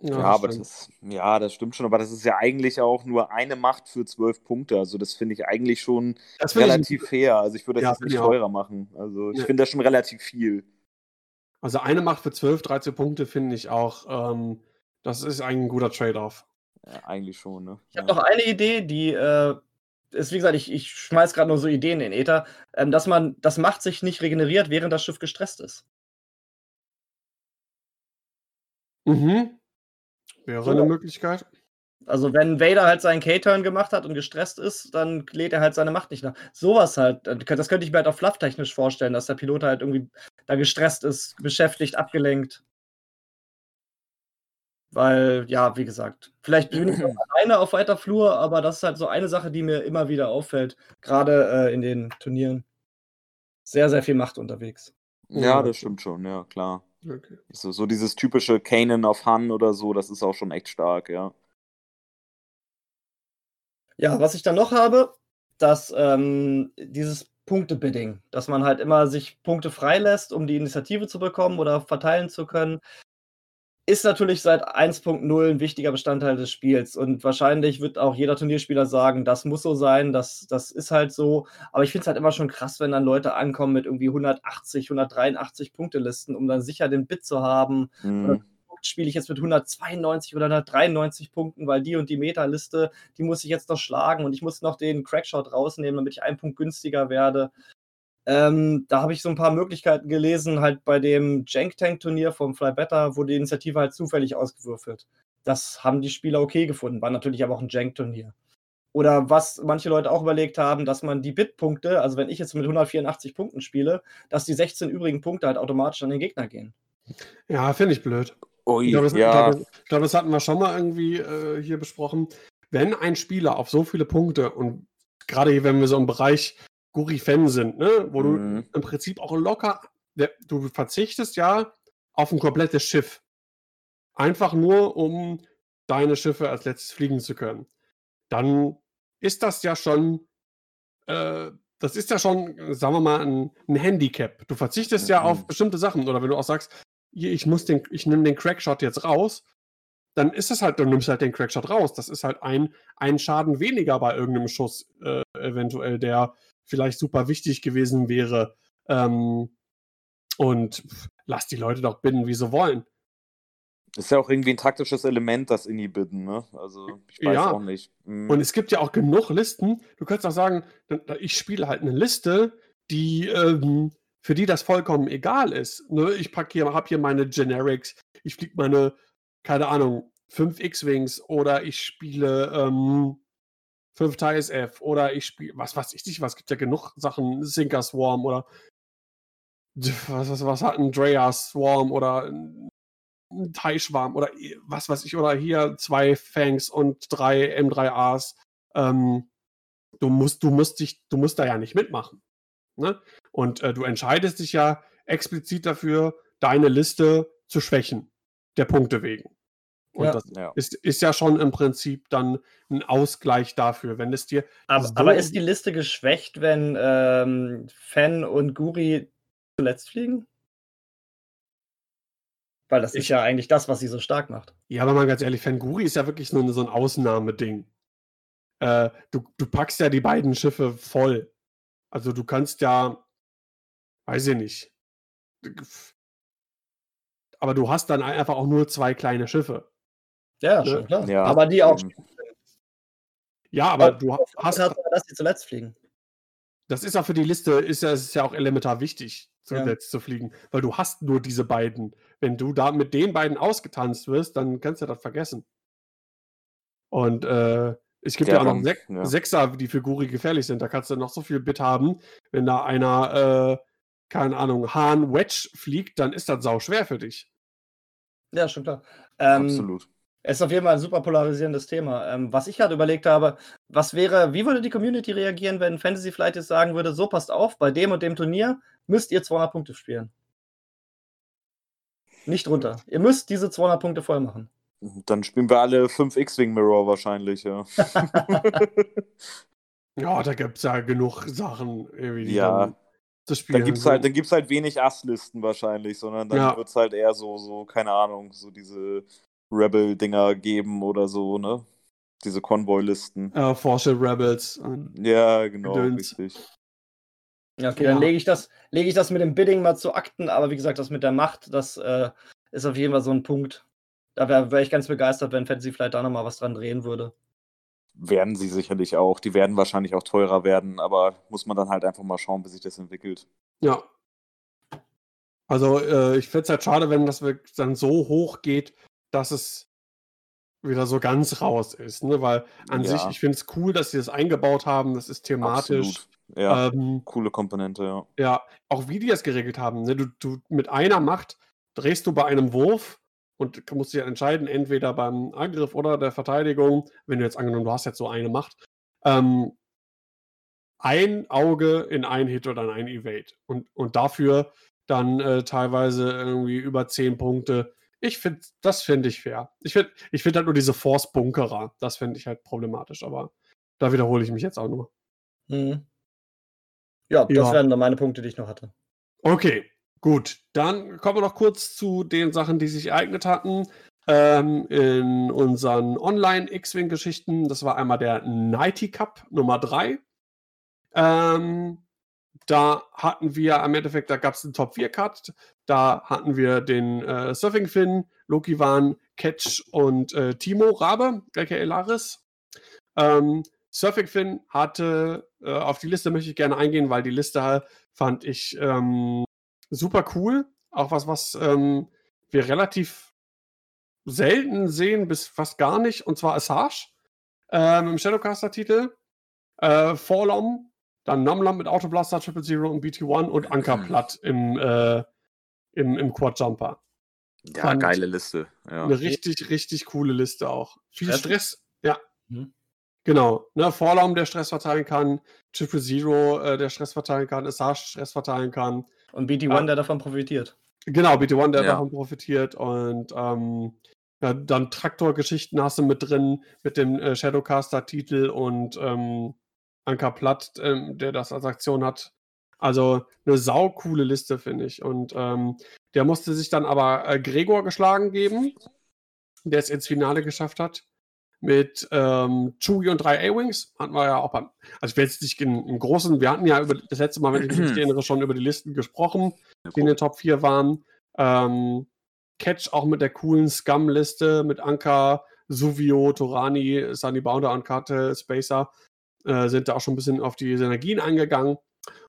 Ja, ja aber das ja, das stimmt schon, aber das ist ja eigentlich auch nur eine Macht für zwölf Punkte. Also das finde ich eigentlich schon relativ ich, fair. Also ich würde das ja, jetzt nicht teurer machen. Also ich ja. finde das schon relativ viel. Also eine Macht für 12, 13 Punkte finde ich auch, ähm, das ist eigentlich ein guter Trade-off. Ja, eigentlich schon, ne? Ich habe noch eine Idee, die äh, ist, wie gesagt, ich, ich schmeiß gerade nur so Ideen in den Äther, ähm, dass man das Macht sich nicht regeneriert, während das Schiff gestresst ist. Mhm. Wäre so. eine Möglichkeit. Also wenn Vader halt seinen K-Turn gemacht hat und gestresst ist, dann lädt er halt seine Macht nicht nach. Sowas halt, äh, das könnte ich mir halt auch flufftechnisch vorstellen, dass der Pilot halt irgendwie da gestresst ist, beschäftigt, abgelenkt. Weil, ja, wie gesagt, vielleicht bin ich noch alleine auf weiter Flur, aber das ist halt so eine Sache, die mir immer wieder auffällt, gerade äh, in den Turnieren. Sehr, sehr viel Macht unterwegs. Ja, das stimmt schon, ja, klar. Okay. So, so dieses typische Kanan of Han oder so, das ist auch schon echt stark, ja. Ja, was ich dann noch habe, dass ähm, dieses Punktebidding, dass man halt immer sich Punkte freilässt, um die Initiative zu bekommen oder verteilen zu können, ist natürlich seit 1.0 ein wichtiger Bestandteil des Spiels. Und wahrscheinlich wird auch jeder Turnierspieler sagen, das muss so sein, das, das ist halt so. Aber ich finde es halt immer schon krass, wenn dann Leute ankommen mit irgendwie 180, 183 Punktelisten, um dann sicher den Bit zu haben. Mhm spiele ich jetzt mit 192 oder 193 Punkten, weil die und die Meta-Liste, die muss ich jetzt noch schlagen und ich muss noch den Crackshot rausnehmen, damit ich einen Punkt günstiger werde. Ähm, da habe ich so ein paar Möglichkeiten gelesen, halt bei dem Jank Tank Turnier vom Fly Better wurde die Initiative halt zufällig ausgewürfelt. Das haben die Spieler okay gefunden, war natürlich aber auch ein Jank Turnier. Oder was manche Leute auch überlegt haben, dass man die Bit-Punkte, also wenn ich jetzt mit 184 Punkten spiele, dass die 16 übrigen Punkte halt automatisch an den Gegner gehen. Ja, finde ich blöd. Ui, ich glaube, das, ja. glaub, glaub, das, hatten wir schon mal irgendwie äh, hier besprochen. Wenn ein Spieler auf so viele Punkte und gerade hier, wenn wir so im Bereich Guri-Fan sind, ne, wo mhm. du im Prinzip auch locker, du verzichtest ja auf ein komplettes Schiff. Einfach nur, um deine Schiffe als letztes fliegen zu können. Dann ist das ja schon, äh, das ist ja schon, sagen wir mal, ein, ein Handicap. Du verzichtest mhm. ja auf bestimmte Sachen. Oder wenn du auch sagst, ich muss den, ich nehme den Crackshot jetzt raus, dann ist es halt, du nimmst halt den Crackshot raus. Das ist halt ein, ein Schaden weniger bei irgendeinem Schuss, äh, eventuell, der vielleicht super wichtig gewesen wäre. Ähm, und lass die Leute doch bitten, wie sie wollen. Ist ja auch irgendwie ein taktisches Element, das Inni bitten, ne? Also, ich weiß ja. auch nicht. Mhm. Und es gibt ja auch genug Listen. Du könntest auch sagen, ich spiele halt eine Liste, die ähm, für die das vollkommen egal ist. Ne? Ich packe hier, habe hier meine Generics, ich fliege meine, keine Ahnung, 5 X-Wings oder ich spiele ähm, 5 TIE F oder ich spiele, was weiß ich nicht, was gibt ja genug Sachen, Sinker Swarm oder was, was, was hat ein Drea Swarm oder ein TIE Schwarm oder was weiß ich, oder hier zwei Fangs und drei M3As. Ähm, du musst, du musst dich, du musst da ja nicht mitmachen. Ne? Und äh, du entscheidest dich ja explizit dafür, deine Liste zu schwächen, der Punkte wegen. Und ja. das ja. Ist, ist ja schon im Prinzip dann ein Ausgleich dafür, wenn es dir. Aber, so aber ist die Liste geschwächt, wenn ähm, Fan und Guri zuletzt fliegen? Weil das ich, ist ja eigentlich das, was sie so stark macht. Ja, aber mal ganz ehrlich, Fanguri ist ja wirklich nur so ein Ausnahmeding. Äh, du, du packst ja die beiden Schiffe voll. Also du kannst ja, weiß ich nicht. Aber du hast dann einfach auch nur zwei kleine Schiffe. Ja, ne? schon klar. Ja. Aber die auch. Ja, aber, aber du hast. dass die zuletzt fliegen. Das ist ja für die Liste, ist ja, ist ja auch elementar wichtig, zuletzt ja. zu fliegen. Weil du hast nur diese beiden. Wenn du da mit den beiden ausgetanzt wirst, dann kannst du das vergessen. Und äh, es gibt ja, auch noch ja. Sechser, die für Guri gefährlich sind. Da kannst du noch so viel Bit haben, wenn da einer, äh, keine Ahnung, Hahn Wedge fliegt, dann ist das sau schwer für dich. Ja, schon klar. Ähm, Absolut. Es ist auf jeden Fall ein super polarisierendes Thema. Ähm, was ich gerade überlegt habe, was wäre, wie würde die Community reagieren, wenn Fantasy Flight jetzt sagen würde, so passt auf, bei dem und dem Turnier müsst ihr 200 Punkte spielen. Nicht runter. Ihr müsst diese 200 Punkte voll machen. Dann spielen wir alle 5 X-Wing Mirror wahrscheinlich, ja. Ja, da gibt es ja genug Sachen, irgendwie, die Ja. Dann zu spielen Dann gibt's sind. halt, dann gibt's halt wenig Asslisten wahrscheinlich, sondern dann Ja. wird's halt eher so, so, keine Ahnung, so diese Rebel-Dinger geben oder so, ne? Diese Konvoi-Listen. äh, Force Rebels. Ja, genau, Gedöns. richtig. Ja, okay, Ja. dann lege ich, das, lege ich das mit dem Bidding mal zu Akten, aber wie gesagt, das mit der Macht, das äh, ist auf jeden Fall so ein Punkt. Da wäre wär ich ganz begeistert, wenn Fantasy Flight da nochmal was dran drehen würde. Werden sie sicherlich auch. Die werden wahrscheinlich auch teurer werden, aber muss man dann halt einfach mal schauen, wie sich das entwickelt. ja. Also, äh, ich finde es halt schade, wenn das dann so hoch geht, dass es wieder so ganz raus ist. Ne? Weil an Ja. sich, ich finde es cool, dass sie das eingebaut haben. Das ist thematisch. Absolut. Ja, Ähm, coole Komponente, ja. Ja, auch wie die das geregelt haben. Ne? Du, du mit einer Macht drehst du bei einem Wurf und musst dich ja entscheiden, entweder beim Angriff oder der Verteidigung, wenn du jetzt angenommen, du hast jetzt so eine Macht, ähm, ein Auge in ein Hit oder in ein Evade. Und, und dafür dann äh, teilweise irgendwie über 10 Punkte. Ich finde, das finde ich fair. Ich finde ich find halt nur diese Force-Bunkerer. Das finde ich halt problematisch, aber da wiederhole ich mich jetzt auch nur. Mhm. Ja, das Ja. wären dann meine Punkte, die ich noch hatte. Okay, gut. Dann kommen wir noch kurz zu den Sachen, die sich ereignet hatten. Ähm, in unseren Online-X-Wing-Geschichten. Das war einmal der Nighty Cup Nummer 3. Ähm, da hatten wir im Endeffekt, da gab es einen Top 4-Cut. Da hatten wir den äh, Surfing Finn, Loki Wan, Catch und äh, Timo Rabe, aka Laris. Ähm, Surfing Finn hatte, äh, auf die Liste möchte ich gerne eingehen, weil die Liste fand ich ähm, super cool. Auch was, was ähm, wir relativ selten sehen, bis fast gar nicht, und zwar Assage ähm, im Shadowcaster-Titel. Äh, Forlom, dann Namlam mit Autoblaster, Triple Zero und BT1 und Anker Platt im, äh, im, im Quad Jumper. Ja, Fand- geile Liste. Ja. Eine richtig, richtig coole Liste auch. Viel Stress? Stress, ja. Mhm. Genau. Ne, Vorlaum, der Stress verteilen kann, Triple Zero, äh, der Stress verteilen kann, Assage Stress verteilen kann. Und BT1, Ah. der davon profitiert. Genau, BT1, der Ja. davon profitiert und ähm, ja, dann Traktorgeschichten hast du mit drin, mit dem äh, Shadowcaster-Titel und ähm, Anker Platt, ähm, der das als Aktion hat. Also eine saukoole Liste, finde ich. Und ähm, der musste sich dann aber äh, Gregor geschlagen geben, der es ins Finale geschafft hat. Mit ähm, Chewie und drei A-Wings. Hatten wir ja auch beim. Also ich will jetzt nicht in, im Großen, wir hatten ja über das letzte Mal, wenn ich mich erinnere, schon über die Listen gesprochen die in den Top 4 waren. Ähm, Catch auch mit der coolen Scum-Liste mit Anka, Suvio, Torani, Sunny Bounder und Karte, Spacer äh, sind da auch schon ein bisschen auf die Synergien eingegangen.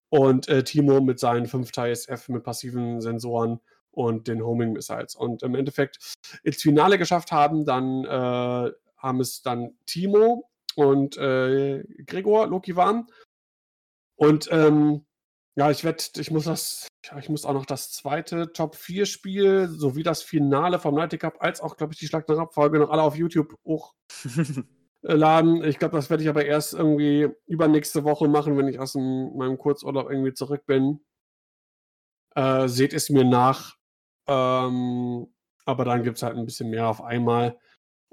Und äh, Timo mit seinen 5 SF mit passiven Sensoren und den Homing Missiles. Und im Endeffekt ins Finale geschafft haben, dann äh, haben es dann Timo und äh, Gregor, Loki waren. Und ähm, ja, ich werde, ich muss das, ich muss auch noch das zweite Top 4 Spiel sowie das Finale vom Night Cup als auch, glaube ich, die Schlag nach Abfolge noch alle auf YouTube hochladen. Ich glaube, das werde ich aber erst irgendwie übernächste Woche machen, wenn ich aus dem, meinem Kurzurlaub irgendwie zurück bin. Äh, seht es mir nach. Ähm, aber dann gibt es halt ein bisschen mehr auf einmal.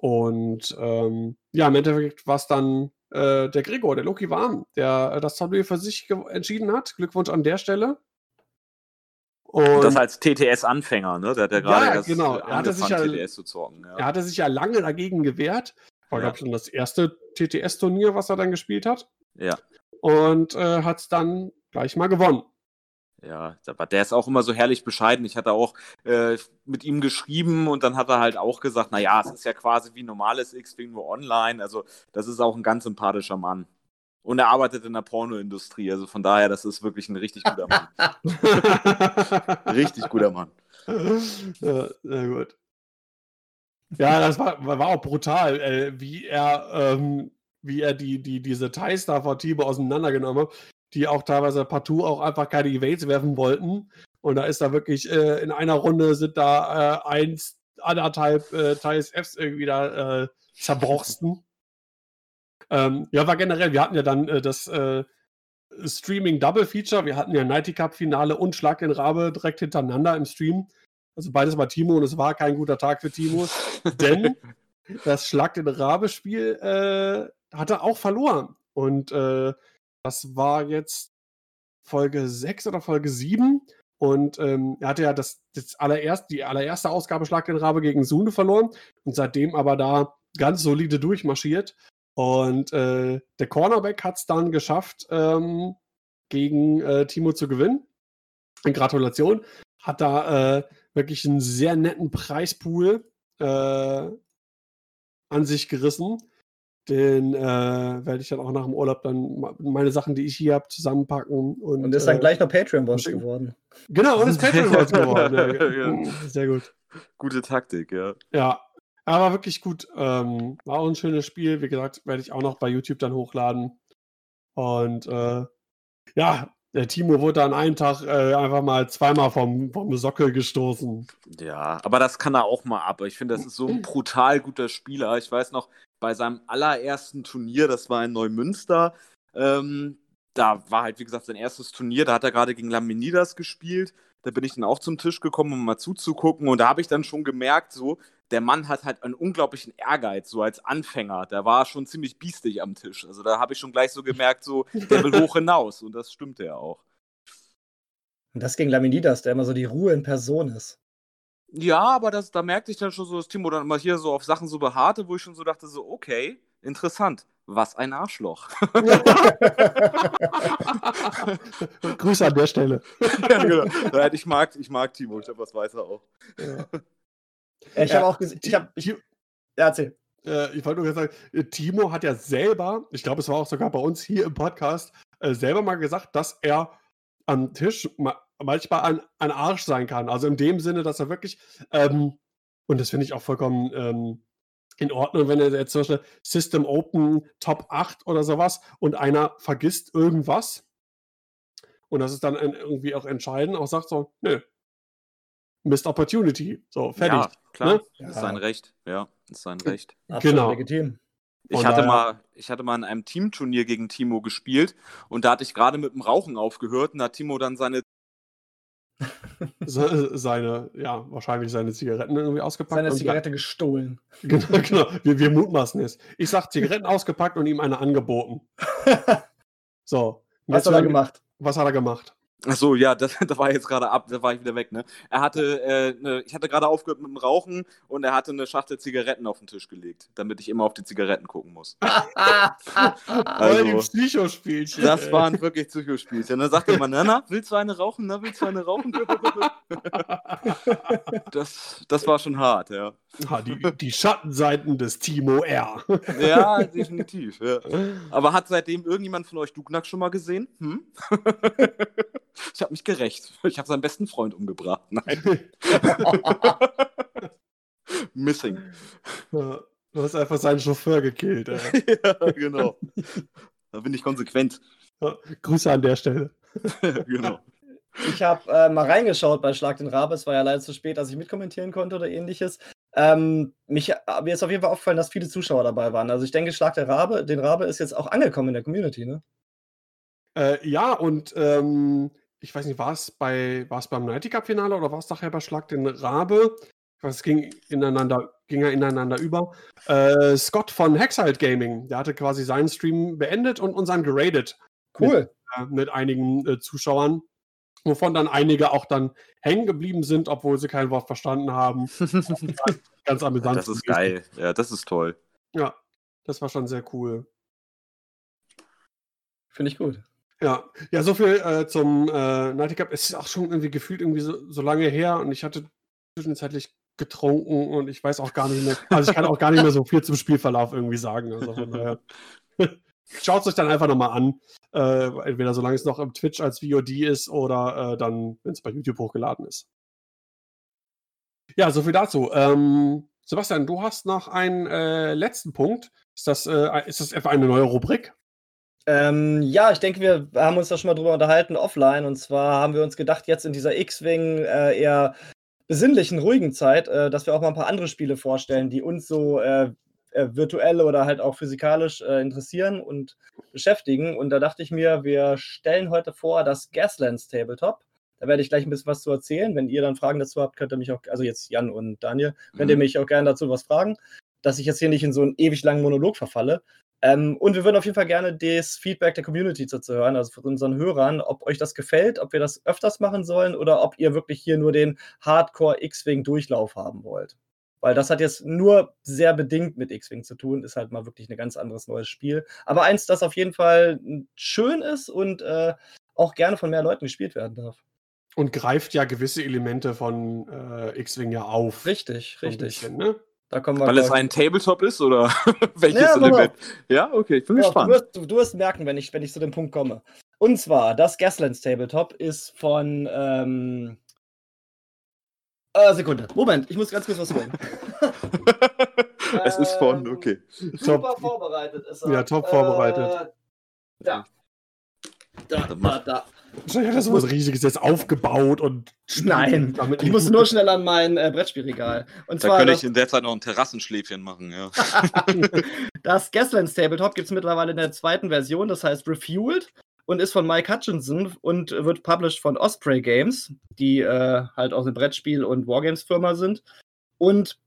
Und ähm, ja, im Endeffekt war es dann äh, der Gregor, der Loki war, der äh, das Turnier für sich entschieden hat. Glückwunsch an der Stelle. Und das als TTS-Anfänger, ne? Der hat ja gerade Ja, erst genau. äh, Er hatte sich ja- TTS zu zocken. Ja. er hatte sich ja lange dagegen gewehrt. War, Ja. glaube ich, schon das erste TTS-Turnier, was er dann gespielt hat. ja. Und äh, hat es dann gleich mal gewonnen. Ja, aber der ist auch immer so herrlich bescheiden. Ich hatte auch äh, mit ihm geschrieben und dann hat er halt auch gesagt, naja, es ist ja quasi wie normales X-Wing nur online. Also das ist auch ein ganz sympathischer Mann. Und er arbeitet in der Pornoindustrie. Also von daher, das ist wirklich ein richtig guter Mann. richtig guter Mann. ja, sehr gut. Ja, das war, war auch brutal, äh, wie er, ähm, wie er die, die, diese Timo auseinandergenommen hat. Die auch teilweise partout auch einfach keine Evades werfen wollten. Und da ist da wirklich äh, in einer Runde sind da äh, eins, anderthalb äh, TSFs irgendwie da äh, zerbrochsten. ähm, ja, war generell, wir hatten ja dann äh, das äh, Streaming Double Feature. Wir hatten ja Nighty Cup Finale und Schlag den Rabe direkt hintereinander im Stream. Also beides war Timo und es war kein guter Tag für Timo, denn das Schlag den Rabe-Spiel äh, hat er auch verloren. Und äh, das war jetzt Folge 6 oder Folge 7. Und ähm, er hatte ja das, das allererst, die allererste Ausgabe Schlag den Rabe gegen Sune verloren und seitdem aber da ganz solide durchmarschiert. Und äh, der Cornerback hat es dann geschafft, ähm, gegen äh, Timo zu gewinnen. Gratulation. Hat da äh, wirklich einen sehr netten Preispool äh, an sich gerissen. Den äh, werde ich dann auch nach dem Urlaub dann meine Sachen, die ich hier habe, zusammenpacken. Und, und ist dann äh, gleich noch Patreon-Boss geworden. Genau, und ist Patreon-Boss geworden. Ja, ja. Sehr gut. Gute Taktik, ja. Ja, aber wirklich gut. Ähm, war auch ein schönes Spiel. Wie gesagt, werde ich auch noch bei YouTube dann hochladen. Und äh, ja, der Timo wurde an einem Tag äh, einfach mal zweimal vom, vom Sockel gestoßen. Ja, aber das kann er auch mal ab. Ich finde, das ist so ein brutal guter Spieler. Ich weiß noch, bei seinem allerersten Turnier, das war in Neumünster, ähm, da war halt, wie gesagt, sein erstes Turnier. Da hat er gerade gegen Laminidas gespielt. Da bin ich dann auch zum Tisch gekommen, um mal zuzugucken. Und da habe ich dann schon gemerkt, so, der Mann hat halt einen unglaublichen Ehrgeiz, so als Anfänger. Der war schon ziemlich biestig am Tisch. Also da habe ich schon gleich so gemerkt, so, der will hoch hinaus. Und das stimmte ja auch. Und das gegen Laminidas, der immer so die Ruhe in Person ist. Ja, aber das, da merkte ich dann schon so, dass Timo dann immer hier so auf Sachen so beharrte, wo ich schon so dachte, so, okay, interessant. Was ein Arschloch. Grüße an der Stelle. ja, genau. Ich mag, ich mag Timo, ich glaube, das weiß er auch. Ja. Ich habe auch gesehen, ich habe, ja, erzähl. Äh, ich wollte nur sagen, Timo hat ja selber, ich glaube, es war auch sogar bei uns hier im Podcast, äh, selber mal gesagt, dass er am Tisch ma manchmal ein, ein Arsch sein kann. Also in dem Sinne, dass er wirklich, ähm, und das finde ich auch vollkommen ähm, in Ordnung, wenn er jetzt zum Beispiel System Open Top 8 oder sowas und einer vergisst irgendwas. Und das ist dann irgendwie auch entscheidend, auch sagt so, nö, Missed Opportunity. So, fertig. Ja, klar. Ne? Ja. Ist sein Recht. Ja, ist sein Recht. Absolut genau. legitim. Ich hatte, mal, ich hatte mal in einem Teamturnier gegen Timo gespielt und da hatte ich gerade mit dem Rauchen aufgehört und da hat Timo dann seine seine, ja, wahrscheinlich seine Zigaretten irgendwie ausgepackt. Seine Zigarette gestohlen. Genau, genau. Wir, wir mutmaßen es. Ich sag Zigaretten ausgepackt und ihm eine angeboten. So. Was hat er gemacht? Was hat er gemacht? Ach so, ja, das, da war jetzt gerade ab, da war ich wieder weg, ne? Er hatte, äh, ne, ich hatte gerade aufgehört mit dem Rauchen und er hatte eine Schachtel Zigaretten auf den Tisch gelegt, damit ich immer auf die Zigaretten gucken muss. also, Psychospielchen. Das waren wirklich Psychospielchen. Dann sagte man, na, na, willst du eine rauchen? Na, willst du eine rauchen? das, das war schon hart, ja. ja die, die Schattenseiten des Timo R. ja, definitiv. Ja. Aber hat seitdem irgendjemand von euch Dugnack schon mal gesehen? Hm? Ich habe mich gerecht. Ich habe seinen besten Freund umgebracht. Nein. Missing. Ja, du hast einfach seinen Chauffeur gekillt. ja, genau. Da bin ich konsequent. Ja, Grüße an der Stelle. genau. Ich habe äh, mal reingeschaut bei Schlag den Rabe. Es war ja leider zu spät, dass ich mitkommentieren konnte oder ähnliches. Ähm, mich, mir ist auf jeden Fall aufgefallen, dass viele Zuschauer dabei waren. Also ich denke, Schlag der Rabe, den Rabe ist jetzt auch angekommen in der Community, ne? Äh, ja, und ähm, ich weiß nicht, war es bei, war es beim Nighty Cup Finale oder war es nachher bei Schlag den Rabe? Ich weiß, es ging ineinander, ging ja ineinander über. Äh, Scott von Hexalt Gaming, der hatte quasi seinen Stream beendet und unseren geradet. Cool. Mit, äh, mit einigen äh, Zuschauern, wovon dann einige auch dann hängen geblieben sind, obwohl sie kein Wort verstanden haben. Ganz amüsant. Das ist geil. Ja, das ist toll. Ja, das war schon sehr cool. Finde ich gut. Ja, ja, so viel äh, zum äh, Night Cup. Es ist auch schon irgendwie gefühlt irgendwie so, so lange her und ich hatte zwischenzeitlich getrunken und ich weiß auch gar nicht mehr, also ich kann auch gar nicht mehr so viel zum Spielverlauf irgendwie sagen. Also von daher. Schaut es euch dann einfach nochmal an. Äh, entweder solange es noch im Twitch als VOD ist oder äh, dann, wenn es bei YouTube hochgeladen ist. Ja, so viel dazu. Ähm, Sebastian, du hast noch einen äh, letzten Punkt. Ist das, äh, ist das etwa eine neue Rubrik? Ähm, ja, ich denke, wir haben uns da schon mal drüber unterhalten offline. Und zwar haben wir uns gedacht, jetzt in dieser X-Wing äh, eher besinnlichen, ruhigen Zeit, äh, dass wir auch mal ein paar andere Spiele vorstellen, die uns so äh, äh, virtuell oder halt auch physikalisch äh, interessieren und beschäftigen. Und da dachte ich mir, wir stellen heute vor das Gaslands Tabletop. Da werde ich gleich ein bisschen was zu erzählen. Wenn ihr dann Fragen dazu habt, könnt ihr mich auch, also jetzt Jan und Daniel, könnt mhm. ihr mich auch gerne dazu was fragen, dass ich jetzt hier nicht in so einen ewig langen Monolog verfalle. Ähm, und wir würden auf jeden Fall gerne das Feedback der Community dazu hören, also von unseren Hörern, ob euch das gefällt, ob wir das öfters machen sollen oder ob ihr wirklich hier nur den Hardcore X-Wing-Durchlauf haben wollt. Weil das hat jetzt nur sehr bedingt mit X-Wing zu tun, ist halt mal wirklich ein ganz anderes neues Spiel. Aber eins, das auf jeden Fall schön ist und äh, auch gerne von mehr Leuten gespielt werden darf. Und greift ja gewisse Elemente von äh, X-Wing ja auf. Richtig, richtig. Bisschen, ne? Da kommen wir Weil es ein Tabletop ist oder welches ja, Element? Ja, okay, ich bin ja, gespannt. Du wirst, du wirst, merken, wenn ich, wenn ich zu dem Punkt komme. Und zwar, das Gaslands Tabletop ist von. Ähm, äh, Sekunde. Moment, ich muss ganz kurz was holen. es ist von, ähm, okay. Super top. vorbereitet ist er. Ja, top vorbereitet. Äh, da. Da, da, da. Wahrscheinlich hat er so was Riesiges jetzt aufgebaut und. Nein, ich musste nur schnell an mein äh, Brettspielregal. Und da zwar könnte ich in der Zeit noch ein Terrassenschläfchen machen, ja. das Gaslands Tabletop gibt es mittlerweile in der zweiten Version, das heißt Refueled und ist von Mike Hutchinson und wird published von Osprey Games, die äh, halt auch eine Brettspiel- und Wargames-Firma sind. Und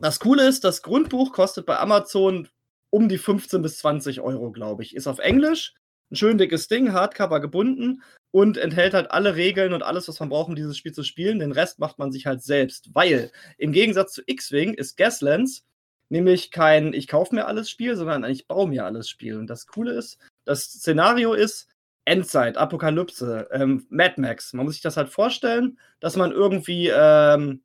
das Coole ist, das Grundbuch kostet bei Amazon um die 15 bis 20 Euro, glaube ich. Ist auf Englisch, ein schön dickes Ding, Hardcover gebunden und enthält halt alle Regeln und alles, was man braucht, um dieses Spiel zu spielen. Den Rest macht man sich halt selbst, weil im Gegensatz zu X-Wing ist Gaslands nämlich kein Ich kaufe mir alles Spiel, sondern Ich baue mir alles Spiel. Und das Coole ist, das Szenario ist Endzeit, Apokalypse, ähm, Mad Max. Man muss sich das halt vorstellen, dass man irgendwie ähm,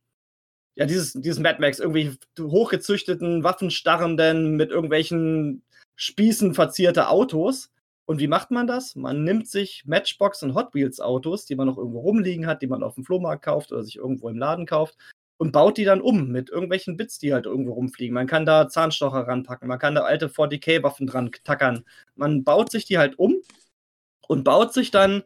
ja, dieses, dieses Mad Max, irgendwie hochgezüchteten, waffenstarrenden, mit irgendwelchen Spießen verzierte Autos und wie macht man das? Man nimmt sich Matchbox und Hot Wheels Autos, die man noch irgendwo rumliegen hat, die man auf dem Flohmarkt kauft oder sich irgendwo im Laden kauft und baut die dann um mit irgendwelchen Bits, die halt irgendwo rumfliegen. Man kann da Zahnstocher ranpacken, man kann da alte 40k-Waffen dran tackern. Man baut sich die halt um und baut sich dann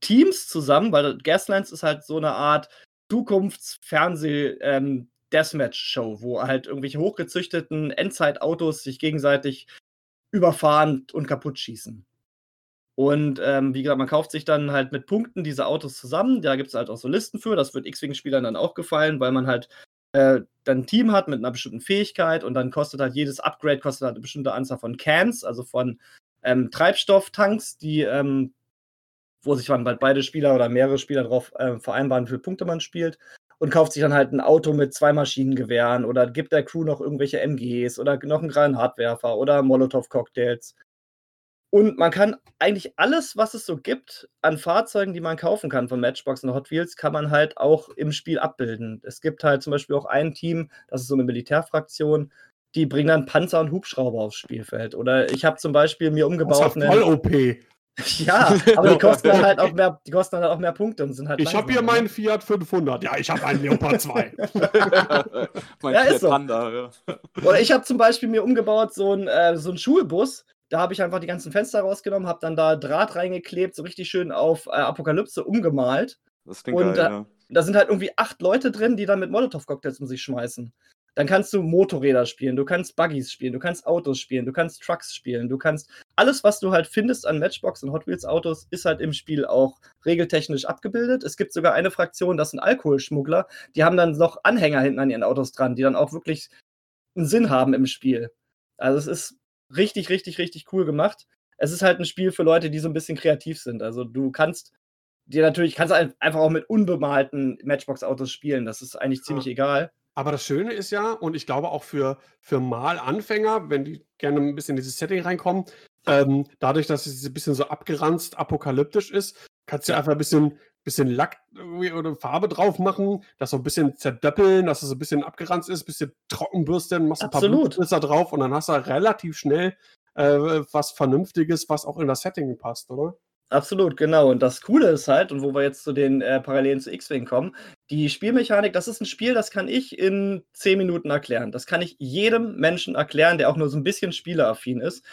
Teams zusammen, weil Gaslands ist halt so eine Art Zukunftsfernseh-Deathmatch-Show, ähm, wo halt irgendwelche hochgezüchteten Endzeitautos sich gegenseitig überfahren und kaputt schießen. Und ähm, wie gesagt, man kauft sich dann halt mit Punkten diese Autos zusammen. Da gibt es halt auch so Listen für. Das wird X-Wing-Spielern dann auch gefallen, weil man halt äh, dann ein Team hat mit einer bestimmten Fähigkeit und dann kostet halt jedes Upgrade kostet halt eine bestimmte Anzahl von Cans, also von ähm, Treibstofftanks, die, ähm, wo sich dann halt beide Spieler oder mehrere Spieler darauf äh, vereinbaren, wie viele Punkte man spielt. Und kauft sich dann halt ein Auto mit zwei Maschinengewehren oder gibt der Crew noch irgendwelche MGs oder noch einen Granatwerfer oder Molotow-Cocktails und man kann eigentlich alles, was es so gibt an Fahrzeugen, die man kaufen kann von Matchbox und Hot Wheels, kann man halt auch im Spiel abbilden. Es gibt halt zum Beispiel auch ein Team, das ist so eine Militärfraktion, die bringen dann Panzer und Hubschrauber aufs Spielfeld. Oder ich habe zum Beispiel mir umgebaut. Das ist voll OP. Ja, aber die kosten dann halt auch mehr, die kosten dann halt auch mehr Punkte und sind halt. Ich habe hier meinen Fiat 500. Ja, ich habe einen Leopard 2. mein ja, Fiat ist so. Panda, ja. Oder ich habe zum Beispiel mir umgebaut so einen, äh, so einen Schulbus, da habe ich einfach die ganzen Fenster rausgenommen, habe dann da Draht reingeklebt, so richtig schön auf äh, Apokalypse umgemalt. Das klingt und geil, ja. da sind halt irgendwie acht Leute drin, die dann mit Molotow-Cocktails um sich schmeißen. Dann kannst du Motorräder spielen, du kannst Buggies spielen, du kannst Autos spielen, du kannst Trucks spielen, du kannst alles, was du halt findest an Matchbox und Hot Wheels Autos, ist halt im Spiel auch regeltechnisch abgebildet. Es gibt sogar eine Fraktion, das sind Alkoholschmuggler, die haben dann noch Anhänger hinten an ihren Autos dran, die dann auch wirklich einen Sinn haben im Spiel. Also es ist richtig, richtig, richtig cool gemacht. Es ist halt ein Spiel für Leute, die so ein bisschen kreativ sind. Also du kannst dir natürlich, kannst einfach auch mit unbemalten Matchbox-Autos spielen. Das ist eigentlich ziemlich ja. egal. Aber das Schöne ist ja, und ich glaube auch für, für Mal-Anfänger, wenn die gerne ein bisschen in dieses Setting reinkommen, ähm, dadurch, dass es ein bisschen so abgeranzt, apokalyptisch ist, kannst du einfach ein bisschen bisschen Lack oder Farbe drauf machen, das so ein bisschen zerdöppeln, dass es so ein bisschen abgeranzt ist, ein bisschen trockenbürsten, machst ein paar Blutspritzer drauf und dann hast du relativ schnell äh, was Vernünftiges, was auch in das Setting passt, oder? Absolut, genau. Und das Coole ist halt, und wo wir jetzt zu den äh, Parallelen zu X-Wing kommen, die Spielmechanik, das ist ein Spiel, das kann ich in 10 Minuten erklären. Das kann ich jedem Menschen erklären, der auch nur so ein bisschen spieleraffin ist.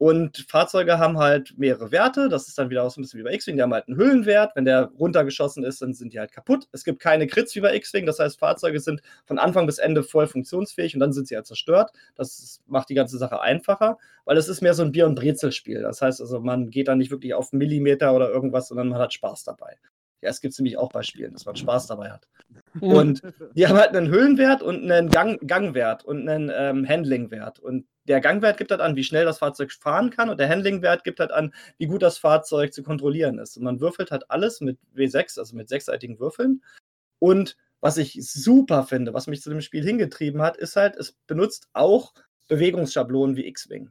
Und Fahrzeuge haben halt mehrere Werte. Das ist dann wieder auch so ein bisschen wie bei X-Wing. Die haben halt einen Hüllenwert. Wenn der runtergeschossen ist, dann sind die halt kaputt. Es gibt keine Crits wie bei X-Wing. Das heißt, Fahrzeuge sind von Anfang bis Ende voll funktionsfähig und dann sind sie halt zerstört. Das macht die ganze Sache einfacher, weil es ist mehr so ein Bier- und Brezelspiel. Das heißt also, man geht dann nicht wirklich auf Millimeter oder irgendwas, sondern man hat Spaß dabei. Ja, es gibt es nämlich auch bei Spielen, dass man Spaß dabei hat. Und die haben halt einen Höhenwert und einen Gang, Gangwert und einen ähm, Handlingwert. Und der Gangwert gibt halt an, wie schnell das Fahrzeug fahren kann und der Handlingwert gibt halt an, wie gut das Fahrzeug zu kontrollieren ist. Und man würfelt halt alles mit W6, also mit sechsseitigen Würfeln. Und was ich super finde, was mich zu dem Spiel hingetrieben hat, ist halt, es benutzt auch Bewegungsschablonen wie X-Wing.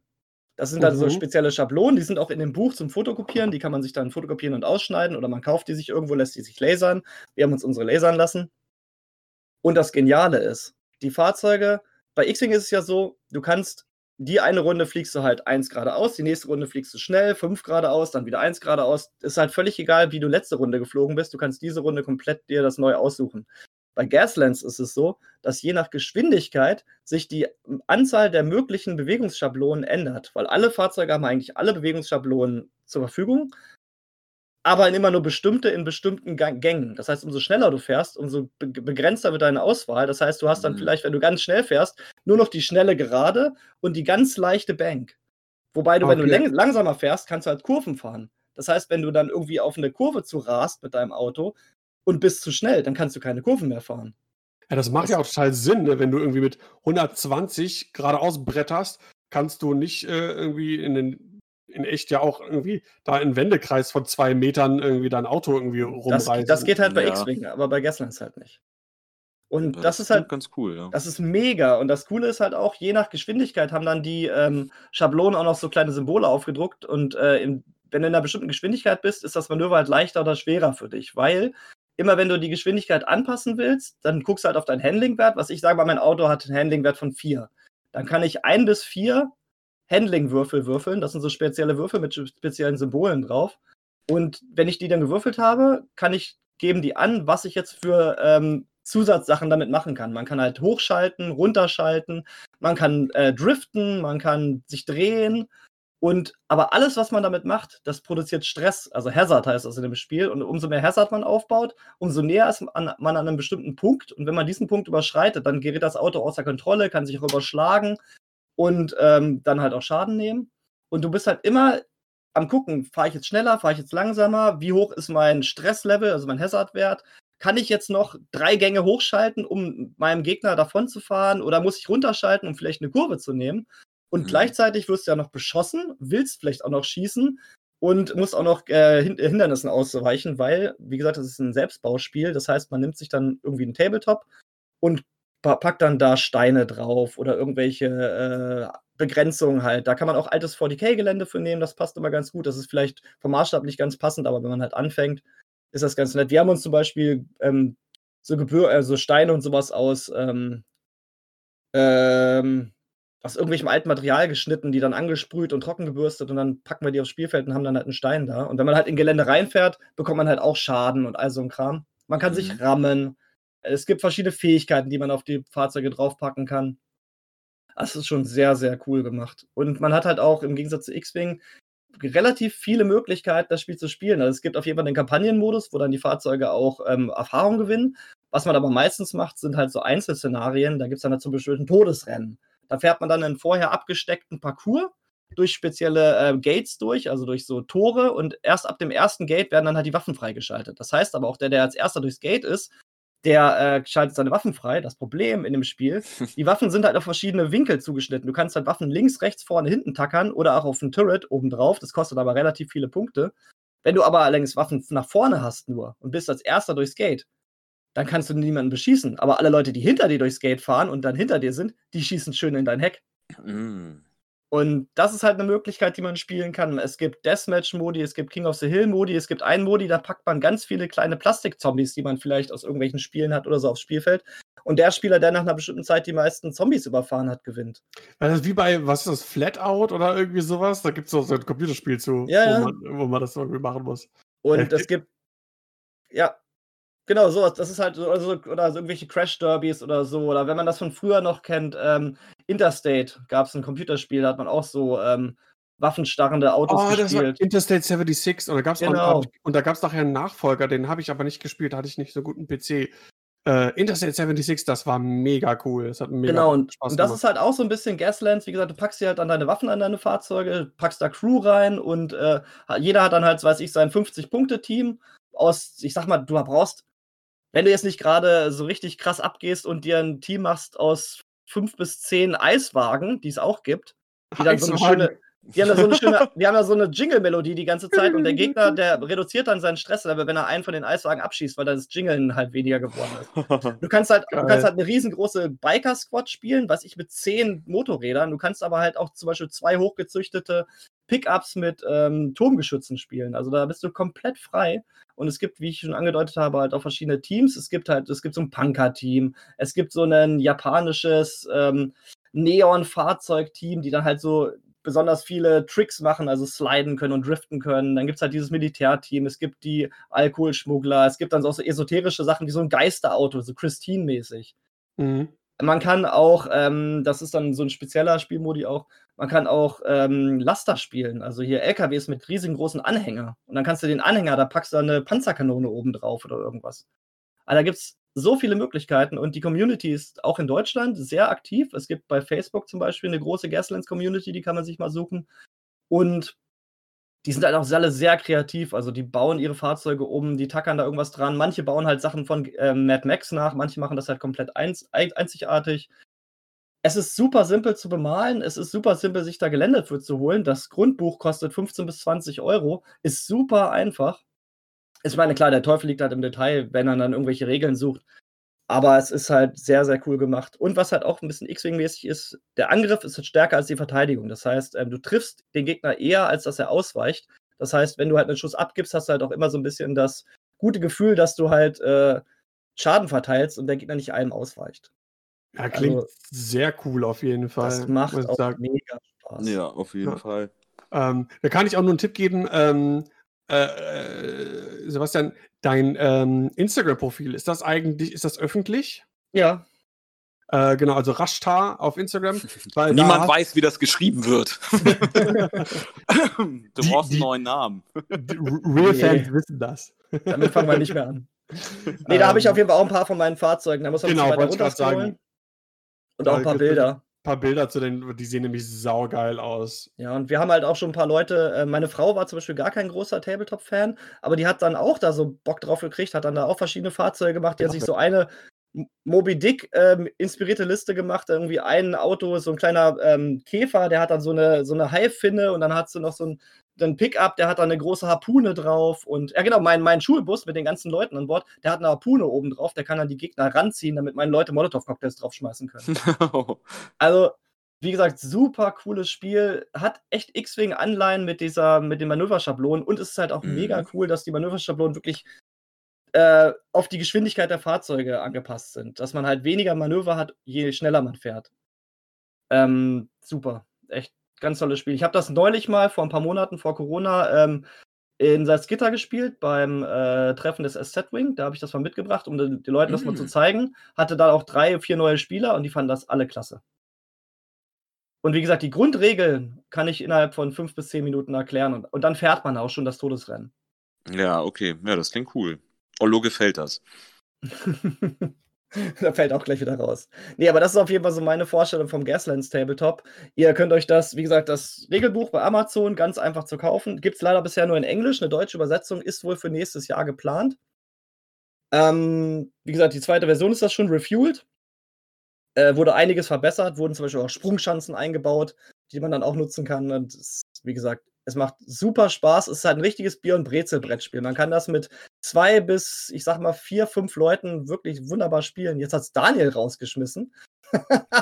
Das sind dann so Mhm. spezielle Schablonen, die sind auch in dem Buch zum Fotokopieren, die kann man sich dann fotokopieren und ausschneiden oder man kauft die sich irgendwo, lässt die sich lasern. Wir haben uns unsere lasern lassen. Und das Geniale ist, die Fahrzeuge, bei X-Wing ist es ja so, du kannst die eine Runde fliegst du halt eins geradeaus, die nächste Runde fliegst du schnell, fünf geradeaus, dann wieder eins geradeaus. Ist halt völlig egal, wie du letzte Runde geflogen bist. Du kannst diese Runde komplett dir das neu aussuchen. Bei Gaslands ist es so, dass je nach Geschwindigkeit sich die Anzahl der möglichen Bewegungsschablonen ändert, weil alle Fahrzeuge haben eigentlich alle Bewegungsschablonen zur Verfügung, aber immer nur bestimmte in bestimmten Gängen. Das heißt, umso schneller du fährst, umso be begrenzter wird deine Auswahl. Das heißt, du hast dann Mhm. vielleicht, wenn du ganz schnell fährst, nur noch die schnelle Gerade und die ganz leichte Bank. Wobei du, wenn du Okay. langsamer fährst, kannst du halt Kurven fahren. Das heißt, wenn du dann irgendwie auf eine Kurve zu rast mit deinem Auto und bist zu schnell, dann kannst du keine Kurven mehr fahren. Ja, das macht Das- ja auch total Sinn, ne? wenn du irgendwie mit 120 geradeaus bretterst, kannst du nicht äh, irgendwie in den in echt ja auch irgendwie da in Wendekreis von zwei Metern irgendwie dein Auto irgendwie Das, rumreisen. das geht halt bei Ja. X-Wing, aber bei Gaslands halt nicht. Und Ja, das ist halt ganz cool, ja. Das ist mega. Und das Coole ist halt auch, je nach Geschwindigkeit haben dann die ähm, Schablonen auch noch so kleine Symbole aufgedruckt. Und äh, im, wenn du in einer bestimmten Geschwindigkeit bist, ist das Manöver halt leichter oder schwerer für dich. Weil immer wenn du die Geschwindigkeit anpassen willst, dann guckst du halt auf deinen Handlingwert. Was ich sage, mal, mein Auto hat einen Handlingwert von 4. Dann kann ich ein bis vier Handlingwürfel würfeln. Das sind so spezielle Würfel mit speziellen Symbolen drauf. Und wenn ich die dann gewürfelt habe, kann ich geben die an, was ich jetzt für ähm, Zusatzsachen damit machen kann. Man kann halt hochschalten, runterschalten, man kann äh, driften, man kann sich drehen. Und aber alles, was man damit macht, das produziert Stress. Also Hazard heißt das in dem Spiel. Und umso mehr Hazard man aufbaut, umso näher ist man an einem bestimmten Punkt. Und wenn man diesen Punkt überschreitet, dann gerät das Auto außer Kontrolle, kann sich auch überschlagen und ähm, dann halt auch Schaden nehmen. Und du bist halt immer am gucken, fahre ich jetzt schneller, fahre ich jetzt langsamer, wie hoch ist mein Stresslevel, also mein Hazard-Wert, kann ich jetzt noch drei Gänge hochschalten, um meinem Gegner davon zu fahren oder muss ich runterschalten, um vielleicht eine Kurve zu nehmen? Und Mhm. gleichzeitig wirst du ja noch beschossen, willst vielleicht auch noch schießen und musst auch noch äh, Hin Hindernissen ausweichen, weil, wie gesagt, das ist ein Selbstbauspiel. Das heißt, man nimmt sich dann irgendwie einen Tabletop und packt dann da Steine drauf oder irgendwelche äh, Begrenzungen halt. Da kann man auch altes 40k-Gelände für nehmen, das passt immer ganz gut. Das ist vielleicht vom Maßstab nicht ganz passend, aber wenn man halt anfängt, ist das ganz nett. Wir haben uns zum Beispiel ähm, so Gebühr, also Steine und sowas aus, ähm, ähm, aus irgendwelchem alten Material geschnitten, die dann angesprüht und trocken gebürstet und dann packen wir die aufs Spielfeld und haben dann halt einen Stein da. Und wenn man halt in Gelände reinfährt, bekommt man halt auch Schaden und all so ein Kram. Man kann sich Mhm. rammen. Es gibt verschiedene Fähigkeiten, die man auf die Fahrzeuge draufpacken kann. Das ist schon sehr, sehr cool gemacht. Und man hat halt auch im Gegensatz zu X-Wing relativ viele Möglichkeiten, das Spiel zu spielen. Also es gibt auf jeden Fall den Kampagnenmodus, wo dann die Fahrzeuge auch ähm, Erfahrung gewinnen. Was man aber meistens macht, sind halt so Einzelszenarien. Da gibt es dann halt zum Beispiel ein Todesrennen. Da fährt man dann einen vorher abgesteckten Parcours durch spezielle äh, Gates durch, also durch so Tore. Und erst ab dem ersten Gate werden dann halt die Waffen freigeschaltet. Das heißt aber auch, der, der als erster durchs Gate ist, der äh, schaltet seine Waffen frei. Das Problem in dem Spiel, die Waffen sind halt auf verschiedene Winkel zugeschnitten. Du kannst halt Waffen links, rechts, vorne, hinten tackern oder auch auf ein Turret obendrauf. Das kostet aber relativ viele Punkte. Wenn du aber allerdings Waffen nach vorne hast nur und bist als erster durchs Gate, dann kannst du niemanden beschießen. Aber alle Leute, die hinter dir durchs Gate fahren und dann hinter dir sind, die schießen schön in dein Heck. Mm. Und das ist halt eine Möglichkeit, die man spielen kann. Es gibt Deathmatch-Modi, es gibt King of the Hill-Modi, es gibt einen Modi, da packt man ganz viele kleine Plastik-Zombies, die man vielleicht aus irgendwelchen Spielen hat oder so aufs Spielfeld. Und der Spieler, der nach einer bestimmten Zeit die meisten Zombies überfahren hat, gewinnt. Also wie bei, was ist das, Flatout oder irgendwie sowas? Da gibt es so ein Computerspiel zu, Ja, wo. Man, wo man das irgendwie machen muss. Und Ja, es gibt. Ja. Genau, sowas. Das ist halt so, also, oder so irgendwelche Crash-Derbys oder so. Oder wenn man das von früher noch kennt, ähm, Interstate gab es ein Computerspiel, da hat man auch so ähm, waffenstarrende Autos Oh, das war gespielt. Interstate 76 und da gab's auch Genau. und da gab's nachher einen Nachfolger, den habe ich aber nicht gespielt, da hatte ich nicht so guten PC. Äh, Interstate 76, das war mega cool. Das hat mega Genau, und, Spaß und das gemacht. ist halt auch so ein bisschen Gaslands. Wie gesagt, du packst dir halt dann deine Waffen an deine Fahrzeuge, packst da Crew rein und äh, jeder hat dann halt, weiß ich, sein 50-Punkte-Team aus, ich sag mal, du brauchst, wenn du jetzt nicht gerade so richtig krass abgehst und dir ein Team machst aus fünf bis zehn Eiswagen, die es auch gibt, die dann so eine Eiswagen. schöne, die haben da so eine schöne, die haben da so eine Jingle-Melodie die ganze Zeit und der Gegner, der reduziert dann seinen Stresslevel, wenn er einen von den Eiswagen abschießt, weil das Jingeln halt weniger geworden ist. Du kannst halt, du kannst halt eine riesengroße Biker-Squad spielen, was ich mit zehn Motorrädern. Du kannst aber halt auch zum Beispiel zwei hochgezüchtete Pickups mit ähm, Turmgeschützen spielen. Also da bist du komplett frei. Und es gibt, wie ich schon angedeutet habe, halt auch verschiedene Teams. Es gibt halt, es gibt so ein Punker-Team, es gibt so ein japanisches ähm, Neon-Fahrzeugteam, die dann halt so besonders viele Tricks machen, also sliden können und driften können. Dann gibt es halt dieses Militärteam, es gibt die Alkoholschmuggler, es gibt dann auch so esoterische Sachen wie so ein Geisterauto, so Christine-mäßig. Mhm. Man kann auch, ähm, das ist dann so ein spezieller Spielmodi auch, man kann auch ähm, Laster spielen, also hier LKWs mit riesengroßen Anhänger. Und dann kannst du den Anhänger, da packst du eine Panzerkanone oben drauf oder irgendwas. Also da gibt es so viele Möglichkeiten und die Community ist auch in Deutschland sehr aktiv. Es gibt bei Facebook zum Beispiel eine große Gaslands-Community, die kann man sich mal suchen. Und die sind halt auch alle sehr kreativ. Also die bauen ihre Fahrzeuge um, die tackern da irgendwas dran. Manche bauen halt Sachen von ähm, Mad Max nach, manche machen das halt komplett einz ein einzigartig. Es ist super simpel zu bemalen, es ist super simpel, sich da Gelände für zu holen. Das Grundbuch kostet 15 bis 20 Euro, ist super einfach. Ich meine, klar, der Teufel liegt halt im Detail, wenn er dann irgendwelche Regeln sucht. Aber es ist halt sehr, sehr cool gemacht. Und was halt auch ein bisschen X-Wing-mäßig ist, der Angriff ist halt stärker als die Verteidigung. Das heißt, ähm, du triffst den Gegner eher, als dass er ausweicht. Das heißt, wenn du halt einen Schuss abgibst, hast du halt auch immer so ein bisschen das gute Gefühl, dass du halt äh, Schaden verteilst und der Gegner nicht einem ausweicht. Ja, klingt Also- sehr cool auf jeden Fall. Das macht auch sagen. mega Spaß. Ja, auf jeden Ja. Fall. Ähm, da kann ich auch nur einen Tipp geben. Ähm, äh, äh, Sebastian, dein ähm, Instagram-Profil, ist das eigentlich, ist das öffentlich? Ja, Äh, genau, also Rashtar auf Instagram. Weil Niemand da, weiß, wie das geschrieben wird. du Die- brauchst die- einen neuen Namen. die Real Nee. Fans wissen das. damit fangen wir nicht mehr an. Nee, da habe ich Ähm, auf jeden Fall auch ein paar von meinen Fahrzeugen. Da muss man Genau, wollte ich weiter grad sagen. Und auch ein paar Bilder. Ein paar Bilder zu den, die sehen nämlich saugeil aus. Ja, und wir haben halt auch schon ein paar Leute. Äh, meine Frau war zum Beispiel gar kein großer Tabletop-Fan, aber die hat dann auch da so Bock drauf gekriegt, hat dann da auch verschiedene Fahrzeuge gemacht. Die hat sich so eine Moby Dick ähm, inspirierte Liste gemacht. Irgendwie ein Auto, so ein kleiner ähm, Käfer, der hat dann so eine, so eine Haifinne und dann hat sie noch so ein ein Pickup, der hat dann eine große Harpune drauf und ja genau, mein, mein Schulbus mit den ganzen Leuten an Bord, der hat eine Harpune oben drauf, der kann dann die Gegner ranziehen, damit meine Leute Molotow-Cocktails draufschmeißen können. Also, wie gesagt, super cooles Spiel. Hat echt X-Wing-Anleihen mit dieser, mit den Manöverschablonen und es ist halt auch Mhm. mega cool, dass die Manöverschablonen wirklich äh, auf die Geschwindigkeit der Fahrzeuge angepasst sind. Dass man halt weniger Manöver hat, je schneller man fährt. Ähm, super. Echt ganz tolles Spiel. Ich habe das neulich mal vor ein paar Monaten vor Corona ähm, in Salzgitter gespielt beim äh, Treffen des SZ-Wing. Da habe ich das mal mitgebracht, um den, den Leuten das mal zu Mm. zeigen. Hatte da auch drei, vier neue Spieler und die fanden das alle klasse. Und wie gesagt, die Grundregeln kann ich innerhalb von fünf bis zehn Minuten erklären und, und dann fährt man auch schon das Todesrennen. ja, okay. Ja, das klingt cool. Ollo gefällt das. da fällt auch gleich wieder raus. Nee, aber das ist auf jeden Fall so meine Vorstellung vom Gaslands Tabletop. Ihr könnt euch das, wie gesagt, das Regelbuch bei Amazon ganz einfach zu kaufen. Gibt es leider bisher nur in Englisch. Eine deutsche Übersetzung ist wohl für nächstes Jahr geplant. Ähm, wie gesagt, die zweite Version ist das schon refueled. Äh, wurde einiges verbessert, wurden zum Beispiel auch Sprungschanzen eingebaut, die man dann auch nutzen kann. Und es, wie gesagt, es macht super Spaß. Es ist halt ein richtiges Bier- und Brezelbrettspiel. Man kann das mit zwei bis, ich sag mal, vier, fünf Leuten wirklich wunderbar spielen. Jetzt hat's Daniel rausgeschmissen.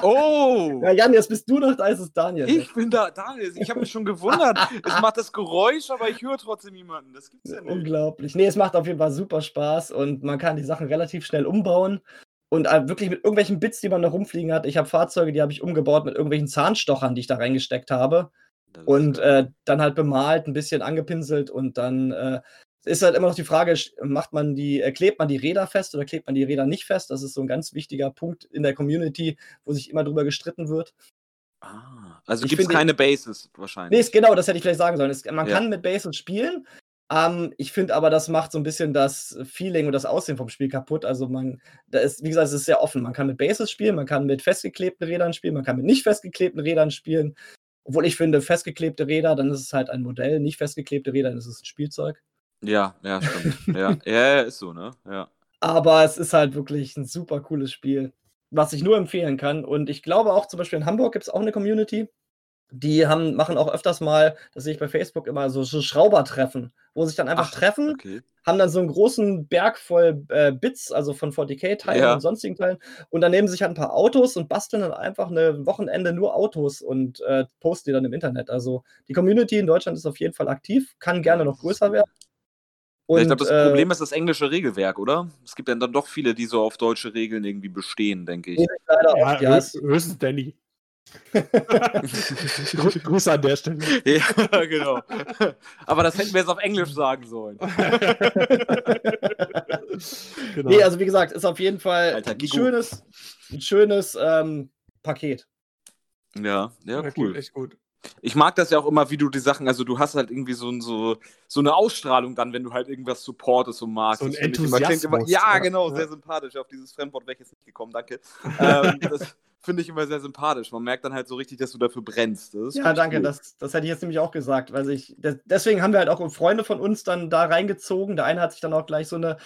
Oh! Ja, Jan, jetzt bist du noch, da ist es Daniel. Ich bin da, Daniel. Ich habe mich schon gewundert. es macht das Geräusch, aber ich höre trotzdem niemanden. Das gibt's ja nicht. Unglaublich. Nee, es macht auf jeden Fall super Spaß und man kann die Sachen relativ schnell umbauen. Und äh, wirklich mit irgendwelchen Bits, die man da rumfliegen hat. Ich habe Fahrzeuge, die habe ich umgebaut mit irgendwelchen Zahnstochern, die ich da reingesteckt habe. Und geil. äh, dann halt bemalt, ein bisschen angepinselt und dann äh, ist halt immer noch die Frage, macht man die, äh, klebt man die Räder fest oder klebt man die Räder nicht fest? Das ist so ein ganz wichtiger Punkt in der Community, wo sich immer drüber gestritten wird. Ah, Also gibt es keine Bases Nee, wahrscheinlich. ist, genau, das hätte ich vielleicht sagen sollen. Es, man Ja. kann mit Bases spielen. Ähm, ich finde aber, das macht so ein bisschen das Feeling und das Aussehen vom Spiel kaputt. Also man, da ist, wie gesagt, es ist sehr offen. Man kann mit Bases spielen, man kann mit festgeklebten Rädern spielen, man kann mit nicht festgeklebten Rädern spielen. Obwohl ich finde, festgeklebte Räder, dann ist es halt ein Modell, nicht festgeklebte Räder, dann ist es ein Spielzeug. Ja, ja, stimmt. ja. ja, ist so, ne? Ja. Aber es ist halt wirklich ein super cooles Spiel, was ich nur empfehlen kann. Und ich glaube auch, zum Beispiel in Hamburg gibt es auch eine Community, die haben, machen auch öfters mal, das sehe ich bei Facebook immer, so, Schraubertreffen, wo sich dann einfach Ach, treffen, Okay. haben dann so einen großen Berg voll äh, Bits, also von 40k-Teilen Ja. und sonstigen Teilen. Und dann nehmen sie sich halt ein paar Autos und basteln dann einfach eine Wochenende nur Autos und äh, posten die dann im Internet. Also die Community in Deutschland ist auf jeden Fall aktiv, kann gerne noch größer werden. Ja, ich glaube, das äh, Problem ist das englische Regelwerk, oder? Es gibt ja dann doch viele, die so auf deutsche Regeln irgendwie bestehen, denke ich. Ja, ja, höchstens Danny. Grü- Grüße an der Stelle. ja, genau. Aber das hätten wir jetzt auf Englisch sagen sollen. genau. Nee, also wie gesagt, ist auf jeden Fall Alter, ein schönes, ein schönes ähm, Paket. Ja, ja, Ja, cool. Echt gut. Ich mag das ja auch immer, wie du die Sachen, also du hast halt irgendwie so, ein- so, so eine Ausstrahlung dann, wenn du halt irgendwas supportest und magst. So ein ich immer- immer, Enthusiasmus. Ja, genau, ja. sehr sympathisch. Auf dieses Fremdwort jetzt nicht gekommen, danke. ähm, das finde ich immer sehr sympathisch. Man merkt dann halt so richtig, dass du dafür brennst. Das Ja, danke, cool. das, das hätte ich jetzt nämlich auch gesagt, weil ich, des- deswegen haben wir halt auch Freunde von uns dann da reingezogen. Der eine hat sich dann auch gleich so eine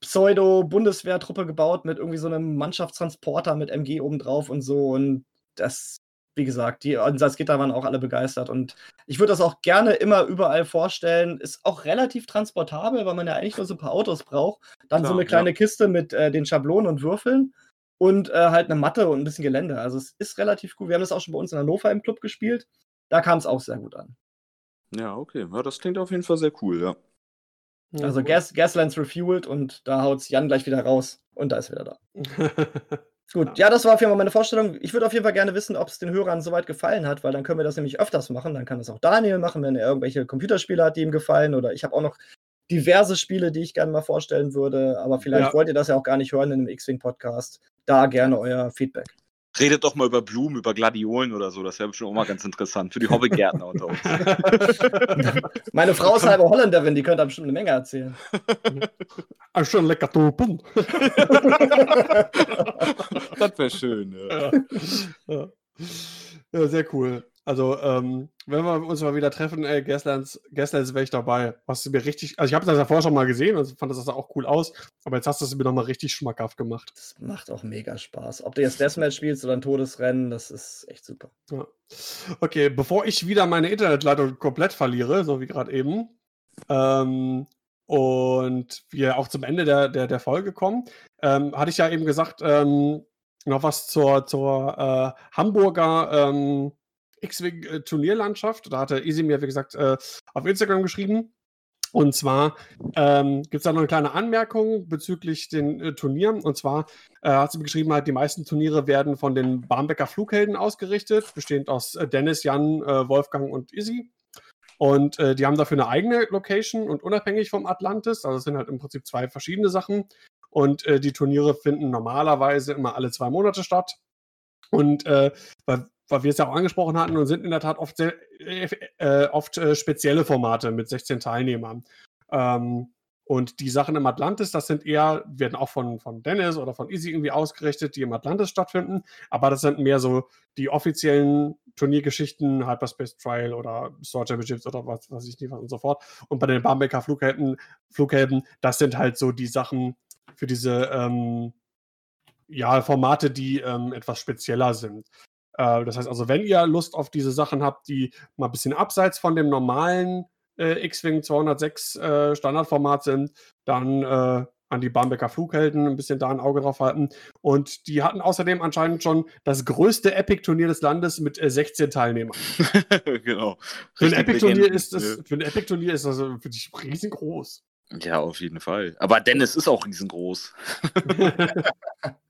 Pseudo-Bundeswehrtruppe gebaut mit irgendwie so einem Mannschaftstransporter mit MG obendrauf und so. Und das, wie gesagt, die in Salzgitter waren auch alle begeistert. Und ich würde das auch gerne immer überall vorstellen. Ist auch relativ transportabel, weil man ja eigentlich nur so ein paar Autos braucht. Dann so Klar, eine kleine Kiste mit äh, den Schablonen und Würfeln und äh, halt eine Matte und ein bisschen Gelände. Also es ist relativ gut. Wir haben das auch schon bei uns in Hannover im Club gespielt. Da kam es auch sehr gut an. Ja, okay. Ja, das klingt auf jeden Fall sehr cool, ja. Also. Gas, Gaslands refueled und da haut's Jan gleich wieder raus und da ist er wieder da. Gut, ja, das war auf jeden Fall meine Vorstellung. Ich würde auf jeden Fall gerne wissen, ob es den Hörern soweit gefallen hat, weil dann können wir das nämlich öfters machen. Dann kann das auch Daniel machen, wenn er irgendwelche Computerspiele hat, die ihm gefallen. Oder ich habe auch noch diverse Spiele, die ich gerne mal vorstellen würde. Aber vielleicht Ja. wollt ihr das ja auch gar nicht hören in einem X-Wing-Podcast. Da gerne euer Feedback. Redet doch mal über Blumen, über Gladiolen oder so. Das wäre bestimmt auch mal ganz interessant für die Hobbygärtner unter uns. Meine Frau ist halbe Holländerin, die könnte da bestimmt eine Menge erzählen. Ah, schon lecker Topen. das wäre schön. Ja. ja. ja, sehr cool. Also, ähm, wenn wir uns mal wieder treffen, ey, Gaslands, Gaslands wäre ich dabei. Was du mir richtig, also ich habe das ja vorher schon mal gesehen und fand das auch cool aus, aber jetzt hast du es mir nochmal richtig schmackhaft gemacht. Das macht auch mega Spaß. Ob du jetzt Deathmatch spielst oder ein Todesrennen, das ist echt super. Ja. Okay, bevor ich wieder meine Internetleitung komplett verliere, so wie gerade eben, ähm, und wir auch zum Ende der, der, der Folge kommen, ähm, hatte ich ja eben gesagt, ähm, noch was zur, zur äh, Hamburger ähm, X-Wing-Turnierlandschaft. Da hatte Easy mir, wie gesagt, äh, auf Instagram geschrieben. Und zwar ähm, gibt es da noch eine kleine Anmerkung bezüglich den äh, Turnieren. Und zwar äh, hat sie mir geschrieben, halt, die meisten Turniere werden von den Barmbecker Flughelden ausgerichtet, bestehend aus äh, Dennis, Jan, äh, Wolfgang und Izzy. Und äh, die haben dafür eine eigene Location und unabhängig vom Atlantis. Also es sind halt im Prinzip zwei verschiedene Sachen. Und äh, die Turniere finden normalerweise immer alle zwei Monate statt. Und äh, weil, weil wir es ja auch angesprochen hatten und sind in der Tat oft, sehr, äh, äh, oft äh, spezielle Formate mit 16 Teilnehmern. Ähm, und die Sachen im Atlantis, das sind eher, werden auch von, von Dennis oder von Easy irgendwie ausgerichtet, die im Atlantis stattfinden. Aber das sind mehr so die offiziellen Turniergeschichten, Hyperspace Trial oder Store Championships oder was weiß ich nicht was und so fort. Und bei den Barmbecker Flughelden, Flughelden, das sind halt so die Sachen für diese ähm, ja, Formate, die ähm, etwas spezieller sind. Äh, das heißt also, wenn ihr Lust auf diese Sachen habt, die mal ein bisschen abseits von dem normalen äh, X-Wing 206 äh, Standardformat sind, dann äh, an die Barmbecker Flughelden ein bisschen da ein Auge drauf halten. Und die hatten außerdem anscheinend schon das größte Epic-Turnier des Landes mit äh, 16 Teilnehmern. genau. Für ein Epic-Turnier ist das, ja. für ein Epic-Turnier ist das äh, für dich riesengroß. Ja, auf jeden Fall. Aber Dennis ist auch riesengroß.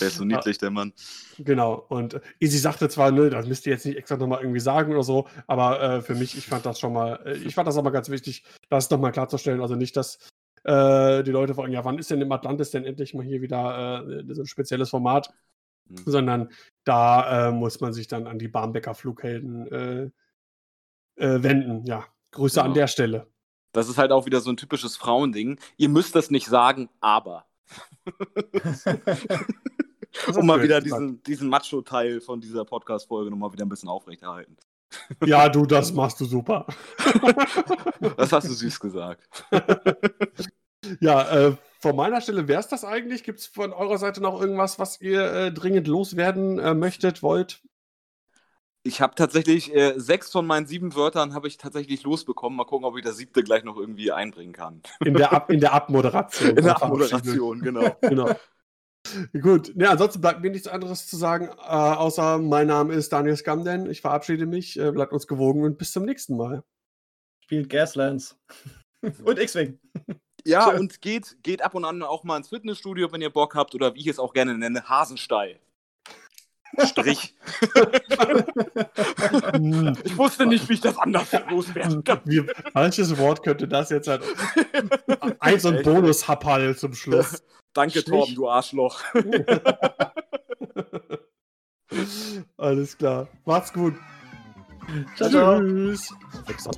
Der ist so niedlich, der Mann. Genau. Und Easy sagte zwar, ne, das müsst ihr jetzt nicht extra nochmal irgendwie sagen oder so, aber äh, für mich, ich fand das schon mal, äh, ich fand das mal ganz wichtig, das nochmal klarzustellen. Also nicht, dass äh, die Leute fragen, ja, wann ist denn im Atlantis denn endlich mal hier wieder äh, so ein spezielles Format? mhm. sondern da äh, muss man sich dann an die Barmbecker Flughelden äh, wenden. Ja, Grüße genau. an der Stelle. Das ist halt auch wieder so ein typisches Frauending. Ihr müsst das nicht sagen, aber. Um mal wieder diesen, diesen Macho-Teil von dieser Podcast-Folge nochmal wieder ein bisschen aufrechterhalten. Ja, du, das machst du super. das hast du süß gesagt. ja, äh, von meiner Stelle wäre es das eigentlich. Gibt es von eurer Seite noch irgendwas, was ihr äh, dringend loswerden äh, möchtet, wollt? Ich habe tatsächlich äh, sechs von meinen sieben Wörtern habe ich tatsächlich losbekommen. Mal gucken, ob ich das siebte gleich noch irgendwie einbringen kann. In der, Ab in der Abmoderation. In der Abmoderation, genau. genau. Gut, ja, ansonsten bleibt mir nichts anderes zu sagen, äh, außer mein Name ist Daniel Scamden. Ich verabschiede mich, äh, bleibt uns gewogen und bis zum nächsten Mal. Spielt Gaslands. und X-Wing. Ja, Tschö. und geht, geht ab und an auch mal ins Fitnessstudio, wenn ihr Bock habt, oder wie ich es auch gerne nenne, Hasenstall. Strich. ich wusste nicht, wie ich das anders loswerden kann. Wie, manches Wort könnte das jetzt halt. Ein so ein Bonus-Happal zum Schluss. Danke, Strich. Torben, du Arschloch. Alles klar. Macht's gut. Ciao, Tschüss. Ciao.